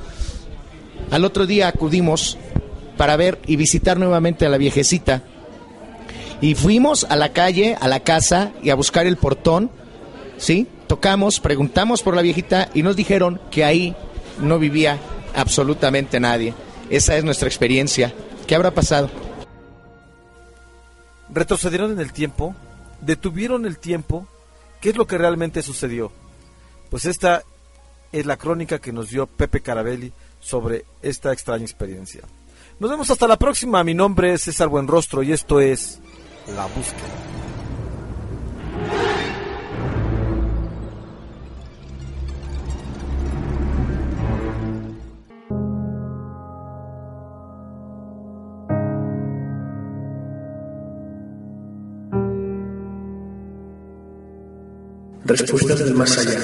Al otro día acudimos para ver y visitar nuevamente a la viejecita. Y fuimos a la calle, a la casa y a buscar el portón, ¿sí? Tocamos, preguntamos por la viejita y nos dijeron que ahí no vivía absolutamente nadie. Esa es nuestra experiencia. ¿Qué habrá pasado?
retrocedieron en el tiempo, detuvieron el tiempo, ¿qué es lo que realmente sucedió? Pues esta es la crónica que nos dio Pepe Carabelli sobre esta extraña experiencia. Nos vemos hasta la próxima, mi nombre es César Buenrostro y esto es La Búsqueda.
Respuestas del más allá.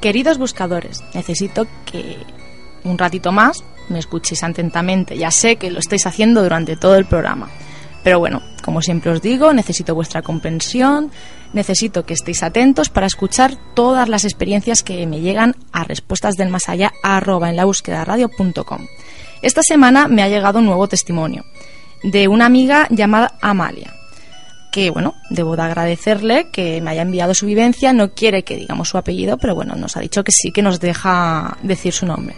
Queridos buscadores, necesito que un ratito más me escuchéis atentamente. Ya sé que lo estáis haciendo durante todo el programa. Pero bueno, como siempre os digo, necesito vuestra comprensión, necesito que estéis atentos para escuchar todas las experiencias que me llegan a respuestas del más allá arroba en la búsqueda radio.com. Esta semana me ha llegado un nuevo testimonio de una amiga llamada Amalia que bueno, debo de agradecerle que me haya enviado su vivencia, no quiere que digamos su apellido, pero bueno, nos ha dicho que sí que nos deja decir su nombre.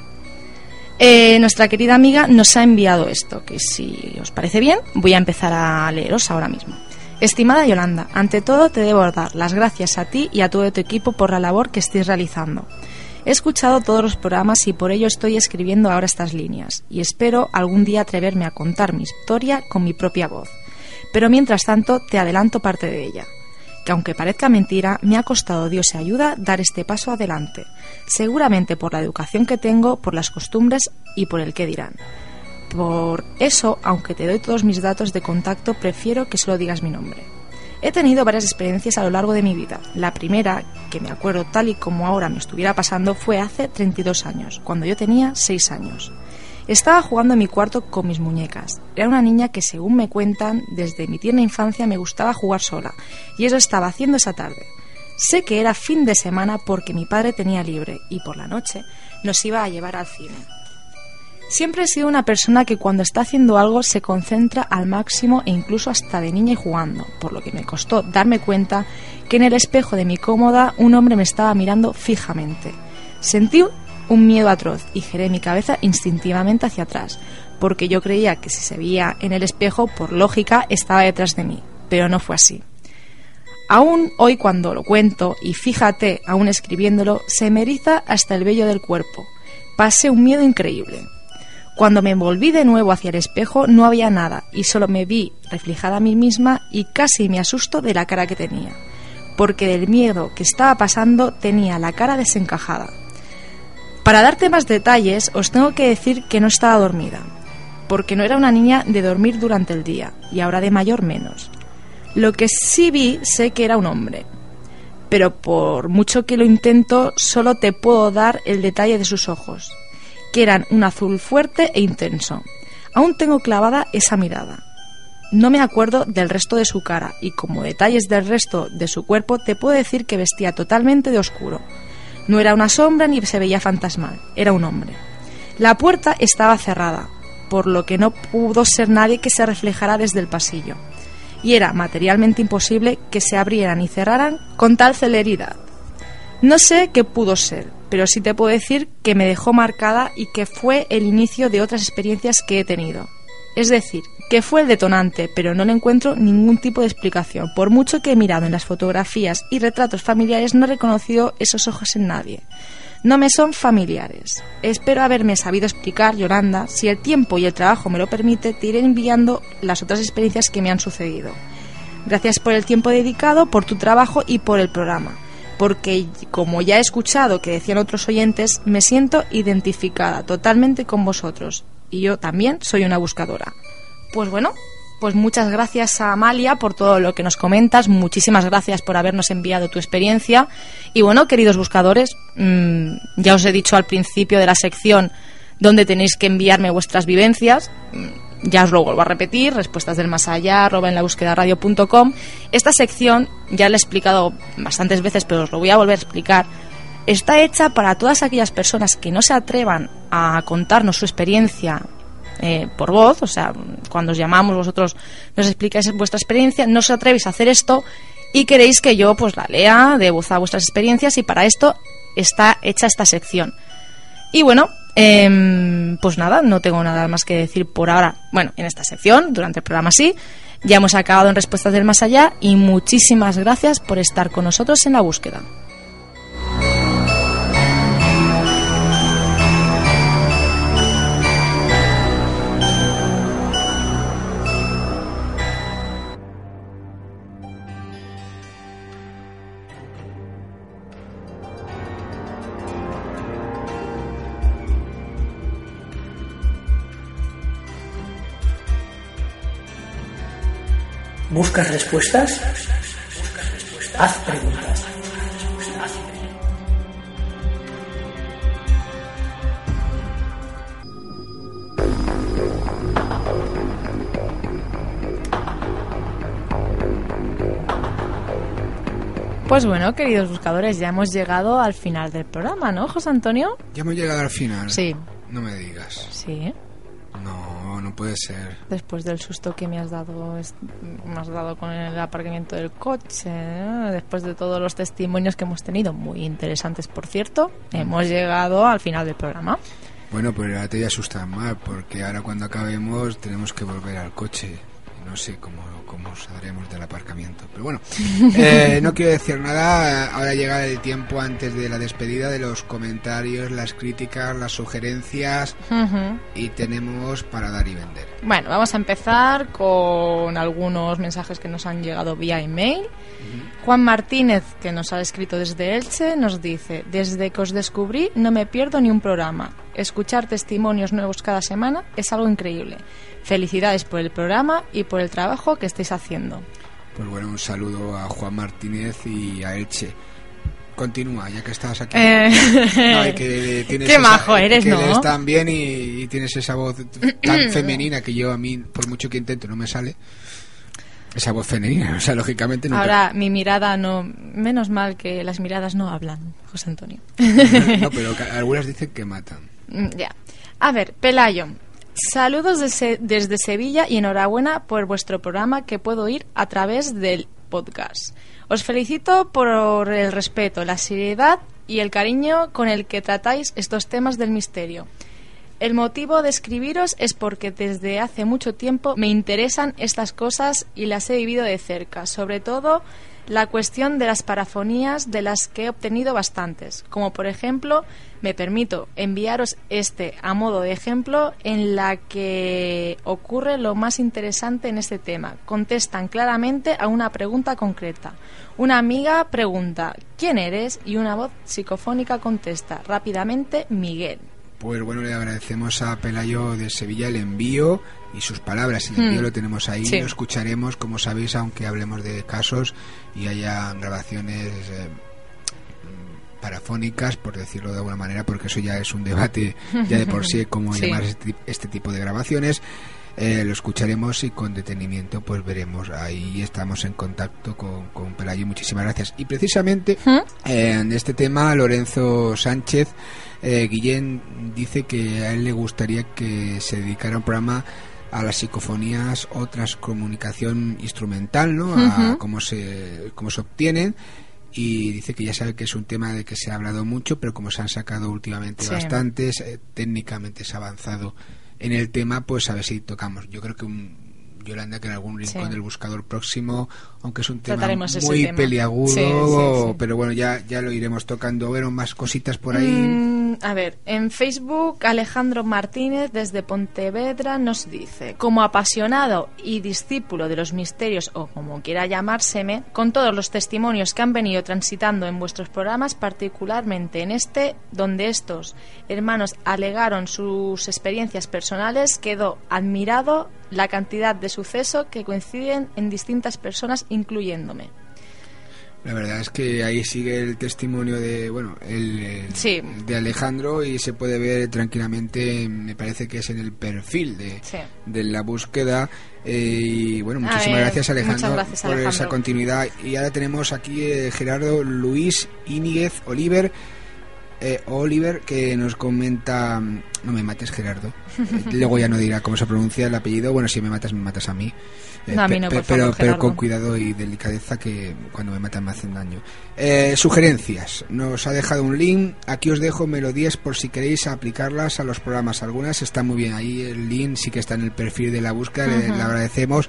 Eh, nuestra querida amiga nos ha enviado esto, que si os parece bien, voy a empezar a leeros ahora mismo. Estimada Yolanda, ante todo te debo dar las gracias a ti y a todo tu equipo por la labor que estáis realizando. He escuchado todos los programas y por ello estoy escribiendo ahora estas líneas, y espero algún día atreverme a contar mi historia con mi propia voz pero mientras tanto te adelanto parte de ella, que aunque parezca mentira, me ha costado Dios y ayuda dar este paso adelante, seguramente por la educación que tengo, por las costumbres y por el qué dirán. Por eso, aunque te doy todos mis datos de contacto, prefiero que solo digas mi nombre. He tenido varias experiencias a lo largo de mi vida. La primera, que me acuerdo tal y como ahora me estuviera pasando, fue hace 32 años, cuando yo tenía 6 años. Estaba jugando en mi cuarto con mis muñecas. Era una niña que, según me cuentan, desde mi tierna infancia me gustaba jugar sola, y eso estaba haciendo esa tarde. Sé que era fin de semana porque mi padre tenía libre y por la noche nos iba a llevar al cine. Siempre he sido una persona que cuando está haciendo algo se concentra al máximo e incluso hasta de niña y jugando, por lo que me costó darme cuenta que en el espejo de mi cómoda un hombre me estaba mirando fijamente. Sentí un miedo atroz y giré mi cabeza instintivamente hacia atrás, porque yo creía que si se veía en el espejo, por lógica, estaba detrás de mí, pero no fue así. Aún hoy cuando lo cuento, y fíjate, aún escribiéndolo, se me eriza hasta el vello del cuerpo. Pasé un miedo increíble. Cuando me volví de nuevo hacia el espejo no había nada y solo me vi reflejada a mí misma y casi me asusto de la cara que tenía, porque del miedo que estaba pasando tenía la cara desencajada. Para darte más detalles, os tengo que decir que no estaba dormida, porque no era una niña de dormir durante el día, y ahora de mayor menos. Lo que sí vi sé que era un hombre, pero por mucho que lo intento, solo te puedo dar el detalle de sus ojos, que eran un azul fuerte e intenso. Aún tengo clavada esa mirada. No me acuerdo del resto de su cara, y como detalles del resto de su cuerpo, te puedo decir que vestía totalmente de oscuro, no era una sombra ni se veía fantasmal, era un hombre. La puerta estaba cerrada, por lo que no pudo ser nadie que se reflejara desde el pasillo, y era materialmente imposible que se abrieran y cerraran con tal celeridad. No sé qué pudo ser, pero sí te puedo decir que me dejó marcada y que fue el inicio de otras experiencias que he tenido. Es decir, que fue el detonante, pero no le encuentro ningún tipo de explicación. Por mucho que he mirado en las fotografías y retratos familiares, no he reconocido esos ojos en nadie. No me son familiares. Espero haberme sabido explicar, Yolanda. Si el tiempo y el trabajo me lo permite, te iré enviando las otras experiencias que me han sucedido. Gracias por el tiempo dedicado, por tu trabajo y por el programa. Porque, como ya he escuchado que decían otros oyentes, me siento identificada totalmente con vosotros. Y yo también soy una buscadora. Pues bueno, pues muchas gracias a Amalia por todo lo que nos comentas. Muchísimas gracias por habernos enviado tu experiencia. Y bueno, queridos buscadores, mmm, ya os he dicho al principio de la sección donde tenéis que enviarme vuestras vivencias. Ya os lo vuelvo a repetir, respuestas del más allá, arroba en la búsqueda radio.com. Esta sección, ya la he explicado bastantes veces, pero os lo voy a volver a explicar, está hecha para todas aquellas personas que no se atrevan a contarnos su experiencia eh, por voz, o sea, cuando os llamamos vosotros nos explicáis vuestra experiencia, no os atrevéis a hacer esto y queréis que yo pues la lea de voz a vuestras experiencias y para esto está hecha esta sección. Y bueno, eh, pues nada, no tengo nada más que decir por ahora. Bueno, en esta sección, durante el programa sí, ya hemos acabado en Respuestas del Más Allá y muchísimas gracias por estar con nosotros en la búsqueda.
¿Buscas respuestas? Haz preguntas.
Pues bueno, queridos buscadores, ya hemos llegado al final del programa, ¿no, José Antonio?
Ya hemos llegado al final.
Sí.
No me digas.
Sí.
No, no puede ser.
Después del susto que me has dado, me has dado con el aparcamiento del coche, ¿eh? después de todos los testimonios que hemos tenido, muy interesantes por cierto, hemos llegado al final del programa.
Bueno, pero ahora te voy a asustar más, porque ahora cuando acabemos tenemos que volver al coche. No sé cómo, saldremos del aparcamiento. Pero bueno, [laughs] eh, no quiero decir nada. Ahora llega el tiempo antes de la despedida de los comentarios, las críticas, las sugerencias. Y tenemos para dar y vender.
Bueno, vamos a empezar con algunos mensajes que nos han llegado vía email. Juan Martínez, que nos ha escrito desde Elche, nos dice, desde que os descubrí no me pierdo ni un programa. Escuchar testimonios nuevos cada semana es algo increíble. Felicidades por el programa y por el trabajo que estáis haciendo.
Pues bueno, un saludo a Juan Martínez y a Elche. Continúa, ya que estás aquí.
Eh,
No, y que [laughs] tienes
qué
esa-
majo eres,
que
¿no?
eres tan bien y, y tienes esa voz tan [clears throat] femenina que yo a mí, por mucho que intento, no me sale. Esa voz femenina, [laughs] o sea, lógicamente no.
Ahora, mi mirada no... Menos mal que las miradas no hablan, José Antonio. [laughs]
No, pero algunas dicen que matan.
Mm, Ya. A ver, Pelayo. Saludos desde, desde Sevilla y enhorabuena por vuestro programa que puedo oír a través del podcast. Os felicito por el respeto, la seriedad y el cariño con el que tratáis estos temas del misterio. El motivo de escribiros es porque desde hace mucho tiempo me interesan estas cosas y las he vivido de cerca, sobre todo la cuestión de las parafonías de las que he obtenido bastantes, como por ejemplo, me permito enviaros este a modo de ejemplo en la que ocurre lo más interesante en este tema. Contestan claramente a una pregunta concreta. Una amiga pregunta, ¿quién eres? Y una voz psicofónica contesta rápidamente, Miguel.
Pues bueno, le agradecemos a Pelayo de Sevilla el envío y sus palabras. El envío
Hmm.
lo tenemos ahí,
Sí.
lo escucharemos, como sabéis, aunque hablemos de casos y haya grabaciones eh, parafónicas, por decirlo de alguna manera, porque eso ya es un debate ya de por sí, [laughs] cómo
Sí.
llamar este, este tipo de grabaciones. Eh, lo escucharemos y con detenimiento pues veremos. Ahí estamos en contacto con, con Pelayo. Muchísimas gracias. Y precisamente eh, en este tema, Lorenzo Sánchez eh, Guillén dice que a él le gustaría que se dedicara un programa a las psicofonías o transcomunicación instrumental, ¿no? A
Ujú.
cómo se, cómo se obtienen. Y dice que ya sabe que es un tema de que se ha hablado mucho, pero como se han sacado últimamente
Sí.
bastantes, eh, técnicamente se ha avanzado en el tema, pues a ver si tocamos. Yo creo que un, Yolanda que en algún rincón
Sí.
del buscador próximo, aunque es un tema muy
tema.
peliagudo,
Sí,
pero bueno, ya, ya lo iremos tocando. Bueno, más cositas por ahí.
Mm, a ver, en Facebook Alejandro Martínez desde Pontevedra nos dice, como apasionado y discípulo de los misterios o como quiera llamárseme, con todos los testimonios que han venido transitando en vuestros programas, particularmente en este, donde estos hermanos alegaron sus experiencias personales, quedó admirado la cantidad de sucesos que coinciden en distintas personas, incluyéndome.
La verdad es que ahí sigue el testimonio de, bueno, el, el-
Sí.
de Alejandro y se puede ver tranquilamente, me parece que es en el perfil de,
Sí.
de la búsqueda. eh, y bueno,
A
muchísimas
ver,
gracias Alejandro
gracias,
por
Alejandro.
esa continuidad. Y ahora tenemos aquí eh, Gerardo Luis Íñiguez Oliver. Eh, Oliver que nos comenta no me mates Gerardo Eh, [laughs] luego ya no dirá cómo se pronuncia el apellido bueno si me matas me matas a mí Eh,
No, a mí
pe-
no,
pe-
por
pero,
favor,
pero
Gerardo.
con cuidado y delicadeza que cuando me matan me hacen daño. Eh, sugerencias. Nos ha dejado un link. Aquí os dejo melodías por si queréis aplicarlas a los programas. Algunas están muy bien. Ahí el link sí que está en el perfil de la búsqueda. Le,
Ujú.
le agradecemos.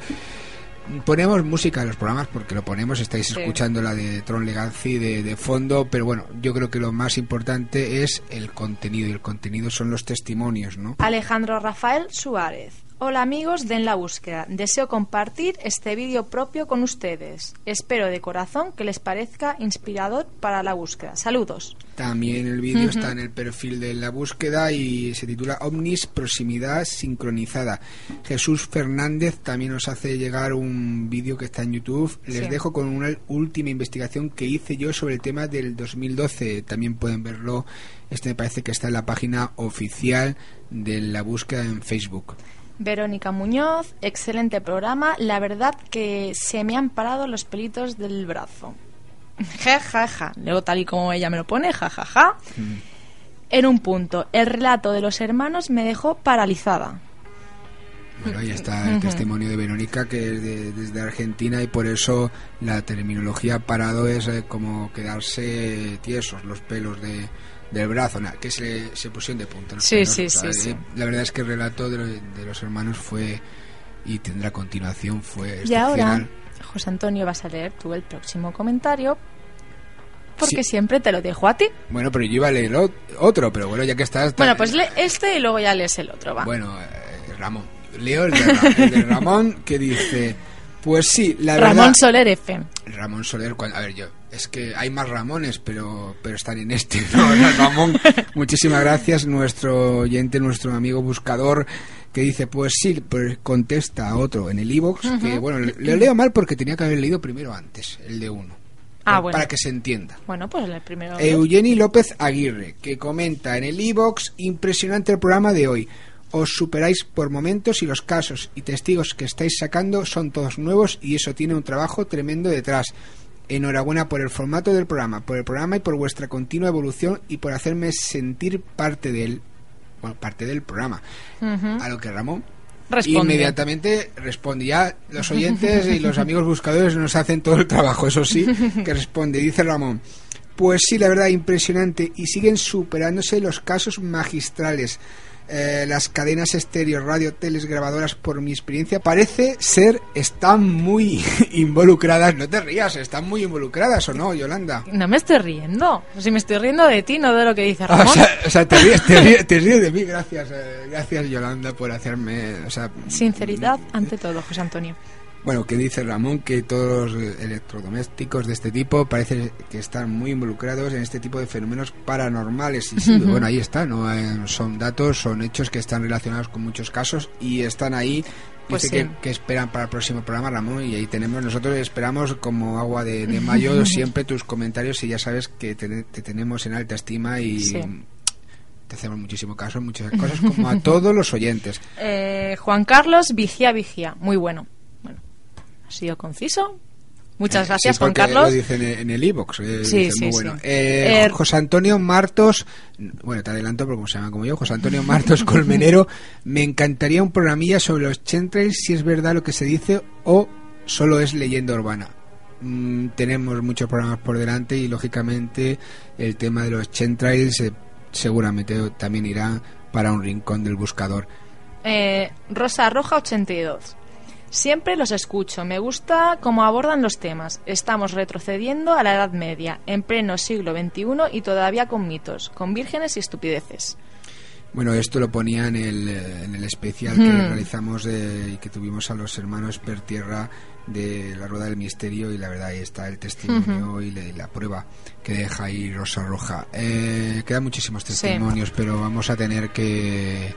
Ponemos música en los programas porque lo ponemos. Estáis
Sí.
escuchando la de Tron Legacy de, de fondo. Pero bueno, yo creo que lo más importante es el contenido. Y el contenido son los testimonios, ¿no?
Alejandro Rafael Suárez. Hola amigos de En la Búsqueda. Deseo compartir este vídeo propio con ustedes. Espero de corazón que les parezca inspirador para la búsqueda. Saludos.
También el vídeo está en el perfil de la búsqueda y se titula Omnis Proximidad Sincronizada. Jesús Fernández también nos hace llegar un vídeo que está en YouTube. Les
Sí.
dejo con una última investigación que hice yo sobre el tema del 2012. También pueden verlo. Este me parece que está en la página oficial de la búsqueda en Facebook.
Verónica Muñoz, excelente programa. La verdad que se me han parado los pelitos del brazo. [laughs] Ja, ja, ja. Luego tal y como ella me lo pone, ja, ja, ja. En un punto, el relato de los hermanos me dejó paralizada.
Bueno, ahí está el testimonio de Verónica, que es de- desde Argentina, y por eso la terminología parado es eh, como quedarse tiesos los pelos de, del brazo, nada, que se, se pusieron de punta.
Sí,
pelos,
sí,
o sea,
sí, sí.
eh, La verdad es que el relato de, lo- de los hermanos fue, y tendrá continuación, fue
Y ahora. José Antonio, vas a leer tú el próximo comentario. Porque siempre te lo dejo a ti.
Bueno, pero yo iba a leer ot- otro, pero bueno, ya que estás...
Bueno, pues lee este y luego ya lees el otro, va.
Bueno, eh, Ramón. Leo el de, el de Ramón que dice... Pues sí, la
Ramón
verdad...
Soler F.
Ramón Soler, a ver, yo, es que hay más Ramones, pero, pero están en este, [laughs] Ramón, muchísimas gracias, nuestro oyente, nuestro amigo buscador, que dice, pues sí, pues contesta a otro en el iVoox, que bueno, le, le leo mal porque tenía que haber leído primero antes, el de uno.
Ah,
para,
bueno.
para que se entienda.
Bueno, pues el primero.
Eugeni López Aguirre, que comenta en el iVoox, impresionante el programa de hoy. Os superáis por momentos y los casos y testigos que estáis sacando son todos nuevos y eso tiene un trabajo tremendo detrás. Enhorabuena por el formato del programa, por el programa y por vuestra continua evolución y por hacerme sentir parte del, bueno, parte del programa. A lo que Ramón
Responde.
inmediatamente responde. Ya los oyentes y los amigos buscadores nos hacen todo el trabajo, eso sí, que responde. Dice Ramón. Pues sí, la verdad, impresionante. Y siguen superándose los casos magistrales. Eh, las cadenas estéreo, radio, teles, grabadoras, por mi experiencia, parece ser están muy [laughs] involucradas. No te rías, están muy involucradas, ¿o no, Yolanda?
No me estoy riendo. Si me estoy riendo de ti, no de lo que dice
Ah,
Ramón.
o, sea, o sea, te ríes, te ríes, te ríes de mí, gracias, eh, gracias Yolanda por hacerme, o sea,
Sinceridad ante todo, José Antonio.
Bueno, que dice Ramón que todos los electrodomésticos de este tipo parece que están muy involucrados en este tipo de fenómenos paranormales. Y sí, [laughs] bueno, ahí está, ¿no? Eh, son datos, son hechos que están relacionados con muchos casos y están ahí.
Pues
Dice
sí.
que, que esperan para el próximo programa, Ramón, y ahí tenemos, nosotros esperamos como agua de, de mayo [laughs] siempre tus comentarios y ya sabes que te, te tenemos en alta estima y
Sí.
te hacemos muchísimo caso en muchas cosas, como a todos los oyentes. [laughs]
Eh, Juan Carlos, vigía, vigía. Muy bueno. Ha sido conciso. Muchas gracias,
Sí,
Juan Carlos.
Lo dicen en el iBox.
Sí, sí,
muy
sí.
bueno. Eh,
Eh,
José Antonio Martos, bueno, te adelanto porque como se llama como yo, José Antonio Martos [laughs] Colmenero, me encantaría un programilla sobre los chemtrails, si es verdad lo que se dice o solo es leyenda urbana. Mm, tenemos muchos programas por delante y lógicamente el tema de los chemtrails eh, seguramente también irá para un rincón del buscador.
eh, Rosa Roja 82. Siempre los escucho, me gusta cómo abordan los temas. Estamos retrocediendo a la Edad Media, en pleno siglo XXI y todavía con mitos, con vírgenes y estupideces.
Bueno, esto lo ponía en el, en el especial que
Hmm.
realizamos y que tuvimos a los hermanos Per Tierra de la Rueda del Misterio y la verdad ahí está el testimonio y, la, y la prueba que deja ahí Rosa Roja. Eh, quedan muchísimos testimonios, pero vamos a tener que...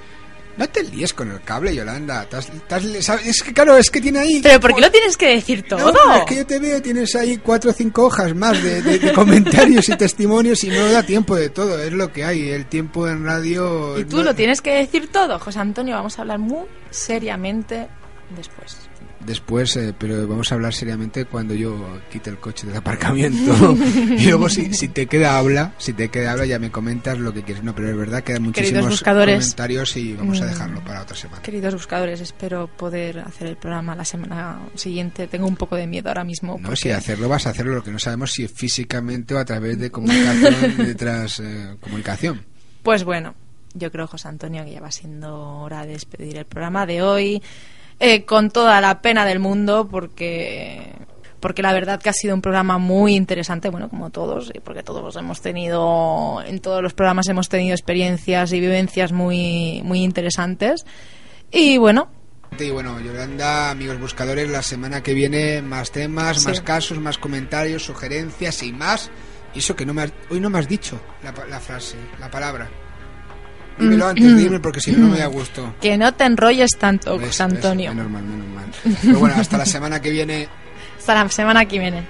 No te líes con el cable, Yolanda. Es que claro, es que tiene ahí...
Pero ¿por qué lo tienes que decir todo?
No, es que yo te veo, tienes ahí cuatro o cinco hojas más de, de- de comentarios y testimonios y no da tiempo de todo, es lo que hay. El tiempo en radio...
Y tú
no-
lo tienes que decir todo, José Antonio. Vamos a hablar muy seriamente después.
Después, eh, pero vamos a hablar seriamente cuando yo quite el coche del aparcamiento. [laughs] y luego si, si te queda habla, si te queda habla ya me comentas lo que quieres. No, pero es verdad, quedan muchísimos
buscadores,
comentarios y vamos a
mm,
dejarlo para otra semana.
Queridos buscadores, espero poder hacer el programa la semana siguiente. Tengo un poco de miedo ahora mismo.
No,
porque-
si hacerlo vas a hacerlo, lo que no sabemos si físicamente o a través de comunicación, [laughs] eh, comunicación.
Pues bueno, yo creo, José Antonio, que ya va siendo hora de despedir el programa de hoy eh, con toda la pena del mundo porque porque la verdad que ha sido un programa muy interesante, bueno, como todos, y porque todos hemos tenido, en todos los programas hemos tenido experiencias y vivencias muy, muy interesantes. Y bueno,
Y bueno, Yolanda, amigos buscadores, la semana que viene más temas,
Sí.
más casos, más comentarios, sugerencias y más. Y eso que no me has- hoy no me has dicho la, la frase, la palabra. Dímelo
Mm.
antes, dime porque si no, no me da gusto.
que no te enrolles tanto, José Antonio.
eso, menos mal, menos mal. Pero bueno, hasta la semana que viene. [laughs]
Hasta la semana que viene.